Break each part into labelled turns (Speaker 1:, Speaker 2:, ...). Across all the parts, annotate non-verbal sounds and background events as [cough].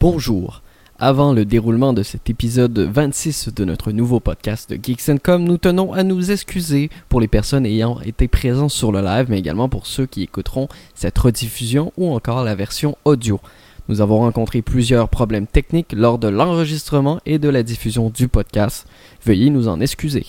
Speaker 1: Bonjour. Avant le déroulement de cet épisode 26 de notre nouveau podcast de Geeks Com, nous tenons à nous excuser pour les personnes ayant été présentes sur le live, mais également pour ceux qui écouteront cette rediffusion ou encore la version audio. Nous avons rencontré plusieurs problèmes techniques lors de l'enregistrement et de la diffusion du podcast. Veuillez nous en excuser.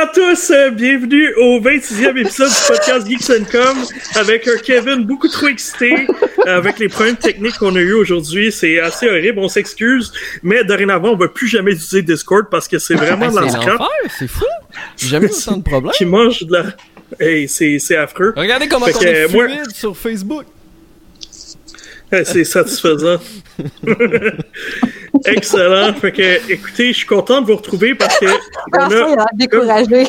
Speaker 2: À tous, euh, bienvenue au 26e épisode du podcast Geeks Com avec un Kevin beaucoup trop excité euh, avec les problèmes techniques qu'on a eu aujourd'hui. C'est assez horrible, on s'excuse, mais dorénavant on va plus jamais utiliser Discord parce que c'est vraiment de la
Speaker 1: C'est l'enfer, c'est fou! J'ai jamais eu autant de problèmes.
Speaker 2: qui mange de la... Hey, c'est c'est affreux.
Speaker 1: Regardez comment
Speaker 2: Fait
Speaker 1: on est
Speaker 2: moi-
Speaker 1: fluide sur Facebook.
Speaker 2: C'est satisfaisant. [laughs] Excellent. Fait que, écoutez, je suis content de vous retrouver parce que on
Speaker 3: François,
Speaker 2: a...
Speaker 3: il a l'air découragé.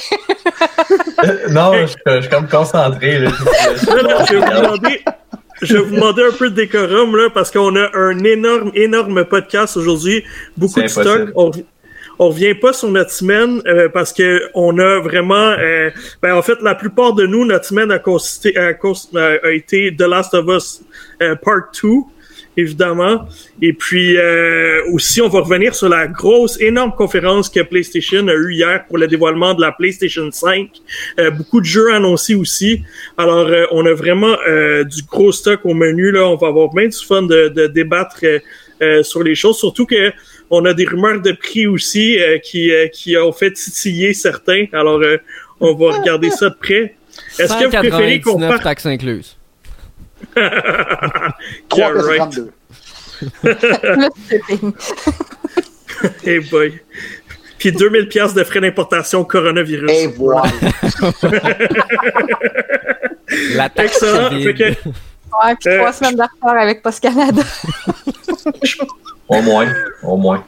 Speaker 4: non, je, je suis comme concentré. Là.
Speaker 2: Je vais vous demander, je vais vous demander un peu de décorum là, parce qu'on a un énorme, énorme podcast aujourd'hui, beaucoup de stock. On, on revient pas sur notre semaine euh, parce que on a vraiment, euh, ben en fait, la plupart de nous, notre semaine a consisté, a, cons- a- a été The Last of Us euh, Part 2 évidemment. Et puis euh, aussi, on va revenir sur la grosse, énorme conférence que PlayStation a eue hier pour le dévoilement de la PlayStation 5. Euh, beaucoup de jeux annoncés aussi. Alors, euh, on a vraiment euh, du gros stock au menu. Là, on va avoir bien du fun de, de débattre euh, euh, sur les choses. Surtout que on a des rumeurs de prix aussi qui, qui ont fait titiller certains. Alors, on va regarder ça de près. Est-ce que vous préférez qu'on
Speaker 1: 199
Speaker 2: parte
Speaker 1: taxes incluses.
Speaker 5: 3,52.
Speaker 3: Le shipping.
Speaker 2: Hey boy. Puis 2000 pièces de frais d'importation coronavirus.
Speaker 5: Et voilà. [laughs]
Speaker 1: La taxe
Speaker 2: Excellent. Fait que,
Speaker 3: Ouais, puis
Speaker 2: Euh,
Speaker 3: trois semaines de retard avec Post Canada.
Speaker 4: Au moins, au moins.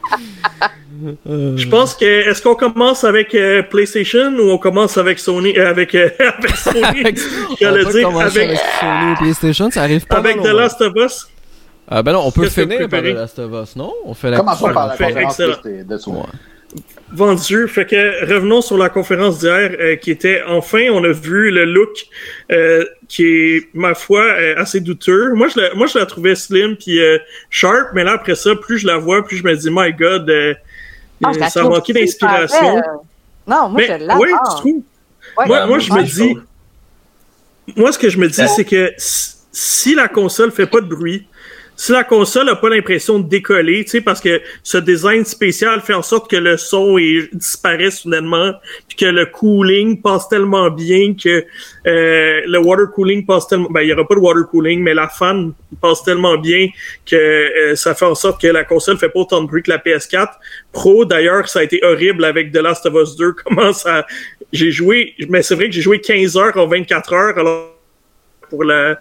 Speaker 1: Euh,
Speaker 2: je pense que est-ce qu'on commence avec euh, PlayStation ou on commence avec Sony euh, avec, euh, [laughs] avec Sony?
Speaker 1: Avec-
Speaker 2: J'allais
Speaker 1: on peut
Speaker 2: dire
Speaker 1: commencer
Speaker 2: avec
Speaker 1: Sony ou PlayStation, ça arrive pas
Speaker 2: avec The Last of Us.
Speaker 1: Ah ben non, on peut finir par The? Last of Us, non? On fait la
Speaker 5: Commençons par la
Speaker 2: Fait
Speaker 5: conférence
Speaker 2: excellent.
Speaker 5: de- de Sony.
Speaker 1: Ouais.
Speaker 2: vendu. Fait que revenons sur la conférence d'hier euh, qui était enfin on a vu le look euh, qui est ma foi euh, assez douteux. Moi je la, moi je la trouvais slim puis euh, sharp, mais là après ça plus je la vois plus je me dis my god euh,
Speaker 3: Ah,
Speaker 2: euh, ça a manqué d'inspiration.
Speaker 3: Non, moi,
Speaker 2: Mais
Speaker 3: je l'adore.
Speaker 2: oui, tu trouves?
Speaker 3: Ouais.
Speaker 2: Moi, moi, je me
Speaker 4: Ouais,
Speaker 2: dis, moi, ce que je me dis,
Speaker 4: Ouais.
Speaker 2: c'est que si- si la console fait pas de bruit, si la console a pas l'impression de décoller, tu sais, parce que ce design spécial fait en sorte que le son est, disparaît soudainement, puis que le cooling passe tellement bien que euh, le water cooling passe tellement, ben il y aura pas de water cooling, mais la fan passe tellement bien que euh, ça fait en sorte que la console fait pas autant de bruit que la PS4 Pro. D'ailleurs, ça a été horrible avec The Last of Us 2. [laughs] Comment ça, j'ai joué, mais c'est vrai que j'ai joué 15 heures en 24 heures, alors pour la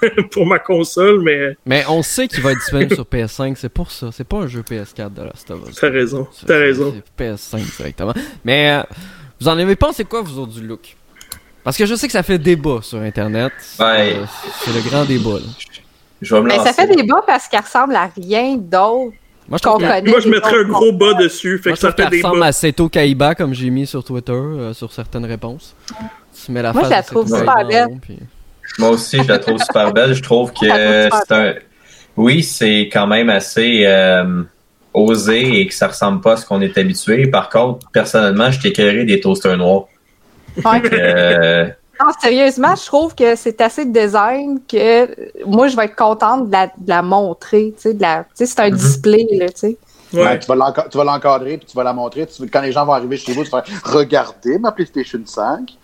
Speaker 2: [laughs] pour ma console, mais
Speaker 1: Mais on sait qu'il va être disponible sur PS5, c'est pour ça. C'est pas un jeu PS4 de Last of Us.
Speaker 2: t'as raison,
Speaker 1: C'est-
Speaker 2: t'as raison.
Speaker 1: C'est PS5 directement. Mais euh, vous en avez pensé quoi, vous autres, du look? Parce que je sais que ça fait débat sur Internet.
Speaker 4: Ouais.
Speaker 1: Euh, C'est le grand débat, là.
Speaker 4: Je vais me
Speaker 3: Mais ça fait des bas parce qu'elle ressemble à rien d'autre
Speaker 1: Moi, je que-
Speaker 3: connaît.
Speaker 2: Moi, je mettrais un gros bas dessus, fait
Speaker 1: Moi,
Speaker 2: que
Speaker 1: je
Speaker 2: ça fait des
Speaker 1: ressemble
Speaker 2: bas.
Speaker 1: à Seto Kaiba, comme j'ai mis sur Twitter, euh, sur certaines réponses. Tu mets la
Speaker 3: Moi,
Speaker 1: face
Speaker 3: je la trouve super belle.
Speaker 1: puis-
Speaker 4: Moi aussi, je la trouve super belle. Je trouve que [laughs] c'est un. Oui, c'est quand même assez euh, osé et que ça ressemble pas à ce qu'on est habitué. Par contre, personnellement, je t'écœuré des toasters noirs.
Speaker 3: Ouais.
Speaker 4: Euh, [laughs]
Speaker 3: Non, sérieusement, je trouve que c'est assez de design que euh, moi, je vais être contente de la, de la montrer. Tu sais, de la- tu sais, c'est un
Speaker 4: Mhm.
Speaker 3: display, là, tu sais.
Speaker 2: Ouais.
Speaker 5: Ouais, tu vas l'enca- tu vas l'encadrer, puis tu vas la montrer. Tu- quand les gens vont arriver chez vous, tu vas faire Regardez ma PlayStation 5.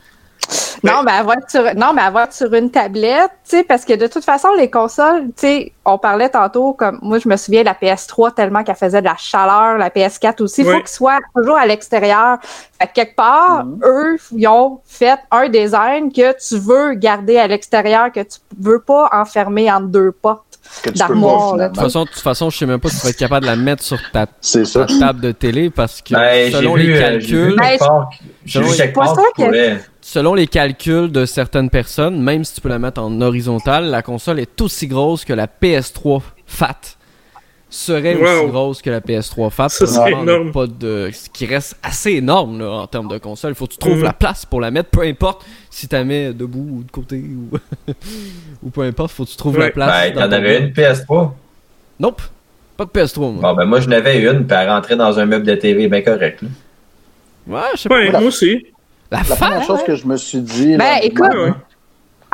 Speaker 3: Non, mais avoir sur, non, mais avoir sur une tablette, tu sais, parce que de toute façon, les consoles, tu sais, on parlait tantôt, comme moi, je me souviens de la PS3 tellement qu'elle faisait de la chaleur, la PS4 aussi. Il
Speaker 2: Oui.
Speaker 3: faut qu'ils soient toujours à l'extérieur. Fait que quelque part,
Speaker 5: Mhm.
Speaker 3: eux, ils ont fait un design que tu veux garder à l'extérieur, que tu veux pas enfermer entre deux portes.
Speaker 5: Que tu peux
Speaker 3: D'armoire,
Speaker 5: pas,
Speaker 3: là.
Speaker 1: De toute façon, de toute façon, je sais même pas si tu vas être capable de la mettre sur ta,
Speaker 5: ça.
Speaker 1: table de télé parce que
Speaker 4: Ben, j'ai
Speaker 1: selon
Speaker 4: vu,
Speaker 1: les
Speaker 4: euh, vu
Speaker 1: calculs,
Speaker 3: Ben,
Speaker 4: j'ai
Speaker 1: selon
Speaker 3: Pas
Speaker 4: part
Speaker 3: sûr
Speaker 4: que
Speaker 1: selon les calculs de certaines personnes, même si tu peux la mettre en horizontal, la console est aussi grosse que la PS3 Fat. Serait aussi grosse que la PS3 Fat.
Speaker 2: Ça, c'est énorme.
Speaker 1: Pas de, ce qui reste assez énorme là, en termes de console. Il faut que tu trouves
Speaker 2: Mhm.
Speaker 1: la place pour la mettre, peu importe si tu la mets debout ou de côté ou, [laughs] ou peu importe, faut que tu trouves la place.
Speaker 4: Ben, t'en avais une PS3.
Speaker 1: Nope. Pas de PS3, moi.
Speaker 4: Bon, ben, moi, je n'avais une, puis elle rentrait dans un meuble de TV bien correct. là.
Speaker 1: Ouais, je sais pas.
Speaker 2: Ouais, moi aussi.
Speaker 1: La
Speaker 5: première chose que je me suis dit.
Speaker 3: Ben,
Speaker 5: là,
Speaker 3: écoute,
Speaker 2: Ouais, ouais.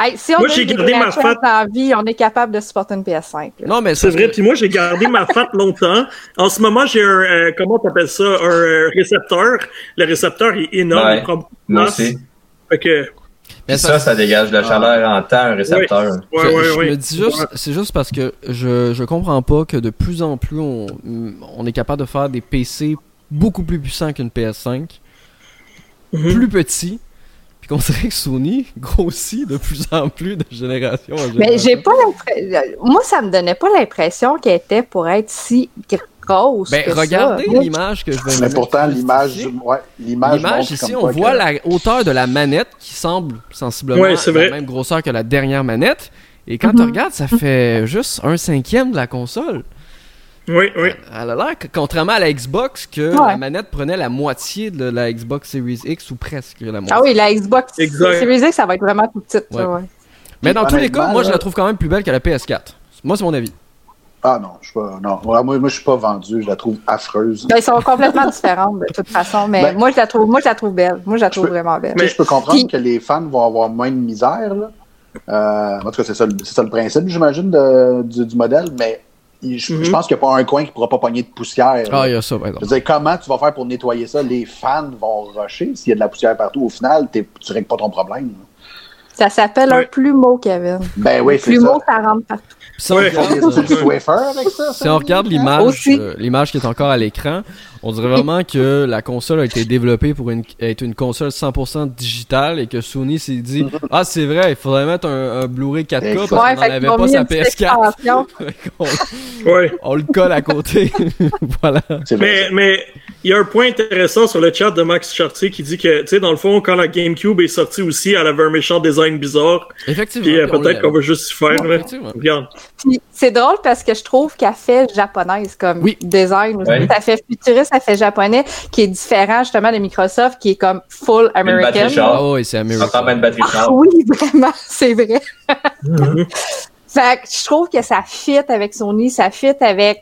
Speaker 3: Hey, si on
Speaker 2: Moi,
Speaker 3: a
Speaker 2: j'ai gardé ma fat-
Speaker 3: la vie, on est capable de supporter une PS5. là.
Speaker 1: Non, mais
Speaker 2: C'est vrai. Puis moi, j'ai gardé ma fat longtemps. En ce moment, j'ai un, euh, comment t'appelles ça, un euh, récepteur. Le récepteur est énorme. De
Speaker 4: Moi aussi.
Speaker 2: Fait que,
Speaker 1: Mais
Speaker 4: ça, ça dégage de la chaleur en temps, un récepteur.
Speaker 2: ouais,
Speaker 1: je,
Speaker 2: ouais,
Speaker 1: je
Speaker 2: ouais.
Speaker 1: me dis juste, c'est juste parce que je, je comprends pas que de plus en plus on, on est capable de faire des PC beaucoup plus puissants qu'une PS5,
Speaker 2: Mhm.
Speaker 1: plus petits, puis qu'on [laughs] dirait que Sony grossit de plus en plus de génération en
Speaker 3: Mais
Speaker 1: génération.
Speaker 3: j'ai pas l'impression. Moi, ça me donnait pas l'impression qu'elle était pour être si grosse.
Speaker 1: Ben
Speaker 3: que
Speaker 1: regardez l'image que je vais
Speaker 5: Mais pourtant, l'image, ouais, l'image,
Speaker 1: ici, on voit
Speaker 5: que-
Speaker 1: la hauteur de la manette qui semble sensiblement
Speaker 2: Ouais, c'est
Speaker 1: la même grosseur que la dernière manette. Et quand
Speaker 3: Mhm.
Speaker 1: tu regardes, ça fait juste un cinquième de la console.
Speaker 2: Oui, oui.
Speaker 1: Elle a l'air que, contrairement à la Xbox, que
Speaker 3: Ouais.
Speaker 1: la manette prenait la moitié de la Xbox Series X ou presque la moitié.
Speaker 3: Ah oui, la Xbox
Speaker 2: Exact.
Speaker 3: Series X, ça va être vraiment tout petite.
Speaker 1: Ouais.
Speaker 3: ça, ouais.
Speaker 1: Mais dans tous les cas, moi je la trouve quand même plus belle que la PS4. Moi, c'est mon avis.
Speaker 5: Ah non, je suis pas. Non, moi, moi, je suis pas vendu. Je la trouve affreuse.
Speaker 3: Ben, ils sont complètement [laughs] différentes de toute façon, mais
Speaker 5: Ben-
Speaker 3: moi je la trouve, moi je la trouve belle. Moi je la trouve
Speaker 5: peux-
Speaker 3: vraiment belle.
Speaker 5: Tu sais, je peux comprendre
Speaker 3: Puis-
Speaker 5: que les fans vont avoir moins de misère. Là. Euh, en tout cas, c'est ça, ça le principe, j'imagine, de- du, du modèle, mais je,
Speaker 2: Mhm.
Speaker 5: je pense qu'il n'y a pas un coin qui ne pourra pas pogner de poussière.
Speaker 1: Ah, il y a ça,
Speaker 5: Je veux dire, comment tu vas faire pour nettoyer ça? Les fans vont rusher. S'il y a de la poussière partout, au final, tu règles pas ton problème. là.
Speaker 3: Ça s'appelle un plumeau, Kevin.
Speaker 5: Ben oui,
Speaker 3: Le
Speaker 5: c'est ça.
Speaker 3: plumeau, ça rentre partout.
Speaker 1: Si on regarde,
Speaker 5: des- du Swiffer avec ça?
Speaker 1: si on regarde l'image, euh, l'image qui est encore à l'écran, on dirait vraiment que la console a été développée pour une, être une console 100% digitale et que Sony s'est dit Ah, c'est vrai, il faudrait mettre un, un Blu-ray 4K parce
Speaker 5: Ouais,
Speaker 1: qu'on
Speaker 3: Ouais,
Speaker 1: n'en
Speaker 3: fait qu'ils
Speaker 1: avait
Speaker 3: ont
Speaker 1: pas sa
Speaker 3: une petite
Speaker 1: PS4.
Speaker 3: extension. [laughs]
Speaker 1: on, [laughs]
Speaker 2: Ouais.
Speaker 1: on le colle à côté. [laughs] voilà.
Speaker 2: Mais, mais il y a un point intéressant sur le chat de Max Chartier qui dit que, tu sais, dans le fond, quand la GameCube est sortie aussi, elle avait un méchant design bizarre.
Speaker 1: Effectivement.
Speaker 2: Puis euh,
Speaker 1: puis
Speaker 2: peut-être qu'on va juste y faire.
Speaker 1: Ouais.
Speaker 2: Regarde.
Speaker 3: C'est drôle parce que je trouve qu'elle fait japonaise comme
Speaker 1: Oui.
Speaker 3: design aussi.
Speaker 4: Ouais.
Speaker 3: Ça fait futuriste, ça fait japonais, qui est différent justement de Microsoft, qui est comme full American.
Speaker 1: Ah oui, c'est
Speaker 4: Ça
Speaker 1: American.
Speaker 4: de batterie
Speaker 3: Ah
Speaker 4: charge.
Speaker 3: oui, [laughs] vraiment, c'est vrai.
Speaker 2: Mhm.
Speaker 3: Fait que je trouve que ça fit avec Sony, ça fit avec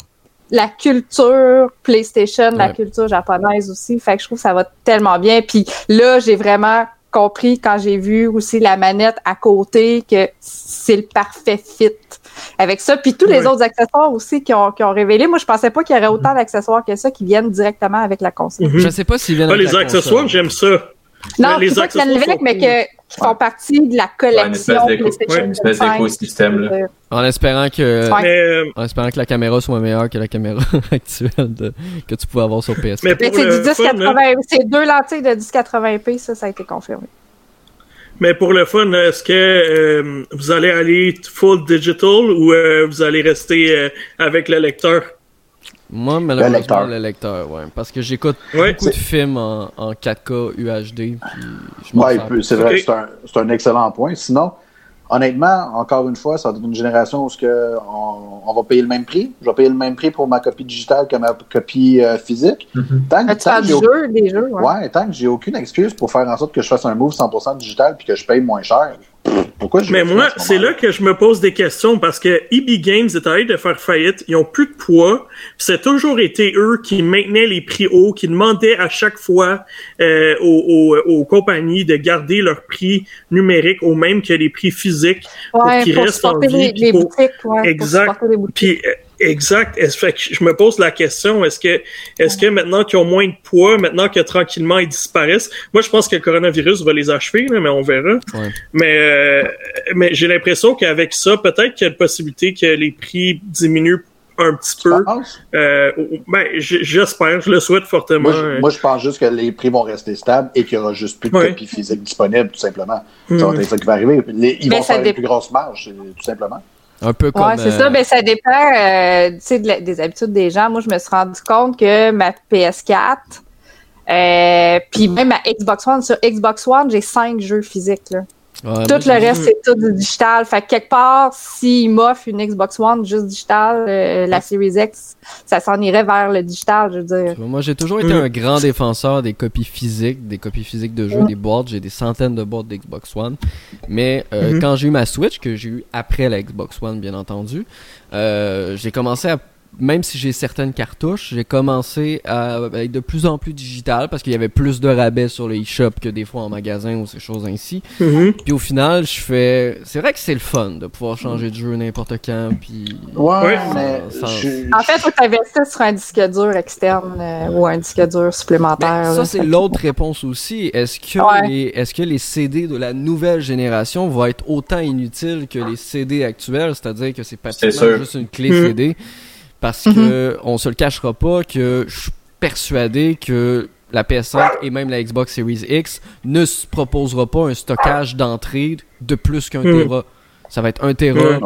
Speaker 3: la culture PlayStation, la culture japonaise aussi. Fait que je trouve que ça va tellement bien. Puis là, j'ai vraiment compris quand j'ai vu aussi la manette à côté que c'est le parfait fit avec ça. Puis tous les
Speaker 2: Ouais.
Speaker 3: autres accessoires aussi qui ont, qui ont révélé. Moi, je pensais pas qu'il y aurait autant d'accessoires que ça qui viennent directement avec la console.
Speaker 2: Mhm.
Speaker 1: Je sais pas s'ils viennent
Speaker 2: Ah,
Speaker 1: avec
Speaker 2: les
Speaker 1: la
Speaker 2: accessoires,
Speaker 1: console.
Speaker 2: j'aime ça.
Speaker 3: Non,
Speaker 2: les
Speaker 3: c'est pas qu'ils viennent
Speaker 2: accessoires
Speaker 3: avec, mais que, qui font partie de la
Speaker 4: Ouais,
Speaker 3: collection PlayStation
Speaker 4: une espèce
Speaker 3: 5.
Speaker 4: d'écosystème. là.
Speaker 1: En espérant que,
Speaker 3: Ouais.
Speaker 2: Mais, euh,
Speaker 1: en espérant que la caméra soit meilleure que la caméra [laughs] actuelle de- que tu pouvais avoir sur PS4.
Speaker 2: mais
Speaker 3: c'est du 1080, c'est deux lentilles de 1080p, ça, ça a été confirmé.
Speaker 2: Mais pour le fun, est-ce que euh, vous allez aller full digital ou euh, vous allez rester euh, avec le lecteur?
Speaker 1: Moi, malheureusement,
Speaker 5: lecteur.
Speaker 1: le lecteur, ouais. Parce que j'écoute
Speaker 2: Ouais.
Speaker 1: beaucoup de films en, en 4K UHD, puis je m'en
Speaker 5: Ouais, c'est vrai, c'est un, c'est un excellent point. Sinon, honnêtement, encore une fois, ça va être une génération où ce que on, on va payer le même prix. Je vais payer le même prix pour ma copie digitale que ma copie euh, physique.
Speaker 4: Mhm.
Speaker 5: Tant, que- tant j'ai
Speaker 3: ouais.
Speaker 5: ouais, tant que j'ai aucune excuse pour faire en sorte que je fasse un move 100% digital puis que je paye moins cher, pourquoi je
Speaker 2: Mais moi,
Speaker 5: ce
Speaker 2: c'est là que je me pose des questions parce que EB Games est allé de faire faillite, ils ont plus de poids, c'est toujours été eux qui maintenaient les prix hauts, qui demandaient à chaque fois euh, aux, aux- aux compagnies de garder leur prix numérique au même que les prix physiques.
Speaker 3: Ouais,
Speaker 2: qu'ils
Speaker 3: pour
Speaker 2: restent en vie,
Speaker 3: les,
Speaker 2: puis
Speaker 3: les
Speaker 2: pour-
Speaker 3: boutiques, ouais,
Speaker 2: Exact.
Speaker 3: pour
Speaker 2: Exact. Est-ce fait que je me pose la question, est-ce que, est-ce que maintenant qu'ils ont moins de poids, maintenant que tranquillement ils disparaissent, moi je pense que le coronavirus va les achever, là, mais on verra.
Speaker 1: Ouais.
Speaker 2: Mais, euh, mais j'ai l'impression qu'avec ça, peut-être qu'il y a une possibilité que les prix diminuent un petit
Speaker 5: Tu
Speaker 2: peu. Euh, ben, j'espère, je le souhaite fortement.
Speaker 5: Moi, je, moi, je pense juste que les prix vont rester stables et qu'il y aura juste plus de
Speaker 2: Ouais.
Speaker 5: copies physiques disponibles, tout simplement. Ça
Speaker 2: Mhm.
Speaker 5: va être ça qui va arriver. Les- ils
Speaker 3: Mais
Speaker 5: vont faire
Speaker 3: dé-
Speaker 5: une plus grosse marge, tout simplement.
Speaker 1: Un peu comme.
Speaker 3: Ouais, c'est
Speaker 1: euh,
Speaker 3: ça. Ben, ça dépend euh, de des habitudes des gens. Moi, je me suis rendu compte que ma PS4, euh, puis même ma Xbox One, sur Xbox One, j'ai cinq jeux physiques. Là.
Speaker 1: Ouais,
Speaker 3: tout le reste, c'est tout du digital. Fait que quelque part, s'ils m'offrent une Xbox One juste digital, euh, la Series X, ça s'en irait vers le digital, je veux dire.
Speaker 1: Moi, j'ai toujours été
Speaker 2: Mm.
Speaker 1: un grand défenseur des copies physiques, des copies physiques de jeux, des boîtes. J'ai des centaines de boîtes d'Xbox One. Mais euh,
Speaker 2: Mhm.
Speaker 1: quand j'ai eu ma Switch, que j'ai eu après la Xbox One, bien entendu, euh, j'ai commencé à même si j'ai certaines cartouches, j'ai commencé à être de plus en plus digital parce qu'il y avait plus de rabais sur le eShop que des fois en magasin ou ces choses ainsi.
Speaker 2: Mhm.
Speaker 1: Puis au final, je fais. C'est vrai que c'est le fun de pouvoir changer de jeu n'importe quand. Puis.
Speaker 5: Ouais,
Speaker 2: Ouais.
Speaker 5: mais je-
Speaker 3: En fait, il faut t'investir sur un disque dur externe euh, ou un disque dur supplémentaire.
Speaker 1: Ben, ça, c'est l'autre réponse aussi. Est-ce que,
Speaker 3: Ouais.
Speaker 1: les, est-ce que les CD de la nouvelle génération vont être autant inutiles que les CD actuels? C'est-à-dire que c'est
Speaker 4: sûr.
Speaker 1: juste une clé. CD. Parce que on se le cachera pas que je suis persuadé que la PS5 et même la Xbox Series X ne se proposera pas un stockage d'entrée de plus qu'un. Tera. Ça va être un Tera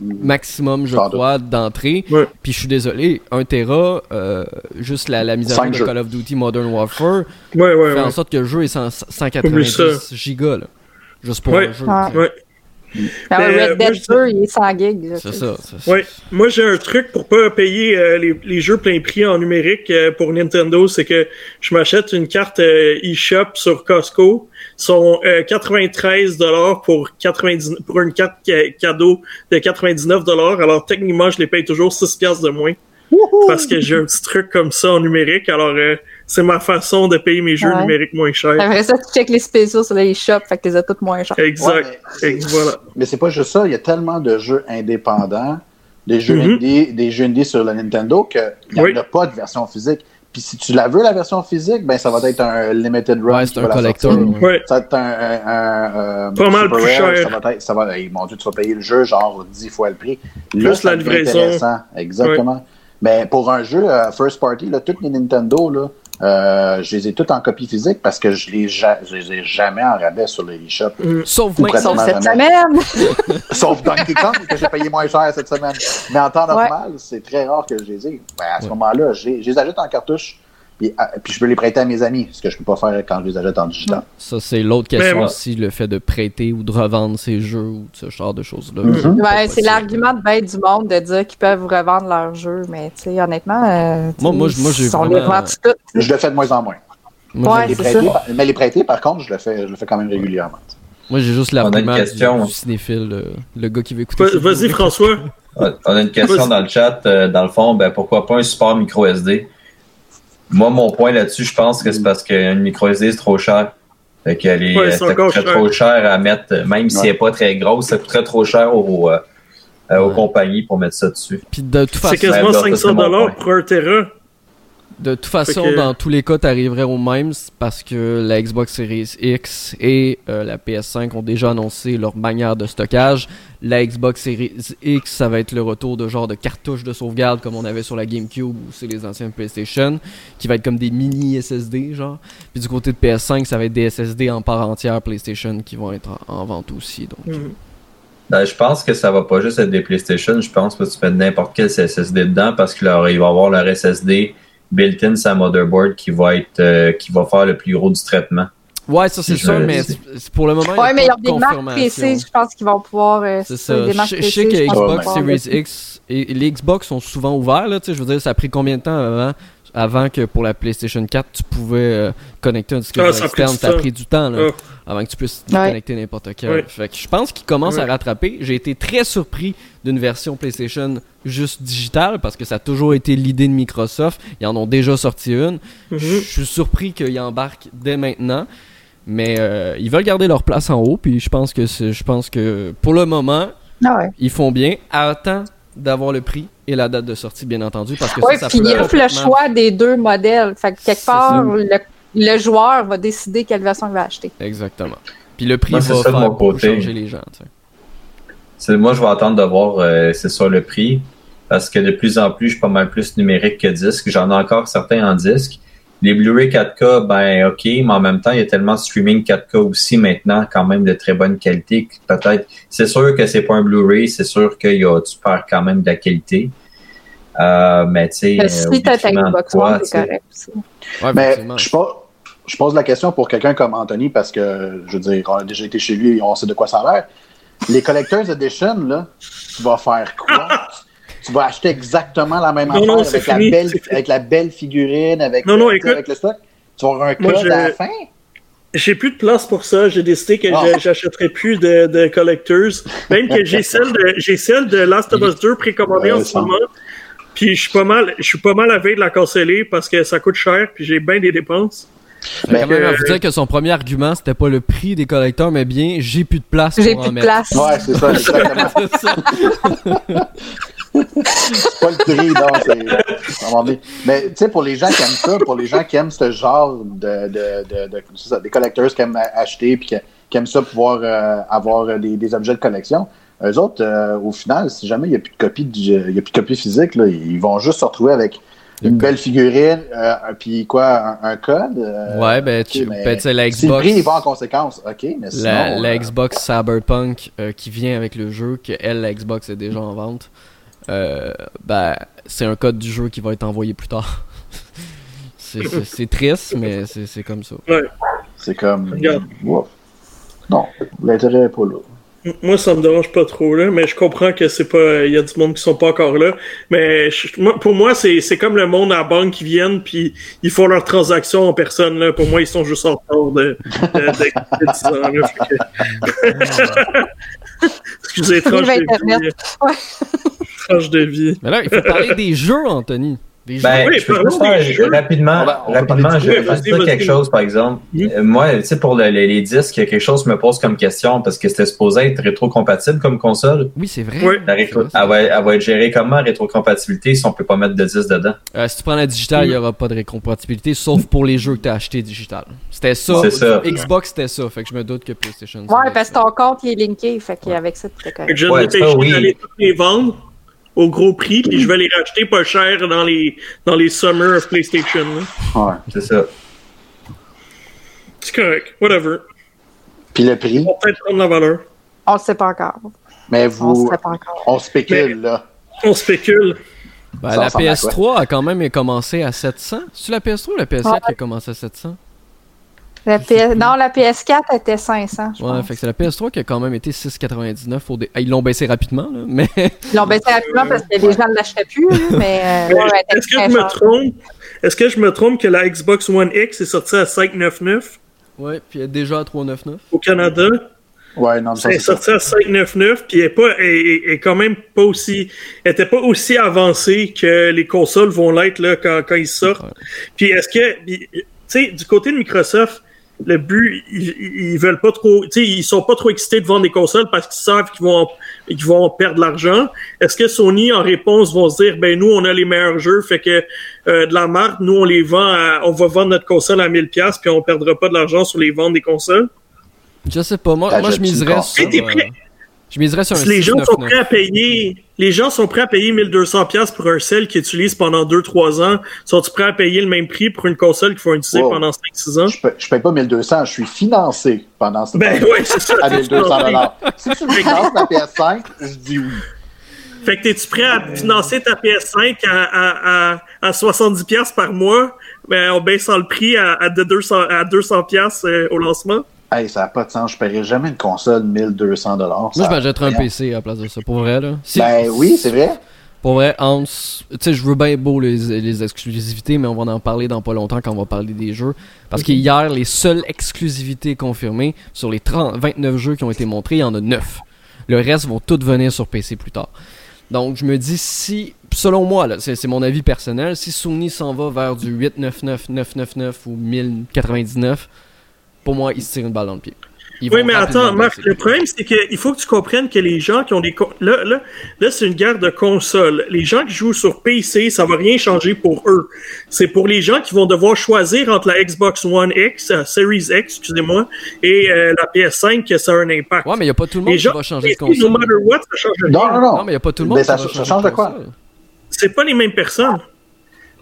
Speaker 1: maximum, je
Speaker 5: Sans
Speaker 1: crois, d'entrée. Puis je suis désolé, un Tera, euh, juste la, la mise à jour de
Speaker 5: jeux.
Speaker 1: Call of Duty Modern Warfare,
Speaker 2: Ouais, ouais,
Speaker 1: fait
Speaker 2: ouais.
Speaker 1: en sorte que le jeu est cent-
Speaker 2: Oublie ça.
Speaker 1: 190 gigas, là. Juste pour un jeu.
Speaker 3: Ah
Speaker 2: euh,
Speaker 3: Red
Speaker 2: moi,
Speaker 3: Dead
Speaker 2: je-
Speaker 3: 2, il est 100 gigs.
Speaker 1: C'est ça. c'est ça.
Speaker 2: Ouais, moi j'ai un truc pour pas payer euh, les, les jeux plein prix en numérique euh, pour Nintendo, c'est que je m'achète une carte euh, eShop sur Costco, sont euh, 93 dollars pour 90 pour une carte ca- cadeau de 99 dollars. Alors techniquement, je les paye toujours 6 piastres de moins parce que j'ai un petit truc comme ça en numérique. Alors euh, c'est ma façon de payer mes jeux
Speaker 3: Ouais.
Speaker 2: numériques moins chers.
Speaker 3: Après ça, tu checkes les spéciaux sur les shops, fait que t'es as toutes moins chers.
Speaker 2: Exact.
Speaker 5: Ouais, mais-
Speaker 2: voilà.
Speaker 5: Mais c'est pas juste ça, il y a tellement de jeux indépendants, des jeux indie, des jeux indie sur la Nintendo qu'il n'y en
Speaker 2: Oui.
Speaker 5: a pas de version physique. Puis si tu la veux, la version physique, ben ça va être un limited run.
Speaker 1: Ouais, c'est un collector. ouais.
Speaker 5: Ça va être un, un- un, euh,
Speaker 2: Pas mal
Speaker 5: super
Speaker 2: plus
Speaker 5: rare,
Speaker 2: cher.
Speaker 5: Ça va être, ça va, hey, mon Dieu, tu vas payer le jeu genre 10 fois le prix. Là,
Speaker 2: Plus la livraison.
Speaker 5: intéressant. Exactement. Mais pour un jeu euh, first party, là, toutes les Nintendo, là, euh, je les ai toutes en copie physique parce que je les, ja- je les ai jamais en rabais sur le eShop.
Speaker 1: Sauf
Speaker 5: Ou
Speaker 1: maintenant. [laughs]
Speaker 3: Sauf cette semaine!
Speaker 5: Sauf Donkey Kong, que j'ai payé moins cher cette semaine. Mais en temps
Speaker 3: Ouais.
Speaker 5: normal, c'est très rare que je les ai. Ben, à ce
Speaker 1: Ouais.
Speaker 5: moment-là, je les je les achète en cartouche, puis, ah, puis je peux les prêter à mes amis, ce que je peux pas faire quand je les achète en digital.
Speaker 1: Ça, c'est l'autre question aussi, le fait de prêter ou de revendre ces jeux ou ce genre de choses-là.
Speaker 5: Mhm.
Speaker 1: C'est
Speaker 3: Ouais, l'argument de bête du monde de dire qu'ils peuvent revendre leurs jeux, mais tu sais, honnêtement, euh,
Speaker 1: Moi- moi, moi, j'ai
Speaker 3: on les
Speaker 1: vraiment-.
Speaker 5: Je le fais de moins en moins.
Speaker 1: Moi,
Speaker 3: Ouais,
Speaker 1: j'ai-
Speaker 5: Les
Speaker 3: c'est
Speaker 5: prêter,
Speaker 3: ça.
Speaker 5: par- mais les prêter, par contre, je le fais, je le fais quand même régulièrement.
Speaker 1: moi, j'ai juste l'argument du, cinéphile, le, le gars qui veut écouter.
Speaker 2: Vas-y François.
Speaker 4: On a une question dans le chat. euh, dans le fond, ben, pourquoi pas un support micro SD? Moi, mon point là-dessus, je pense que c'est parce qu'une micro SD, c'est trop cher. Fait qu'elle est,
Speaker 2: Ouais, c'est
Speaker 4: ça coûterait
Speaker 2: cher.
Speaker 4: trop cher à mettre, euh, même si elle n'est pas très grosse, ça coûterait trop cher aux, euh, euh, aux
Speaker 1: Ouais.
Speaker 4: compagnies pour mettre ça dessus.
Speaker 1: Puis de toute
Speaker 2: C'est
Speaker 1: façon,
Speaker 2: quasiment
Speaker 4: Ouais, ça, c'est
Speaker 2: 500
Speaker 4: mon
Speaker 2: dollars
Speaker 4: point.
Speaker 2: pour un Tera.
Speaker 1: De toute façon,
Speaker 2: que-
Speaker 1: dans tous les cas, t'arriverais au même parce que la Xbox Series X et euh, la PS5 ont déjà annoncé leur manière de stockage. La Xbox Series X, ça va être le retour de genre de cartouches de sauvegarde comme on avait sur la GameCube ou c'est les anciennes PlayStation, qui va être comme des mini SSD genre. Puis du côté de PS5, ça va être des SSD en part entière PlayStation qui vont être en, en vente aussi. Donc.
Speaker 2: Mhm.
Speaker 4: Ben, je pense que ça va pas juste être des PlayStation. Je pense que tu peux mettre n'importe quel SSD dedans parce qu'il va y avoir leur SSD built-in sa motherboard qui va être euh, qui va faire le plus gros du traitement.
Speaker 1: Ouais, ça c'est sûr, mais pour le moment.
Speaker 3: Ouais, mais il y a des marques précises, je pense qu'ils vont pouvoir. euh,
Speaker 1: C'est
Speaker 3: ça. Des marques
Speaker 1: Je, je sais que Xbox Series X et, et les Xbox sont souvent ouverts, là, tu sais, je veux dire, ça a pris combien de temps avant, avant que pour la PlayStation 4, tu pouvais euh, connecter un disque
Speaker 2: Ah,
Speaker 1: externe,
Speaker 2: du
Speaker 1: ça a pris du temps, là,
Speaker 2: Ah.
Speaker 1: avant que tu puisses
Speaker 3: Ouais.
Speaker 1: connecter n'importe quel.
Speaker 2: Ouais.
Speaker 1: Fait que je pense qu'ils commencent
Speaker 2: Ouais.
Speaker 1: à rattraper. J'ai été très surpris d'une version PlayStation juste digitale, parce que ça a toujours été l'idée de Microsoft. Ils en ont déjà sorti une.
Speaker 2: Mhm.
Speaker 1: Je suis surpris qu'ils embarquent dès maintenant. Mais euh, ils veulent garder leur place en haut, puis je pense que c'est- je pense que pour le moment,
Speaker 3: Ah ouais.
Speaker 1: ils font bien. Attends d'avoir le prix et la date de sortie, bien entendu, parce que
Speaker 3: Oui,
Speaker 1: ça, ça
Speaker 3: puis
Speaker 1: peut
Speaker 3: il offre le
Speaker 1: complètement-
Speaker 3: choix des deux modèles. Fait que quelque part, le, le joueur va décider quelle version il va acheter.
Speaker 1: Exactement. Puis le prix
Speaker 4: Moi, c'est
Speaker 1: va
Speaker 4: ça de
Speaker 1: faire
Speaker 4: mon côté.
Speaker 1: changer les gens. tu sais.
Speaker 4: C'est- Moi, je vais attendre de voir, euh, c'est sur le prix, parce que de plus en plus, je suis pas mal plus numérique que disque. J'en ai encore certains en disque. Les Blu-ray 4K, ben ok, mais en même temps, il y a tellement de streaming 4K aussi maintenant, quand même de très bonne qualité. que Peut-être, c'est sûr que c'est pas un Blu-ray, c'est sûr que y a, tu perds quand même de la qualité. Euh, mais tu sais,
Speaker 3: Mais si t'as ta Xbox
Speaker 4: quoi,
Speaker 3: One,
Speaker 4: tu
Speaker 3: c'est
Speaker 4: sais.
Speaker 3: correct aussi.
Speaker 1: Ouais,
Speaker 5: Mais
Speaker 1: effectivement.
Speaker 5: je, pose, je pose la question pour quelqu'un comme Anthony parce que, je veux dire, on a déjà été chez lui et on sait de quoi ça a l'air. Les Collector's Edition, là, tu vas faire quoi? [laughs] tu vas acheter exactement la même
Speaker 2: Non,
Speaker 5: affaire
Speaker 2: non, c'est
Speaker 5: avec, la
Speaker 2: fini,
Speaker 5: belle, avec la belle figurine, avec,
Speaker 2: Non, non,
Speaker 5: euh,
Speaker 2: écoute.
Speaker 5: avec le stock. Tu vas avoir un code
Speaker 2: je-
Speaker 5: à la fin?
Speaker 2: J'ai plus de place pour ça. J'ai décidé que
Speaker 5: Ah.
Speaker 2: j'achèterai plus de, de collectors. Même que j'ai celle de j'ai celle de Last of Us 2 précommandée
Speaker 5: Ouais,
Speaker 2: en ce moment. Puis je suis pas mal je suis pas mal à veille de la canceller parce que ça coûte cher puis j'ai bien des dépenses.
Speaker 1: Fait quand même à
Speaker 2: euh,
Speaker 1: vous dire que son premier argument, c'était pas le prix des collecteurs, mais bien j'ai plus de place
Speaker 3: J'ai plus
Speaker 1: en
Speaker 3: de
Speaker 1: mettre.
Speaker 3: place.
Speaker 5: Ouais, c'est ça, [laughs] exactement.
Speaker 1: C'est ça. [laughs]
Speaker 5: c'est pas le prix, non, c'est. Mais tu sais, pour les gens qui aiment ça, pour les gens qui aiment ce genre de, de, de, de- c'est ça, des collecteurs qui aiment acheter puis qui, qui aiment ça pouvoir euh, avoir des, des objets de collection, eux autres, euh, au final, si jamais il n'y a plus de copie, du- il y a plus de copie physique, là, ils vont juste se retrouver avec une belle figurine, euh, puis quoi, un, un code. euh,
Speaker 1: Ouais, ben, tu
Speaker 5: mais
Speaker 1: ben, la
Speaker 5: Si le
Speaker 1: Xbox.
Speaker 5: prix il va en conséquence, ok, mais sinon.
Speaker 1: La, la Xbox Cyberpunk qui vient avec le jeu, que elle, la Xbox est déjà en vente, euh, ben, c'est un code du jeu qui va être envoyé plus tard. [laughs] c'est, triste, mais c'est, comme ça.
Speaker 5: c'est comme.
Speaker 2: Regarde.
Speaker 5: Non, l'intérêt n'est pas là.
Speaker 2: Moi, ça me dérange pas trop, là, mais je comprends que c'est pas. Il y a du monde qui sont pas encore là. Mais je- moi, pour moi, c'est c'est comme le monde à la banque qui viennent puis ils font leurs transactions en personne. Là. Pour moi, ils sont juste en retard de, de, de, de 10 ans. Là, que- [laughs] [laughs] Excusez, vie.
Speaker 3: Ouais.
Speaker 2: Tranche de vie.
Speaker 1: Mais là, il faut parler des jeux, Anthony. Des jeux.
Speaker 4: Ben,
Speaker 2: Oui,
Speaker 4: je peux juste faire
Speaker 2: jeux.
Speaker 4: rapidement,
Speaker 5: On va- on va
Speaker 4: rapidement, je vais
Speaker 2: Vas-y,
Speaker 4: dire quelque chose, par exemple.
Speaker 2: Oui.
Speaker 4: Euh, Moi, tu sais, pour le- les, les disques, y quelque chose me pose comme question, parce que c'était supposé être rétro-compatible comme console.
Speaker 1: Oui, c'est vrai.
Speaker 2: Oui.
Speaker 4: La rétro- elle, va, elle va être gérée comment, rétro-compatibilité, si on peut pas mettre de disque dedans?
Speaker 1: Euh, si tu prends la digitale, il n'y aura pas de récompatibilité, sauf pour les jeux que tu as achetés digital. C'était ça.
Speaker 4: C'est ça.
Speaker 1: Xbox, c'était ça. Fait que je me doute que PlayStation.
Speaker 3: Ouais, parce que ton compte il est linké, fait qu'avec ça,
Speaker 2: que
Speaker 3: correct.
Speaker 2: je vais les vendre au gros prix puis je vais les racheter pas cher dans les, dans les Summer of PlayStation. là.
Speaker 5: Ouais.
Speaker 4: C'est ça.
Speaker 2: C'est correct. Whatever.
Speaker 5: Puis le prix,
Speaker 2: On va peut-être prendre la valeur.
Speaker 3: On le sait pas encore.
Speaker 5: mais
Speaker 3: On
Speaker 5: vous.
Speaker 3: le sait pas encore.
Speaker 5: On spécule, là.
Speaker 2: On spécule.
Speaker 1: Ben, la
Speaker 5: ressemble à
Speaker 1: PS3 a quand même commencé à 700. C'est la PS3 ou la PS4
Speaker 3: Ouais.
Speaker 1: qui a commencé à 700
Speaker 3: La PS... Non, la PS4 était 500, je
Speaker 1: Ouais,
Speaker 3: pense.
Speaker 1: fait que c'est la PS3 qui a quand même été 6,99 au dé- Ah, Ils l'ont baissé rapidement, là, mais
Speaker 3: Ils l'ont baissé rapidement parce que les gens ne l'achetaient plus, [laughs] mais euh, ouais,
Speaker 2: Est-ce que je me trompe? Est-ce que je me trompe que la Xbox One X est sortie à 599
Speaker 1: ouais, puis elle est déjà à 3,99.
Speaker 2: au Canada?
Speaker 5: Ouais, non,
Speaker 2: Elle est sortie à 599 puis elle est pas, elle, elle- elle est quand même pas aussi, elle était pas aussi avancée que les consoles vont l'être là quand, quand ils sortent.
Speaker 1: Ouais.
Speaker 2: Puis est-ce que, puis, tu sais, du côté de Microsoft, le but, ils, ils veulent pas trop, tu sais, ils sont pas trop excités de vendre des consoles parce qu'ils savent qu'ils vont, qu'ils vont perdre de l'argent. Est-ce que Sony, en réponse, vont se dire, ben nous, on a les meilleurs jeux, fait que euh, de la marque, nous, on les vend, à- on va vendre notre console à 1000 pièces puis on perdra pas de l'argent sur les ventes des consoles?
Speaker 1: Je sais pas, moi,
Speaker 5: Ah,
Speaker 1: moi je miserais sur. Je miserais sur un
Speaker 2: Si les gens sont
Speaker 1: 6,99.
Speaker 2: prêts à payer, les gens sont prêts à payer 1200 pièces pour un sel qu'ils utilisent pendant 2-3 ans. Sont-ils prêts à payer le même prix pour une console qu'ils vont utiliser
Speaker 5: Wow.
Speaker 2: pendant 5-6 ans?
Speaker 5: Je paye, je paye pas 1200, je suis financé pendant ce
Speaker 2: Ben
Speaker 5: temps
Speaker 2: ouais, c'est ça.
Speaker 5: à 1200 dollars. Si tu me finances la PS5, je dis oui.
Speaker 2: Fait que t'es-tu prêt à financer ta PS5 à, à, à, à 70 pièces par mois? Ben, on baissant le prix à, à, de 200, à 200 pièces euh, au lancement?
Speaker 5: Hey, ça n'a pas de sens. Je paierai jamais une console 1200 dollars.
Speaker 1: Moi, je m'achèterais un PC à la place de ça, pour vrai, là. Si-
Speaker 5: Ben oui, c'est vrai.
Speaker 1: Pour vrai, Hans, tu sais, je veux bien beau les, les exclusivités, mais on va en parler dans pas longtemps quand on va parler des jeux. Parce que hier, les seules exclusivités confirmées, sur les 30, 29 jeux qui ont été montrés, il y en a 9. Le reste vont toutes venir sur PC plus tard. Donc, je me dis, si, selon moi, c'est mon avis personnel, si Sony s'en va vers du 899, 999 ou 1099, pour moi, il se tire une balle dans le pied. Ils
Speaker 2: Oui, mais attends, Marc, le problème, c'est qu'il faut que tu comprennes que les gens qui ont des... Là, là, là c'est une guerre de consoles. Les gens qui jouent sur PC, ça va rien changer pour eux. C'est pour les gens qui vont devoir choisir entre la Xbox One X, euh, Series X, excusez-moi, et euh, la PS5 que ça a un impact.
Speaker 1: Ouais, mais il n'y a pas tout le monde
Speaker 2: les
Speaker 1: qui
Speaker 2: gens
Speaker 1: va changer de
Speaker 2: no
Speaker 1: console.
Speaker 2: matter what, ça change rien.
Speaker 5: Non, non, non.
Speaker 1: Non, mais il n'y a pas tout le monde
Speaker 5: Mais
Speaker 1: qui
Speaker 5: ça-
Speaker 1: va
Speaker 5: ça
Speaker 1: changer
Speaker 5: change de quoi?
Speaker 1: console.
Speaker 2: C'est pas les mêmes personnes.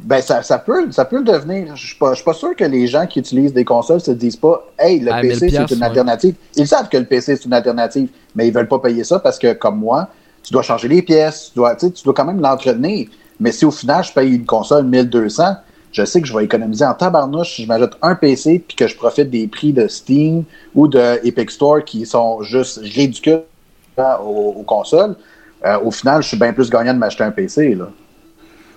Speaker 5: Ben, ça, ça, peut, ça peut le devenir. Je suis pas, je suis pas sûr que les gens qui utilisent des consoles se disent pas Hey, le
Speaker 1: À
Speaker 5: PC,
Speaker 1: 1000
Speaker 5: c'est une
Speaker 1: ouais.
Speaker 5: alternative. Ils savent que le PC, c'est une alternative, mais ils veulent pas payer ça parce que, comme moi, tu dois changer les pièces, tu dois, tu dois quand même l'entretenir. Mais si au final, je paye une console 1200, je sais que je vais économiser en tabarnouche si je m'ajoute un PC puis que je profite des prix de Steam ou de Epic Store qui sont juste ridicules hein, aux, aux consoles. Euh, au final, je suis bien plus gagnant de m'acheter un PC. Là.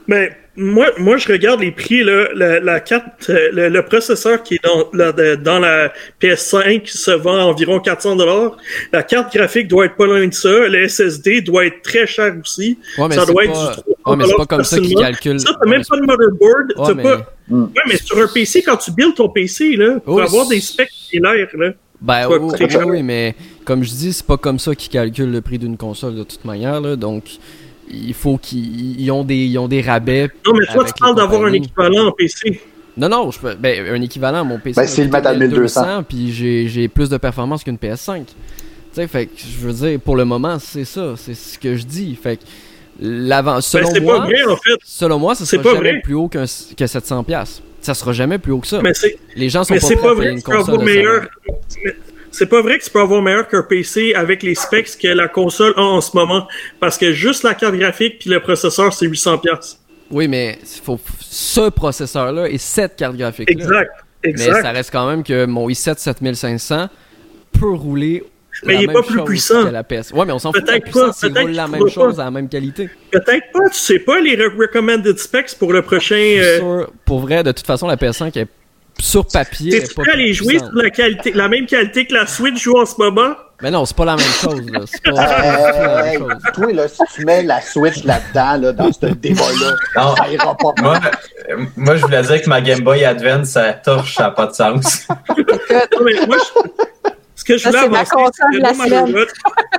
Speaker 2: Mais moi, moi, je regarde les prix, là, la, la carte, euh, le, le processeur qui est dans la, de- dans la PS5 se vend à environ 400 dollars. La carte graphique doit être pas loin de ça. Le SSD doit être très cher aussi.
Speaker 1: Ouais, mais
Speaker 2: ça doit
Speaker 1: pas-
Speaker 2: être du
Speaker 1: Ouais, mais c'est pas
Speaker 2: 300
Speaker 1: comme ça qu'ils calculent.
Speaker 2: Ça, t'as
Speaker 1: Ouais,
Speaker 2: même
Speaker 1: mais
Speaker 2: pas de motherboard.
Speaker 1: Ouais,
Speaker 2: t'as
Speaker 1: mais-
Speaker 2: pas... Ouais, mais sur un PC, quand tu builds ton PC, là, tu vas avoir des specs similaires, là.
Speaker 1: Ben
Speaker 2: cher.
Speaker 1: oui, mais comme je dis, c'est pas comme ça qu'ils calculent le prix d'une console de toute manière. Là, donc, il faut qu'ils ils ont des, ils ont des rabais.
Speaker 2: Non, mais toi, tu parles
Speaker 1: les
Speaker 2: d'avoir un équivalent en PC.
Speaker 1: Non, non, je peux, ben, un équivalent à mon PC.
Speaker 5: Ben, c'est le mettre à 1200.
Speaker 1: puis j'ai j'ai plus de performance qu'une PS5. Tu sais, fait que je veux dire, pour le moment, c'est ça, c'est ce que je dis. Fait que l'avant,
Speaker 2: Ben,
Speaker 1: selon
Speaker 2: c'est pas
Speaker 1: moi,
Speaker 2: vrai, en fait.
Speaker 1: selon moi, ça
Speaker 2: C'est
Speaker 1: sera
Speaker 2: pas
Speaker 1: jamais
Speaker 2: vrai.
Speaker 1: plus haut qu'un- que 700 pièces. Ça sera jamais plus haut que ça.
Speaker 2: Mais c'est
Speaker 1: Les gens sont
Speaker 2: Mais
Speaker 1: pas
Speaker 2: c'est
Speaker 1: prêts
Speaker 2: pas
Speaker 1: à payer
Speaker 2: vrai
Speaker 1: une console
Speaker 2: meilleur.
Speaker 1: 100
Speaker 2: mais C'est pas vrai que tu peux avoir meilleur qu'un PC avec les specs que la console a en ce moment. Parce que juste la carte graphique puis le processeur, c'est 800$. piastres.
Speaker 1: Oui, mais il faut ce processeur-là et cette carte graphique-là.
Speaker 2: Exact.
Speaker 1: Mais
Speaker 2: Exact.
Speaker 1: ça reste quand même que mon i7 7500 peut rouler.
Speaker 2: Mais
Speaker 1: la
Speaker 2: il est
Speaker 1: même
Speaker 2: pas plus puissant.
Speaker 1: que la PS. Ouais, mais on s'en fout
Speaker 2: Peut-être pas, peut-être
Speaker 1: roule la même chose
Speaker 2: pas.
Speaker 1: à la même qualité.
Speaker 2: Peut-être pas, tu sais pas les re- recommended specs pour le prochain. euh,
Speaker 1: pour vrai, de toute façon, la PS5 est sur papier.
Speaker 2: T'es
Speaker 1: pas
Speaker 2: prêt à aller jouer sur la, qualité, la même qualité que la Switch joue en ce moment?
Speaker 1: Mais non, c'est pas la même chose. Là. C'est pas,
Speaker 5: Hey,
Speaker 1: c'est pas la
Speaker 5: hey,
Speaker 1: même chose.
Speaker 5: toi, là, si tu mets la Switch là-dedans, là, dans ce débat-là, [laughs] ça ira pas
Speaker 4: moi, euh, moi, je voulais dire que ma Game Boy Advance, ça torche, ça n'a pas de sens. [laughs]
Speaker 2: Non, mais moi, je- ce que je voulais avancer,
Speaker 3: la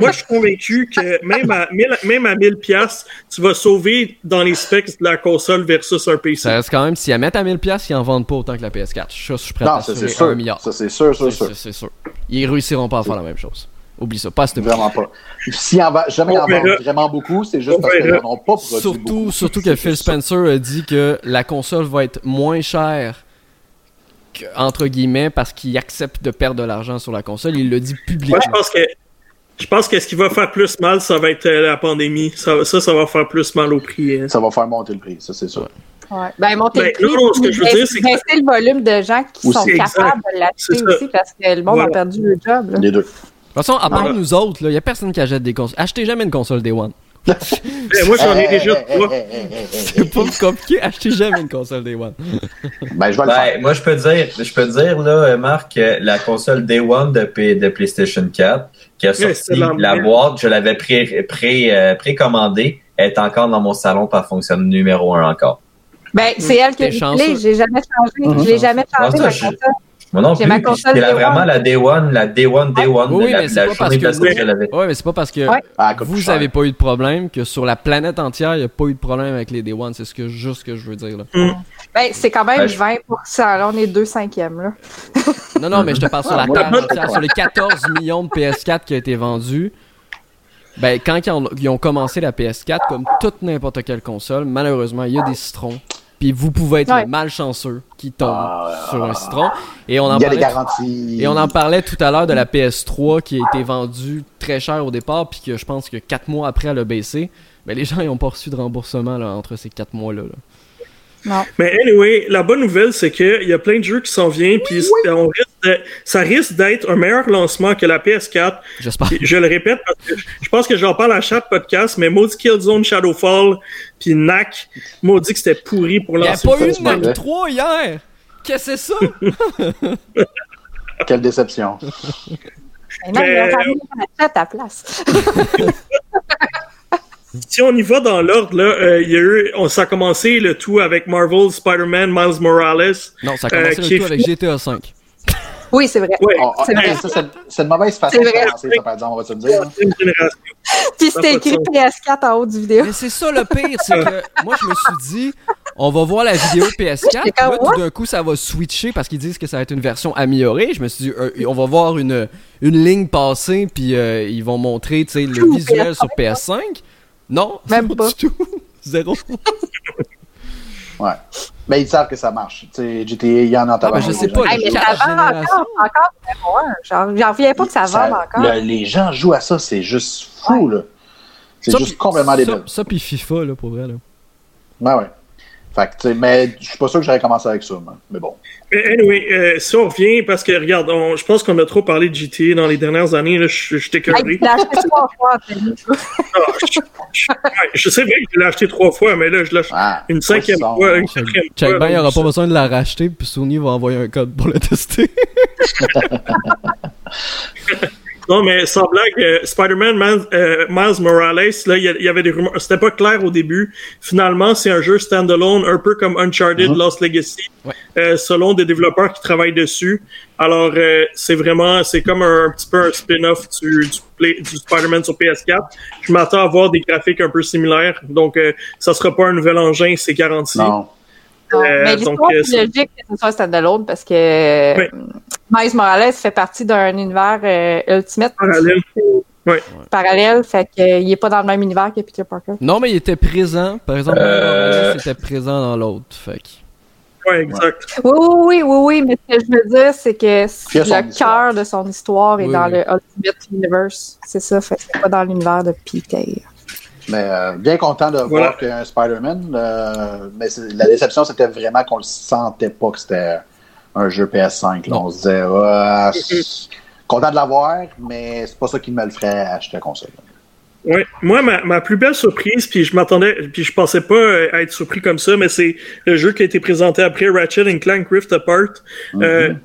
Speaker 2: moi, je suis convaincu que même à 1000, même à 1000 piastres, tu vas sauver dans les specs de la console versus un PC.
Speaker 1: Ça reste quand même, si elle mettent à 1000$, piastres, ils en vendent pas autant que la PS4. Ça, je suis prêt à
Speaker 5: Non, ça, c'est sûr.
Speaker 1: un milliard.
Speaker 5: Ça, c'est sûr, sûr,
Speaker 1: C'est
Speaker 5: sûr.
Speaker 1: c'est- sûr. Ils réussiront pas à faire la même chose. Oublie ça, pas à.
Speaker 5: Vraiment pas. S'ils en va- jamais en vendent vraiment beaucoup, c'est juste parce qu'ils n'en ont pas produit
Speaker 1: Surtout,
Speaker 5: beaucoup.
Speaker 1: surtout que Phil Spencer a dit que la console va être moins chère entre guillemets parce qu'il accepte de perdre de l'argent sur la console. Il le dit publiquement.
Speaker 2: Moi, je pense que je pense que ce qui va faire plus mal, ça va être euh, la pandémie. Ça, ça, ça va faire plus mal au prix. hein.
Speaker 5: Ça va faire monter le prix, ça, c'est sûr.
Speaker 3: Ouais. Ben, monter
Speaker 2: Ben,
Speaker 3: le prix,
Speaker 2: non, non, ce que je veux dire, c'est que-
Speaker 3: le volume de gens qui
Speaker 5: Aussi.
Speaker 3: sont
Speaker 2: Exact.
Speaker 3: capables de l'acheter aussi parce que le monde
Speaker 2: Voilà.
Speaker 3: a perdu le job. là.
Speaker 5: Les deux.
Speaker 1: De toute façon, à part nous autres, il n'y a personne qui achète des consoles. Achetez jamais une console Day One.
Speaker 2: Ben, moi, j'en ai déjà trois.
Speaker 1: C'est pas compliqué. Achetez jamais une console Day One.
Speaker 5: Ben, je vais le
Speaker 4: Ben,
Speaker 5: faire.
Speaker 4: moi, je peux dire, je peux dire, là, Marc, que la console Day One de, P- de PlayStation 4, qui a sorti
Speaker 2: la
Speaker 4: boîte, je l'avais pré, pré, euh, précommandée, elle est encore dans mon salon, elle fonctionne numéro un encore.
Speaker 3: Ben, c'est elle que voulais. J'ai jamais changé. Je l'ai jamais changé,
Speaker 4: Ah, ça,
Speaker 3: ma
Speaker 4: je-
Speaker 3: console.
Speaker 4: Moi non plus,
Speaker 3: ma
Speaker 4: puis
Speaker 3: console
Speaker 4: c'était la- vraiment la Day One, la Day One, Day One,
Speaker 1: Oui,
Speaker 4: de la,
Speaker 1: mais c'est
Speaker 4: la
Speaker 1: pas parce que
Speaker 4: je l'avais.
Speaker 1: Ouais, mais c'est pas parce que
Speaker 3: Ouais.
Speaker 5: Ah,
Speaker 1: vous avez pas eu de problème que sur la planète entière, il n'y a pas eu de problème avec les Day One. C'est ce que, juste ce que je veux dire. Là.
Speaker 3: Ben, c'est quand même
Speaker 4: Ben, je-
Speaker 3: 20%. Là, on est 2 cinquièmes, là. [laughs]
Speaker 1: Non, non, mais je te parle sur
Speaker 5: Ah,
Speaker 1: la
Speaker 5: comprends.
Speaker 1: sur les 14 millions de PS4 qui ont été vendus. Ben, quand ils ont, ils ont commencé la PS4, comme toute n'importe quelle console, malheureusement, il y a des citrons. Puis vous pouvez être
Speaker 3: Ouais.
Speaker 1: le malchanceux qui tombe
Speaker 5: Ah,
Speaker 1: sur un citron. Et on en
Speaker 5: Il y a des
Speaker 1: parlait
Speaker 5: garanties.
Speaker 1: Et on en parlait tout à l'heure de la PS3 qui a été vendue très cher au départ, puis que je pense que 4 mois après elle a baissé. Mais les gens n'ont pas reçu de remboursement là, entre ces 4 mois-là. là.
Speaker 3: Non.
Speaker 2: Mais anyway, la bonne nouvelle, c'est qu'il y a plein de jeux qui s'en viennent, puis ça risque d'être un meilleur lancement que la PS4.
Speaker 1: J'espère.
Speaker 2: Je le répète parce que je pense que j'en parle à chaque podcast, mais maudit Killzone Shadowfall, puis NAC, maudit que c'était pourri pour
Speaker 1: Il n'y a pas eu de. Mac 3 hier! Qu'est-ce que c'est ça?
Speaker 5: Quelle déception.
Speaker 3: Mais non,
Speaker 2: Mais-
Speaker 3: à ta place. [laughs]
Speaker 2: Si on y va dans l'ordre, là, euh, il y a eu, on, ça a commencé le tout avec Marvel, Spider-Man, Miles Morales.
Speaker 1: Non, ça a
Speaker 2: Euh,
Speaker 1: commencé
Speaker 2: qui
Speaker 1: le tout avec GTA 5.
Speaker 3: Oui, c'est vrai.
Speaker 2: Ouais,
Speaker 5: Oh,
Speaker 3: C'est vrai.
Speaker 5: hey, ça, c'est- c'est une mauvaise façon
Speaker 3: C'est
Speaker 5: de
Speaker 3: vrai.
Speaker 5: commencer, ça, par exemple, on va se le dire. hein.
Speaker 3: Puis c'était écrit PS4 en haut du vidéo.
Speaker 1: Mais c'est ça le pire, c'est que moi je me suis dit, on va voir la vidéo PS4,
Speaker 3: J'étais
Speaker 1: puis là tout d'un coup ça va switcher parce qu'ils disent que ça va être une version améliorée. Je me suis dit, euh, on va voir une, une ligne passer, puis euh, ils vont montrer le visuel
Speaker 3: PS5,
Speaker 1: sur PS5. Non,
Speaker 3: Même [laughs]
Speaker 1: pas
Speaker 3: pas.
Speaker 1: du tout. Zéro. [laughs]
Speaker 5: Ouais. Mais ils savent que ça marche. Tu sais, GTA, il y en a
Speaker 1: Ah, ben, je sais pas.
Speaker 3: Hey, mais ça vend
Speaker 1: générations.
Speaker 3: encore, encore. Genre, j'en reviens pas que ça
Speaker 5: Ça-
Speaker 3: vende encore.
Speaker 5: le- les gens jouent à ça, c'est juste fou, là. C'est juste complètement débile.
Speaker 1: ça puis FIFA là pour vrai là.
Speaker 5: Ouais, ouais. Fait que, tu sais, mais je suis pas sûr que j'aurais commencé avec ça, mais bon.
Speaker 2: Mais anyway, euh, si on revient, parce que regarde, on- je pense qu'on a trop parlé de GTA dans les dernières années, là, je, je t'ai
Speaker 3: Hey, acheté trois fois.
Speaker 2: Ah, je, je- ouais, je sais bien que je l'ai acheté trois fois, mais là, je l'ai acheté
Speaker 5: Ah,
Speaker 2: une cinquième
Speaker 5: pas
Speaker 2: fois,
Speaker 5: ça.
Speaker 2: une quatrième
Speaker 1: Check
Speaker 2: fois.
Speaker 1: ben, il pas besoin de la racheter, puis Sony va envoyer un code pour le tester. [laughs]
Speaker 2: Non, mais sans blague, euh, Spider-Man Miles, euh, Miles Morales, là, il y, avait des rumeurs. C'était pas clair au début. Finalement, c'est un jeu standalone, un peu comme Uncharted
Speaker 5: Mhm.
Speaker 2: Lost Legacy,
Speaker 1: Ouais.
Speaker 2: euh, selon des développeurs qui travaillent dessus. Alors, euh, c'est vraiment, c'est comme un, un petit peu un spin-off du, du, Spider-Man sur PS4. Je m'attends à voir des graphiques un peu similaires. Donc, euh, ça sera pas un nouvel engin, c'est garanti.
Speaker 5: Non.
Speaker 2: Euh,
Speaker 3: mais
Speaker 2: donc,
Speaker 3: l'histoire,
Speaker 2: euh,
Speaker 3: c'est logique que ce soit standalone parce que euh,
Speaker 2: Oui.
Speaker 3: Miles Morales fait partie d'un univers euh, Ultimate
Speaker 2: Parallèle.
Speaker 3: parallèle, fait qu'il est pas dans le même univers que Peter Parker.
Speaker 1: Non, mais il était présent. Par exemple,
Speaker 4: Euh.
Speaker 1: il était présent dans l'autre. Fait
Speaker 2: Ouais, exact.
Speaker 3: Oui, oui, oui, oui, oui, mais ce que je veux dire, c'est que le cœur de son histoire est
Speaker 1: Oui,
Speaker 3: dans
Speaker 1: oui.
Speaker 3: le Ultimate Universe. C'est ça, fait c'est pas dans l'univers de Peter.
Speaker 5: Mais euh, bien content de
Speaker 2: Voilà.
Speaker 5: voir qu'un Spider-Man. euh, mais la déception, c'était vraiment qu'on le sentait pas que c'était un jeu PS5. là. On se disait, c'est- content de l'avoir, mais c'est pas ça qui me le ferait acheter la console.
Speaker 2: Ouais. Moi, ma, ma plus belle surprise, puis je m'attendais, puis je pensais pas euh, être surpris comme ça, mais c'est le jeu qui a été présenté après Ratchet and Clank Rift Apart. Euh, tu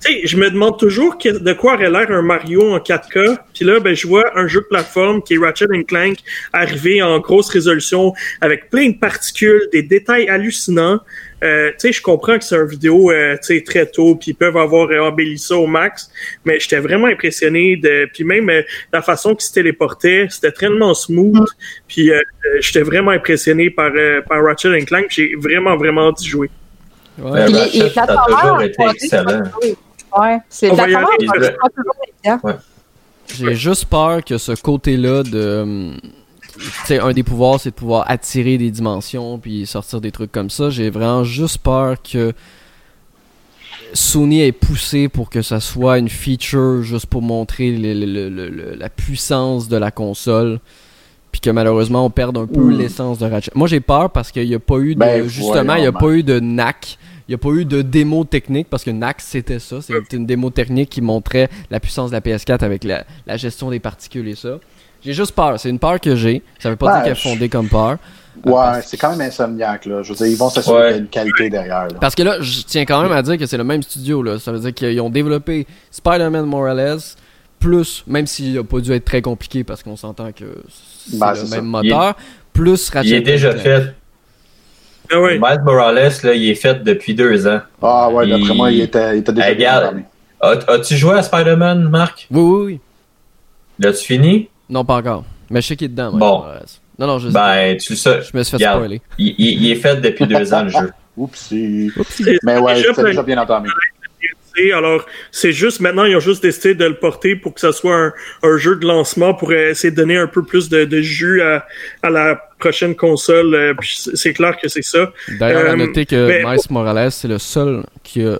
Speaker 2: sais, je me demande toujours que- de quoi aurait l'air un Mario en 4K. Puis là, ben, je vois un jeu de plateforme qui est Ratchet and Clank arriver en grosse résolution avec plein de particules, des détails hallucinants. Euh, tu sais, je comprends que c'est un vidéo, euh, tu sais, très tôt, puis ils peuvent avoir euh, embelli ça au max, mais j'étais vraiment impressionné de, puis même euh, la façon qu'il se téléportait, c'était tellement smooth, puis euh, j'étais vraiment impressionné par euh, par Ratchet and Clank. J'ai vraiment vraiment hâte d'y jouer.
Speaker 1: Ouais.
Speaker 3: Les, les
Speaker 4: ça a
Speaker 3: plateformeurs
Speaker 4: toujours
Speaker 3: en
Speaker 4: été
Speaker 3: 3D,
Speaker 4: excellent.
Speaker 3: Ouais, c'est
Speaker 2: aller.
Speaker 3: pas toujours évident.
Speaker 1: J'ai juste peur que ce côté-là de. hum, Tu sais, un des pouvoirs, c'est de pouvoir attirer des dimensions puis sortir des trucs comme ça. J'ai vraiment juste peur que Sony ait poussé pour que ça soit une feature juste pour montrer le- le- le- le- le- la puissance de la console. Puis que malheureusement, on perde un peu l'essence de Ratchet. Moi, j'ai peur parce qu'il n'y a pas eu de.
Speaker 5: Ben,
Speaker 1: justement, il n'y a pas eu de NAC. Il n'y a pas eu de démo technique parce que NAC c'était ça. C'était une démo technique qui montrait la puissance de la PS4 avec la, la gestion des particules et ça. J'ai juste peur. C'est une peur que j'ai. Ça veut pas
Speaker 5: Ouais,
Speaker 1: dire qu'elle est
Speaker 5: je-
Speaker 1: fondée comme peur. Euh,
Speaker 5: Ouais, c'est quand même insomniaque, là. Je veux dire, ils vont s'assurer
Speaker 4: Ouais.
Speaker 5: qu'il y a une qualité derrière, là.
Speaker 1: Parce que là, je tiens quand même à dire que c'est le même studio. Là. Ça veut dire qu'ils ont développé Spider-Man Morales, plus, même s'il n'a pas dû être très compliqué parce qu'on s'entend que c'est
Speaker 5: Ben,
Speaker 1: le même
Speaker 5: ça.
Speaker 1: moteur, plus Ratchet
Speaker 4: Il est déjà fait.
Speaker 2: Ah ouais.
Speaker 4: Miles Morales, là, il est fait depuis deux ans.
Speaker 5: Ah ouais, d'après moi, il était, il était déjà
Speaker 4: regarde. As-tu joué à Spider-Man, Marc?
Speaker 1: Oui, oui, oui.
Speaker 4: L'as-tu fini?
Speaker 1: Non, pas encore. Mais je sais qu'il est dedans. moi,
Speaker 4: Bon.
Speaker 1: Morales. Non, non, je sais.
Speaker 4: Ben, tu sais.
Speaker 1: Je me suis fait
Speaker 4: regarde.
Speaker 1: spoiler.
Speaker 4: Il, il- il est fait depuis deux ans, le jeu. [laughs]
Speaker 5: Oupsie.
Speaker 2: C'est-
Speaker 5: Mais ouais,
Speaker 2: plein
Speaker 5: déjà bien entamé.
Speaker 2: Alors, c'est juste maintenant, ils ont juste décidé de le porter pour que ça soit un, un jeu de lancement pour essayer de donner un peu plus de, de jus à, à la prochaine console. euh, puis c'est clair que c'est ça.
Speaker 1: D'ailleurs, à
Speaker 2: Euh,
Speaker 1: noter que
Speaker 2: mais-
Speaker 1: Miles Morales, c'est le seul qui a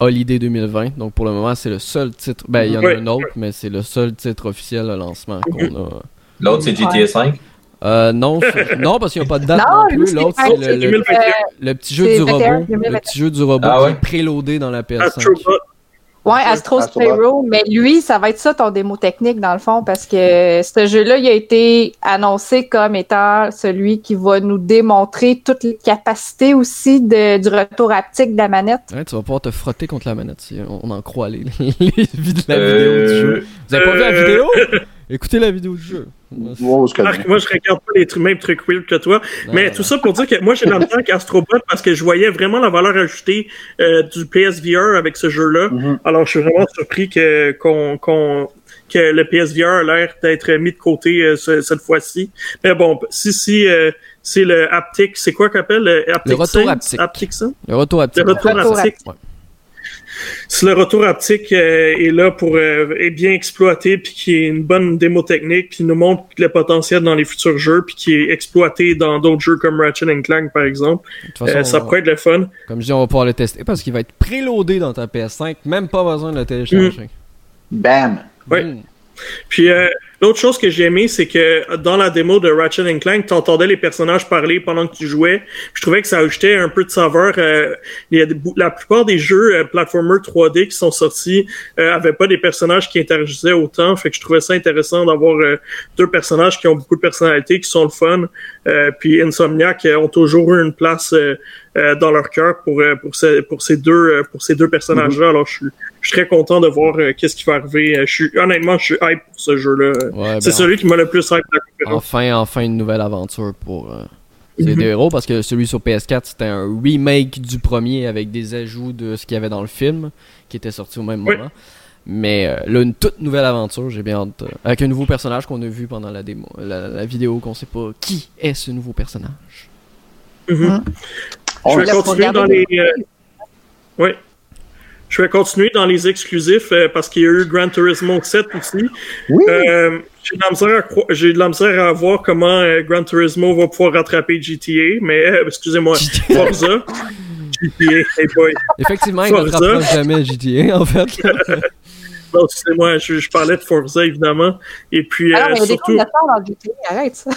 Speaker 1: Holiday 2020. Donc pour le moment, c'est le seul titre. Ben, il y en a
Speaker 2: Ouais.
Speaker 1: un autre, mais c'est le seul titre officiel de lancement qu'on a.
Speaker 4: L'autre, c'est GTA V.
Speaker 1: Euh, non, [laughs] non, parce qu'il n'y a pas de date
Speaker 3: Non,
Speaker 1: plus. L'autre, c'est le, le-
Speaker 2: 2021.
Speaker 1: le petit jeu du
Speaker 3: 21,
Speaker 1: robot. Le
Speaker 3: 2021.
Speaker 1: petit jeu du robot
Speaker 4: Ah
Speaker 1: qui est préloadé dans la PS5.
Speaker 2: Astrobot.
Speaker 3: Ouais, Astro
Speaker 5: Astrobot.
Speaker 3: Spyro, mais lui, ça va être ça ton démo technique dans le fond, parce que ce jeu-là, il a été annoncé comme étant celui qui va nous démontrer toutes les capacités aussi de, du retour haptique de la manette.
Speaker 1: Ouais, tu vas pouvoir te frotter contre la manette si on en croit les, [laughs] les vid- la
Speaker 4: Euh,
Speaker 1: vidéo du jeu. Vous avez pas vu la
Speaker 2: euh,
Speaker 1: vidéo? [laughs] Écoutez la vidéo du jeu.
Speaker 5: Wow,
Speaker 2: Marc, moi, je regarde pas les trucs, mêmes trucs weird que toi.
Speaker 1: Non,
Speaker 2: mais
Speaker 1: non,
Speaker 2: tout ça pour dire que moi, j'ai de la misère avec Astrobot parce que je voyais vraiment la valeur ajoutée euh, du PSVR avec ce jeu-là.
Speaker 5: Mhm.
Speaker 2: Alors, je suis vraiment surpris que, qu'on, qu'on, que le PSVR a l'air d'être mis de côté euh, ce- cette fois-ci. Mais bon, si, si, euh, c'est le haptic, c'est quoi qu'on appelle le haptic
Speaker 1: Le retour haptique.
Speaker 2: Haptic sync?
Speaker 1: Le retour haptique.
Speaker 2: Le Retour haptique. Si le retour haptique euh, est là pour euh, est bien exploité puis qui est une bonne démo technique puis nous montre le potentiel dans les futurs jeux puis qui est exploité dans d'autres jeux comme Ratchet and Clank par exemple,
Speaker 1: façon,
Speaker 2: euh, ça pourrait être le fun.
Speaker 1: comme je dis, on va pouvoir le tester parce qu'il va être préloadé dans ta PS5. Même pas besoin de le télécharger.
Speaker 5: Bam!
Speaker 2: Ouais.
Speaker 1: Mm.
Speaker 2: Puis euh, l'autre chose que j'ai aimé, c'est que dans la démo de Ratchet and Clank, tu entendais les personnages parler pendant que tu jouais. Je trouvais que ça ajoutait un peu de saveur. euh, la plupart des jeux euh, platformer 3D qui sont sortis euh, avaient pas des personnages qui interagissaient autant. Fait que je trouvais ça intéressant d'avoir euh, deux personnages qui ont beaucoup de personnalité, qui sont le fun. Euh, puis Insomniac ont toujours eu une place dans leur cœur pour euh, pour ces pour ces deux euh, pour ces deux personnages-là. Alors je suis je suis très content de voir euh, qu'est-ce qui va arriver. Euh, Je suis honnêtement, je suis hype pour ce jeu-là.
Speaker 1: Ouais,
Speaker 2: C'est
Speaker 1: ben,
Speaker 2: celui qui m'a le plus hype de la conférence.
Speaker 1: Enfin, enfin une nouvelle aventure pour euh, ces
Speaker 2: Mhm.
Speaker 1: deux héros parce que celui sur PS4 c'était un remake du premier avec des ajouts de ce qu'il y avait dans le film qui était sorti au même
Speaker 2: Oui.
Speaker 1: moment. Mais euh, là, une toute nouvelle aventure, j'ai bien hâte. euh, avec un nouveau personnage qu'on a vu pendant la démo, la, la vidéo, qu'on sait pas qui est ce nouveau personnage.
Speaker 2: Mhm.
Speaker 5: On
Speaker 2: Je vais continuer dans les. euh, Oui. Je vais continuer dans les exclusifs euh, parce qu'il y a eu Gran Turismo 7 aussi.
Speaker 5: Oui!
Speaker 2: Euh, j'ai de la misère à croi- j'ai de la misère à voir comment euh, Gran Turismo va pouvoir rattraper GTA, mais euh, excusez-moi, Forza. GTA, hey boy.
Speaker 1: Effectivement, il ne rattrape jamais GTA en fait. [laughs]
Speaker 2: Non, excusez-moi, je, je parlais de Forza évidemment. Et puis
Speaker 3: Alors,
Speaker 2: euh,
Speaker 3: il y a des
Speaker 2: surtout,
Speaker 3: commentateurs dans le GTA, arrête ça.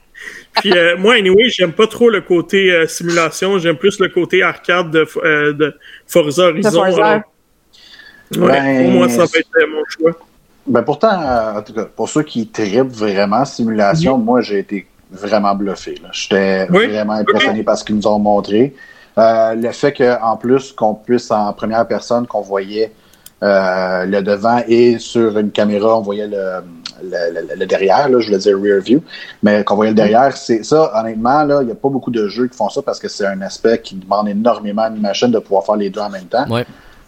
Speaker 3: [laughs]
Speaker 2: puis euh, moi anyway, j'aime pas trop le côté euh, simulation, j'aime plus le côté arcade de, euh, de Forza Horizon.
Speaker 3: Forza.
Speaker 2: alors, ouais,
Speaker 5: Ben,
Speaker 2: pour moi, ça va être euh, mon choix.
Speaker 5: Ben pourtant, euh, en tout cas, pour ceux qui tripent vraiment simulation, moi j'ai été vraiment bluffé. J'étais
Speaker 2: Oui.
Speaker 5: vraiment impressionné par ce qu'ils nous ont montré. Euh, le fait qu'en plus qu'on puisse en première personne qu'on voyait euh, le devant et sur une caméra on voyait le, le, le- le derrière, là, je voulais dire rear view, mais qu'on voyait le derrière, c'est ça, honnêtement, il n'y a pas beaucoup de jeux qui font ça parce que c'est un aspect qui demande énormément à une machine de pouvoir faire les deux en même temps.
Speaker 1: Ouais.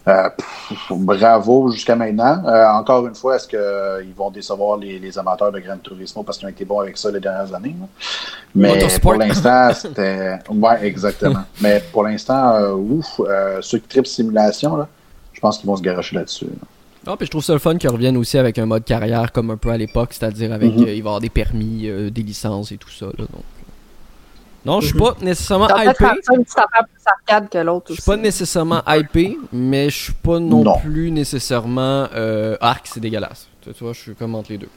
Speaker 5: Euh, pff, bravo jusqu'à maintenant. Euh, encore une fois, est-ce qu'ils vont décevoir les, les amateurs de Gran Turismo parce qu'ils ont été bons avec ça les dernières années? là? Mais pour l'instant, c'était. Ouais, exactement. [laughs] Mais pour l'instant, euh, ouf, euh, ceux qui tripent simulation, là, je pense qu'ils vont se garocher là-dessus. là.
Speaker 1: Ah, puis je trouve ça le fun qu'ils reviennent aussi avec un mode carrière comme un peu à l'époque, c'est-à-dire avec
Speaker 5: Mhm.
Speaker 1: euh, il va y avoir des permis, euh, des licences et tout ça. Là, donc. Non, je suis pas nécessairement hypé. Je
Speaker 3: aussi.
Speaker 1: suis pas nécessairement hypé, mais je suis pas non,
Speaker 5: Non.
Speaker 1: plus nécessairement euh, arc, c'est dégueulasse. Tu tu vois, je suis comme entre les deux.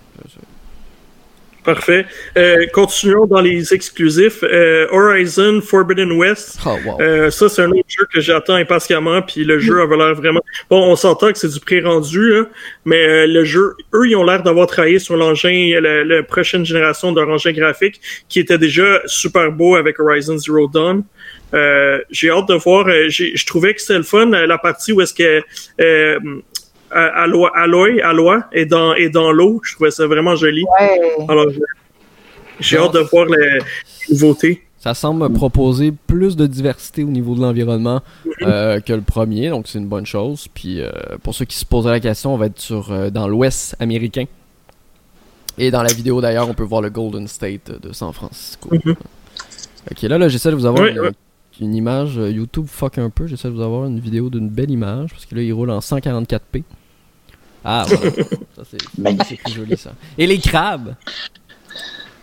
Speaker 2: Parfait. Euh, continuons dans les exclusifs. Euh, Horizon Forbidden West.
Speaker 1: Oh, wow.
Speaker 2: Euh, ça, c'est un autre jeu que j'attends impatiemment, puis le jeu avait l'air vraiment... Bon, on s'entend que c'est du pré-rendu, là, mais euh, le jeu, eux, ils ont l'air d'avoir travaillé sur l'engin, la, la prochaine génération de leur engin graphique, qui était déjà super beau avec Horizon Zero Dawn. Euh, j'ai hâte de voir. euh, j'ai- je trouvais que c'était le fun, la partie où est-ce que... Euh, Aloy, Aloy, Aloy est dans, est dans l'eau. Je trouvais ça vraiment joli.
Speaker 3: Ouais.
Speaker 2: Alors, j'ai- hâte de voir les nouveautés.
Speaker 1: Ça semble me proposer plus de diversité au niveau de l'environnement
Speaker 2: Mhm.
Speaker 1: euh, que le premier, donc c'est une bonne chose. Puis euh, pour ceux qui se poseraient la question, on va être sur euh, dans l'Ouest américain. Et dans la vidéo d'ailleurs, on peut voir le Golden State de San Francisco.
Speaker 2: Mhm.
Speaker 1: Ok, là, là j'essaie de vous avoir
Speaker 2: Ouais,
Speaker 1: une,
Speaker 2: ouais.
Speaker 1: Une image. euh, YouTube fuck un peu. J'essaie de vous avoir une vidéo d'une belle image parce que là, il roule en 144p. Ah, voilà. [laughs] ça c'est
Speaker 5: Magnifique.
Speaker 1: joli ça. Et les crabes.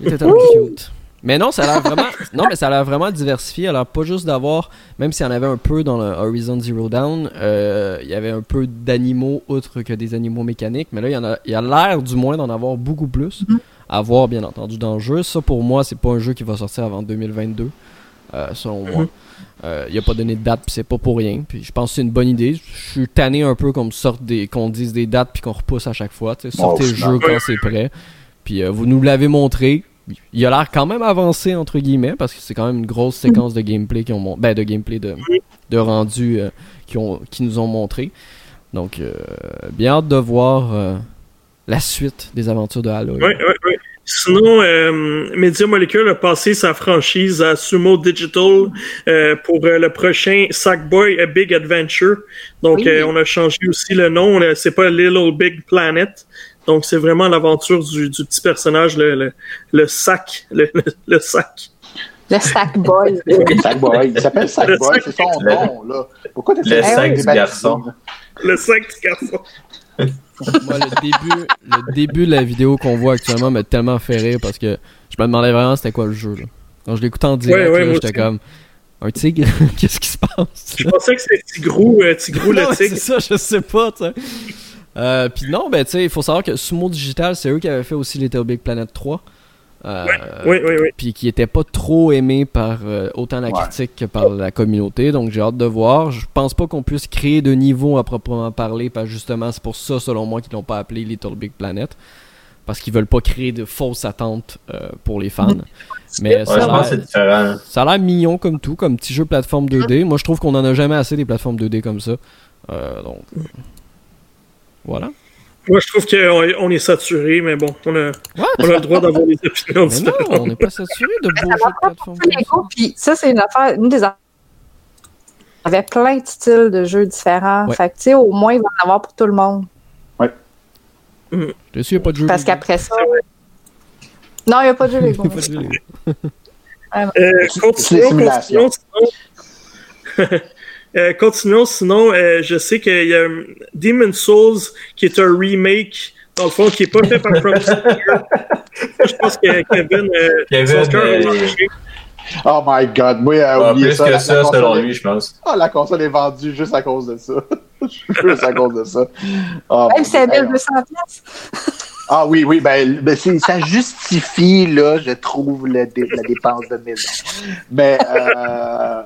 Speaker 1: Cute. Mais non, ça a l'air vraiment. Non, mais ça a l'air vraiment diversifié. Alors, pas juste d'avoir. Même s'il y en avait un peu dans le Horizon Zero Dawn, euh, il y avait un peu d'animaux autres que des animaux mécaniques. Mais là, il y, en a, il y a l'air du moins d'en avoir beaucoup plus. À voir, bien entendu, dans le jeu. Ça, pour moi, c'est pas un jeu qui va sortir avant 2022. Euh, selon moi. Euh, il a pas donné de date, puis c'est pas pour rien. Puis je pense que c'est une bonne idée. Je suis tanné un peu qu'on me sorte des, qu'on dise des dates puis qu'on repousse à chaque fois. tu sais. Sortez
Speaker 5: Oh,
Speaker 1: le
Speaker 5: finalement.
Speaker 1: jeu quand c'est prêt. Puis euh, vous nous l'avez montré. Il a l'air quand même avancé entre guillemets parce que c'est quand même une grosse séquence de gameplay qui ont mon- ben de gameplay de, de rendu euh, qui ont qui nous ont montré. Donc euh, bien hâte de voir euh, la suite des aventures de Halo.
Speaker 2: Oui, oui, oui. Sinon, euh, Media Molecule a passé sa franchise à Sumo Digital euh, pour euh, le prochain Sackboy A Big Adventure. Donc,
Speaker 3: Oui.
Speaker 2: euh, on a changé aussi le nom. C'est pas Little Big Planet. Donc, c'est vraiment l'aventure du, du petit personnage, le, le, le sac. Le, le, le sac.
Speaker 3: Le Stack Boy. [laughs]
Speaker 5: Sackboy. Il s'appelle Sackboy, c'est son
Speaker 4: Le-
Speaker 5: nom, là. Pourquoi t'as
Speaker 4: le sac du garçon.
Speaker 2: Le sac du garçon.
Speaker 1: Moi, le début, le début de la vidéo qu'on voit actuellement m'a tellement fait rire parce que je me demandais vraiment c'était quoi le jeu. Là. Quand je l'écoutais en direct,
Speaker 2: Ouais, ouais,
Speaker 1: j'étais comme un tigre, [laughs] qu'est-ce qui se passe?
Speaker 2: Je pensais que c'était Tigrou, euh, Tigrou le
Speaker 1: c'est
Speaker 2: tigre.
Speaker 1: ça, je sais pas, sais. Euh, Puis non, ben tu sais, il faut savoir que Sumo Digital, c'est eux qui avaient fait aussi Little Big Planet 3. Euh,
Speaker 2: Oui, oui, oui.
Speaker 1: Puis qui était pas trop aimé par euh, autant la
Speaker 5: Ouais.
Speaker 1: critique que par la communauté. Donc j'ai hâte de voir. Je pense pas qu'on puisse créer de niveau à proprement parler. Parce que justement, c'est pour ça, selon moi, qu'ils l'ont pas appelé Little Big Planet. Parce qu'ils veulent pas créer de fausses attentes euh, pour les fans. [laughs] Mais
Speaker 4: Ouais,
Speaker 1: ça
Speaker 4: je
Speaker 1: a l'air-
Speaker 4: différent.
Speaker 1: ça a l'air mignon comme tout, comme petit jeu plateforme 2D. Moi, je trouve qu'on en a jamais assez des plateformes 2D comme ça. Euh, donc, voilà.
Speaker 2: Moi, je trouve qu'on on est saturé, mais bon, on a, on a le droit d'avoir des opinions
Speaker 1: Mais non,
Speaker 2: différentes.
Speaker 1: on n'est pas saturé de beaux
Speaker 3: Ça
Speaker 1: jeux de plateforme.
Speaker 3: Lego, puis ça, c'est une affaire, une des affaires. Il y avait plein de styles de jeux différents.
Speaker 1: Ouais.
Speaker 3: Fait que, tu sais, au moins, il va en avoir pour tout le monde.
Speaker 1: Je suis, il n'y a pas de jeu.
Speaker 3: Parce
Speaker 1: Lego.
Speaker 3: qu'après ça. Non, il n'y a pas de jeu
Speaker 1: Il [laughs] y
Speaker 3: Lego.
Speaker 1: a pas de jeu Lego.
Speaker 2: Euh,
Speaker 5: C'est
Speaker 2: continuons, continuons, sinon, [laughs] Euh, continuons, sinon, euh, je sais qu'il y a Demon's Souls qui est un remake, dans le fond, qui n'est pas fait par From Software. [laughs] je pense que Kevin, euh,
Speaker 4: Kevin, euh.
Speaker 5: Oh my god, moi, euh,
Speaker 4: Ah, plus
Speaker 5: ça.
Speaker 4: que ça,
Speaker 5: console
Speaker 4: selon
Speaker 5: est-
Speaker 4: lui, je pense.
Speaker 5: Ah, la console est vendue juste à cause de ça. [laughs] juste à cause de ça. Oh,
Speaker 3: Même si. 1200 pièces.
Speaker 5: Ah oui, oui, ben, ben, c'est- ça justifie, là, je trouve, le dé- la dépense de maison. Mais euh,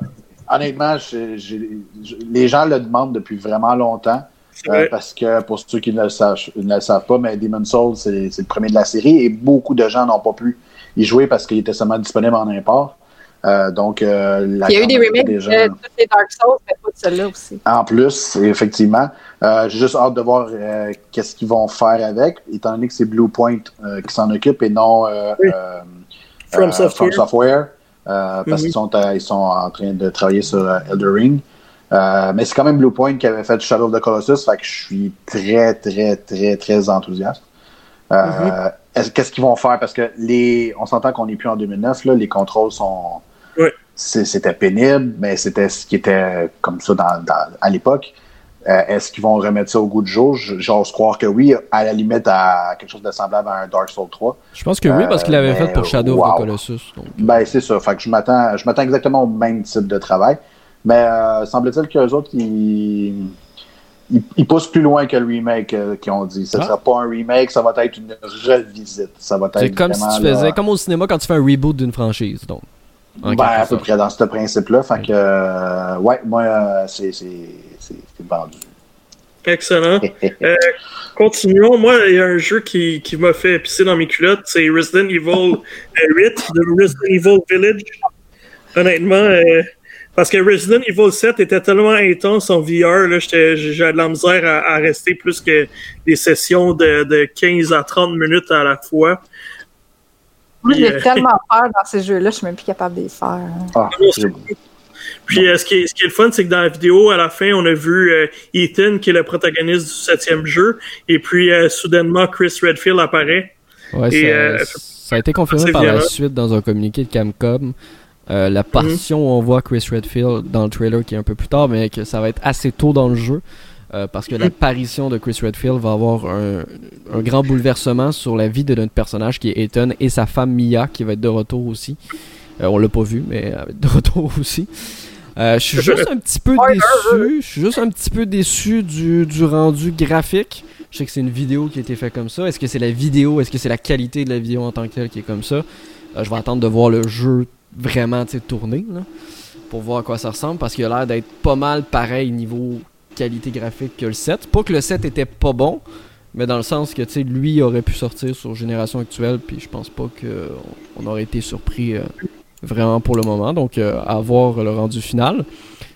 Speaker 5: honnêtement, je- j'ai- je- les gens le demandent depuis vraiment longtemps. Euh, parce que pour ceux qui ne le, savent, ne le savent pas, mais Demon's Souls, c'est c'est le premier de la série et beaucoup de gens n'ont pas pu y jouer parce qu'il était seulement disponible en import. Euh, donc, euh, la
Speaker 3: Il y a eu des remakes
Speaker 5: majorité des gens-
Speaker 3: de toutes les Dark Souls, mais pas de celle-là aussi.
Speaker 5: en plus, effectivement. Euh, J'ai juste hâte de voir euh, qu'est-ce qu'ils vont faire avec, étant donné que c'est Blue Point euh, qui s'en occupe et non euh,
Speaker 2: Oui.
Speaker 5: euh,
Speaker 2: From
Speaker 5: euh,
Speaker 2: Software.
Speaker 5: Software, euh, parce
Speaker 2: Mhm.
Speaker 5: qu'ils sont, à- ils sont en train de travailler sur euh, Elder Ring. Euh, mais c'est quand même Blue Point qui avait fait Shadow of the Colossus, fait que je suis très, très, très, très enthousiaste. Euh,
Speaker 2: Mhm.
Speaker 5: est-ce- Qu'est-ce qu'ils vont faire? Parce que les, on s'entend qu'on n'est plus en 2009, là, les contrôles sont, c'était pénible, mais c'était ce qui était comme ça dans, dans- à l'époque. Euh, Est-ce qu'ils vont remettre ça au goût du jour? J'ose croire que oui, à la limite à quelque chose de semblable à un Dark Souls 3.
Speaker 1: Je pense que oui, parce qu'il l'avait
Speaker 5: Euh,
Speaker 1: fait pour Shadow of the Colossus. donc.
Speaker 5: Ben, c'est ça. Fait que je m'attends, je m'attends exactement au même type de travail. Mais euh, semble-t-il qu'eux autres, ils, ils, ils poussent plus loin que le remake euh, qu'ils ont dit. Ce ne
Speaker 1: Ah.
Speaker 5: sera pas un remake, ça va être une revisite. Ça va être
Speaker 1: C'est comme si tu
Speaker 5: là,
Speaker 1: faisais, comme au cinéma quand tu fais un reboot d'une franchise. Donc,
Speaker 5: Ben, à peu près dans ce principe-là. Fait que, euh, ouais, moi, euh, c'est, c'est, c'est, c'est vendu.
Speaker 2: Excellent. [laughs] Euh, continuons. Moi, il y a un jeu qui, qui m'a fait pisser dans mes culottes. C'est Resident Evil euh, 8 de Resident Evil Village. Honnêtement, euh, parce que Resident Evil 7 était tellement intense en VR, là, j'étais- j'avais de la misère à, à rester plus que des sessions de, de 15 à 30 minutes à la fois.
Speaker 3: Moi, j'ai
Speaker 2: euh,
Speaker 3: tellement [laughs] peur dans ces jeux-là, je suis même plus capable de les faire.
Speaker 5: Ah, c'est-
Speaker 2: Puis euh, ce, qui est, ce qui est le fun, c'est que dans la vidéo, à la fin, on a vu euh, Ethan, qui est le protagoniste du septième jeu, et puis euh, soudainement, Chris Redfield apparaît.
Speaker 1: Ouais,
Speaker 2: Et,
Speaker 1: ça,
Speaker 2: euh,
Speaker 1: ça a été confirmé par la suite dans un communiqué de Camcom. Euh, la portion où on voit Chris Redfield dans le trailer qui est un peu plus tard, mais que ça va être assez tôt dans le jeu. Euh, parce que l'apparition de Chris Redfield va avoir un, un grand bouleversement sur la vie de notre personnage qui est Ethan et sa femme Mia qui va être de retour aussi. Euh, on l'a pas vu, mais elle va être de retour [laughs] aussi. Euh, je suis juste un petit peu déçu. Je suis juste un petit peu déçu du, du rendu graphique. Je sais que c'est une vidéo qui a été faite comme ça. Est-ce que c'est la vidéo? Est-ce que c'est la qualité de la vidéo en tant que telle qui est comme ça? Euh, Je vais attendre de voir le jeu vraiment tourner là, pour voir à quoi ça ressemble parce qu'il a l'air d'être pas mal pareil niveau qualité graphique que le 7. Pas que le 7 était pas bon, mais dans le sens que tu sais, lui aurait pu sortir sur génération actuelle, puis je pense pas qu'on on aurait été surpris euh, vraiment pour le moment. Donc, euh, à voir le rendu final.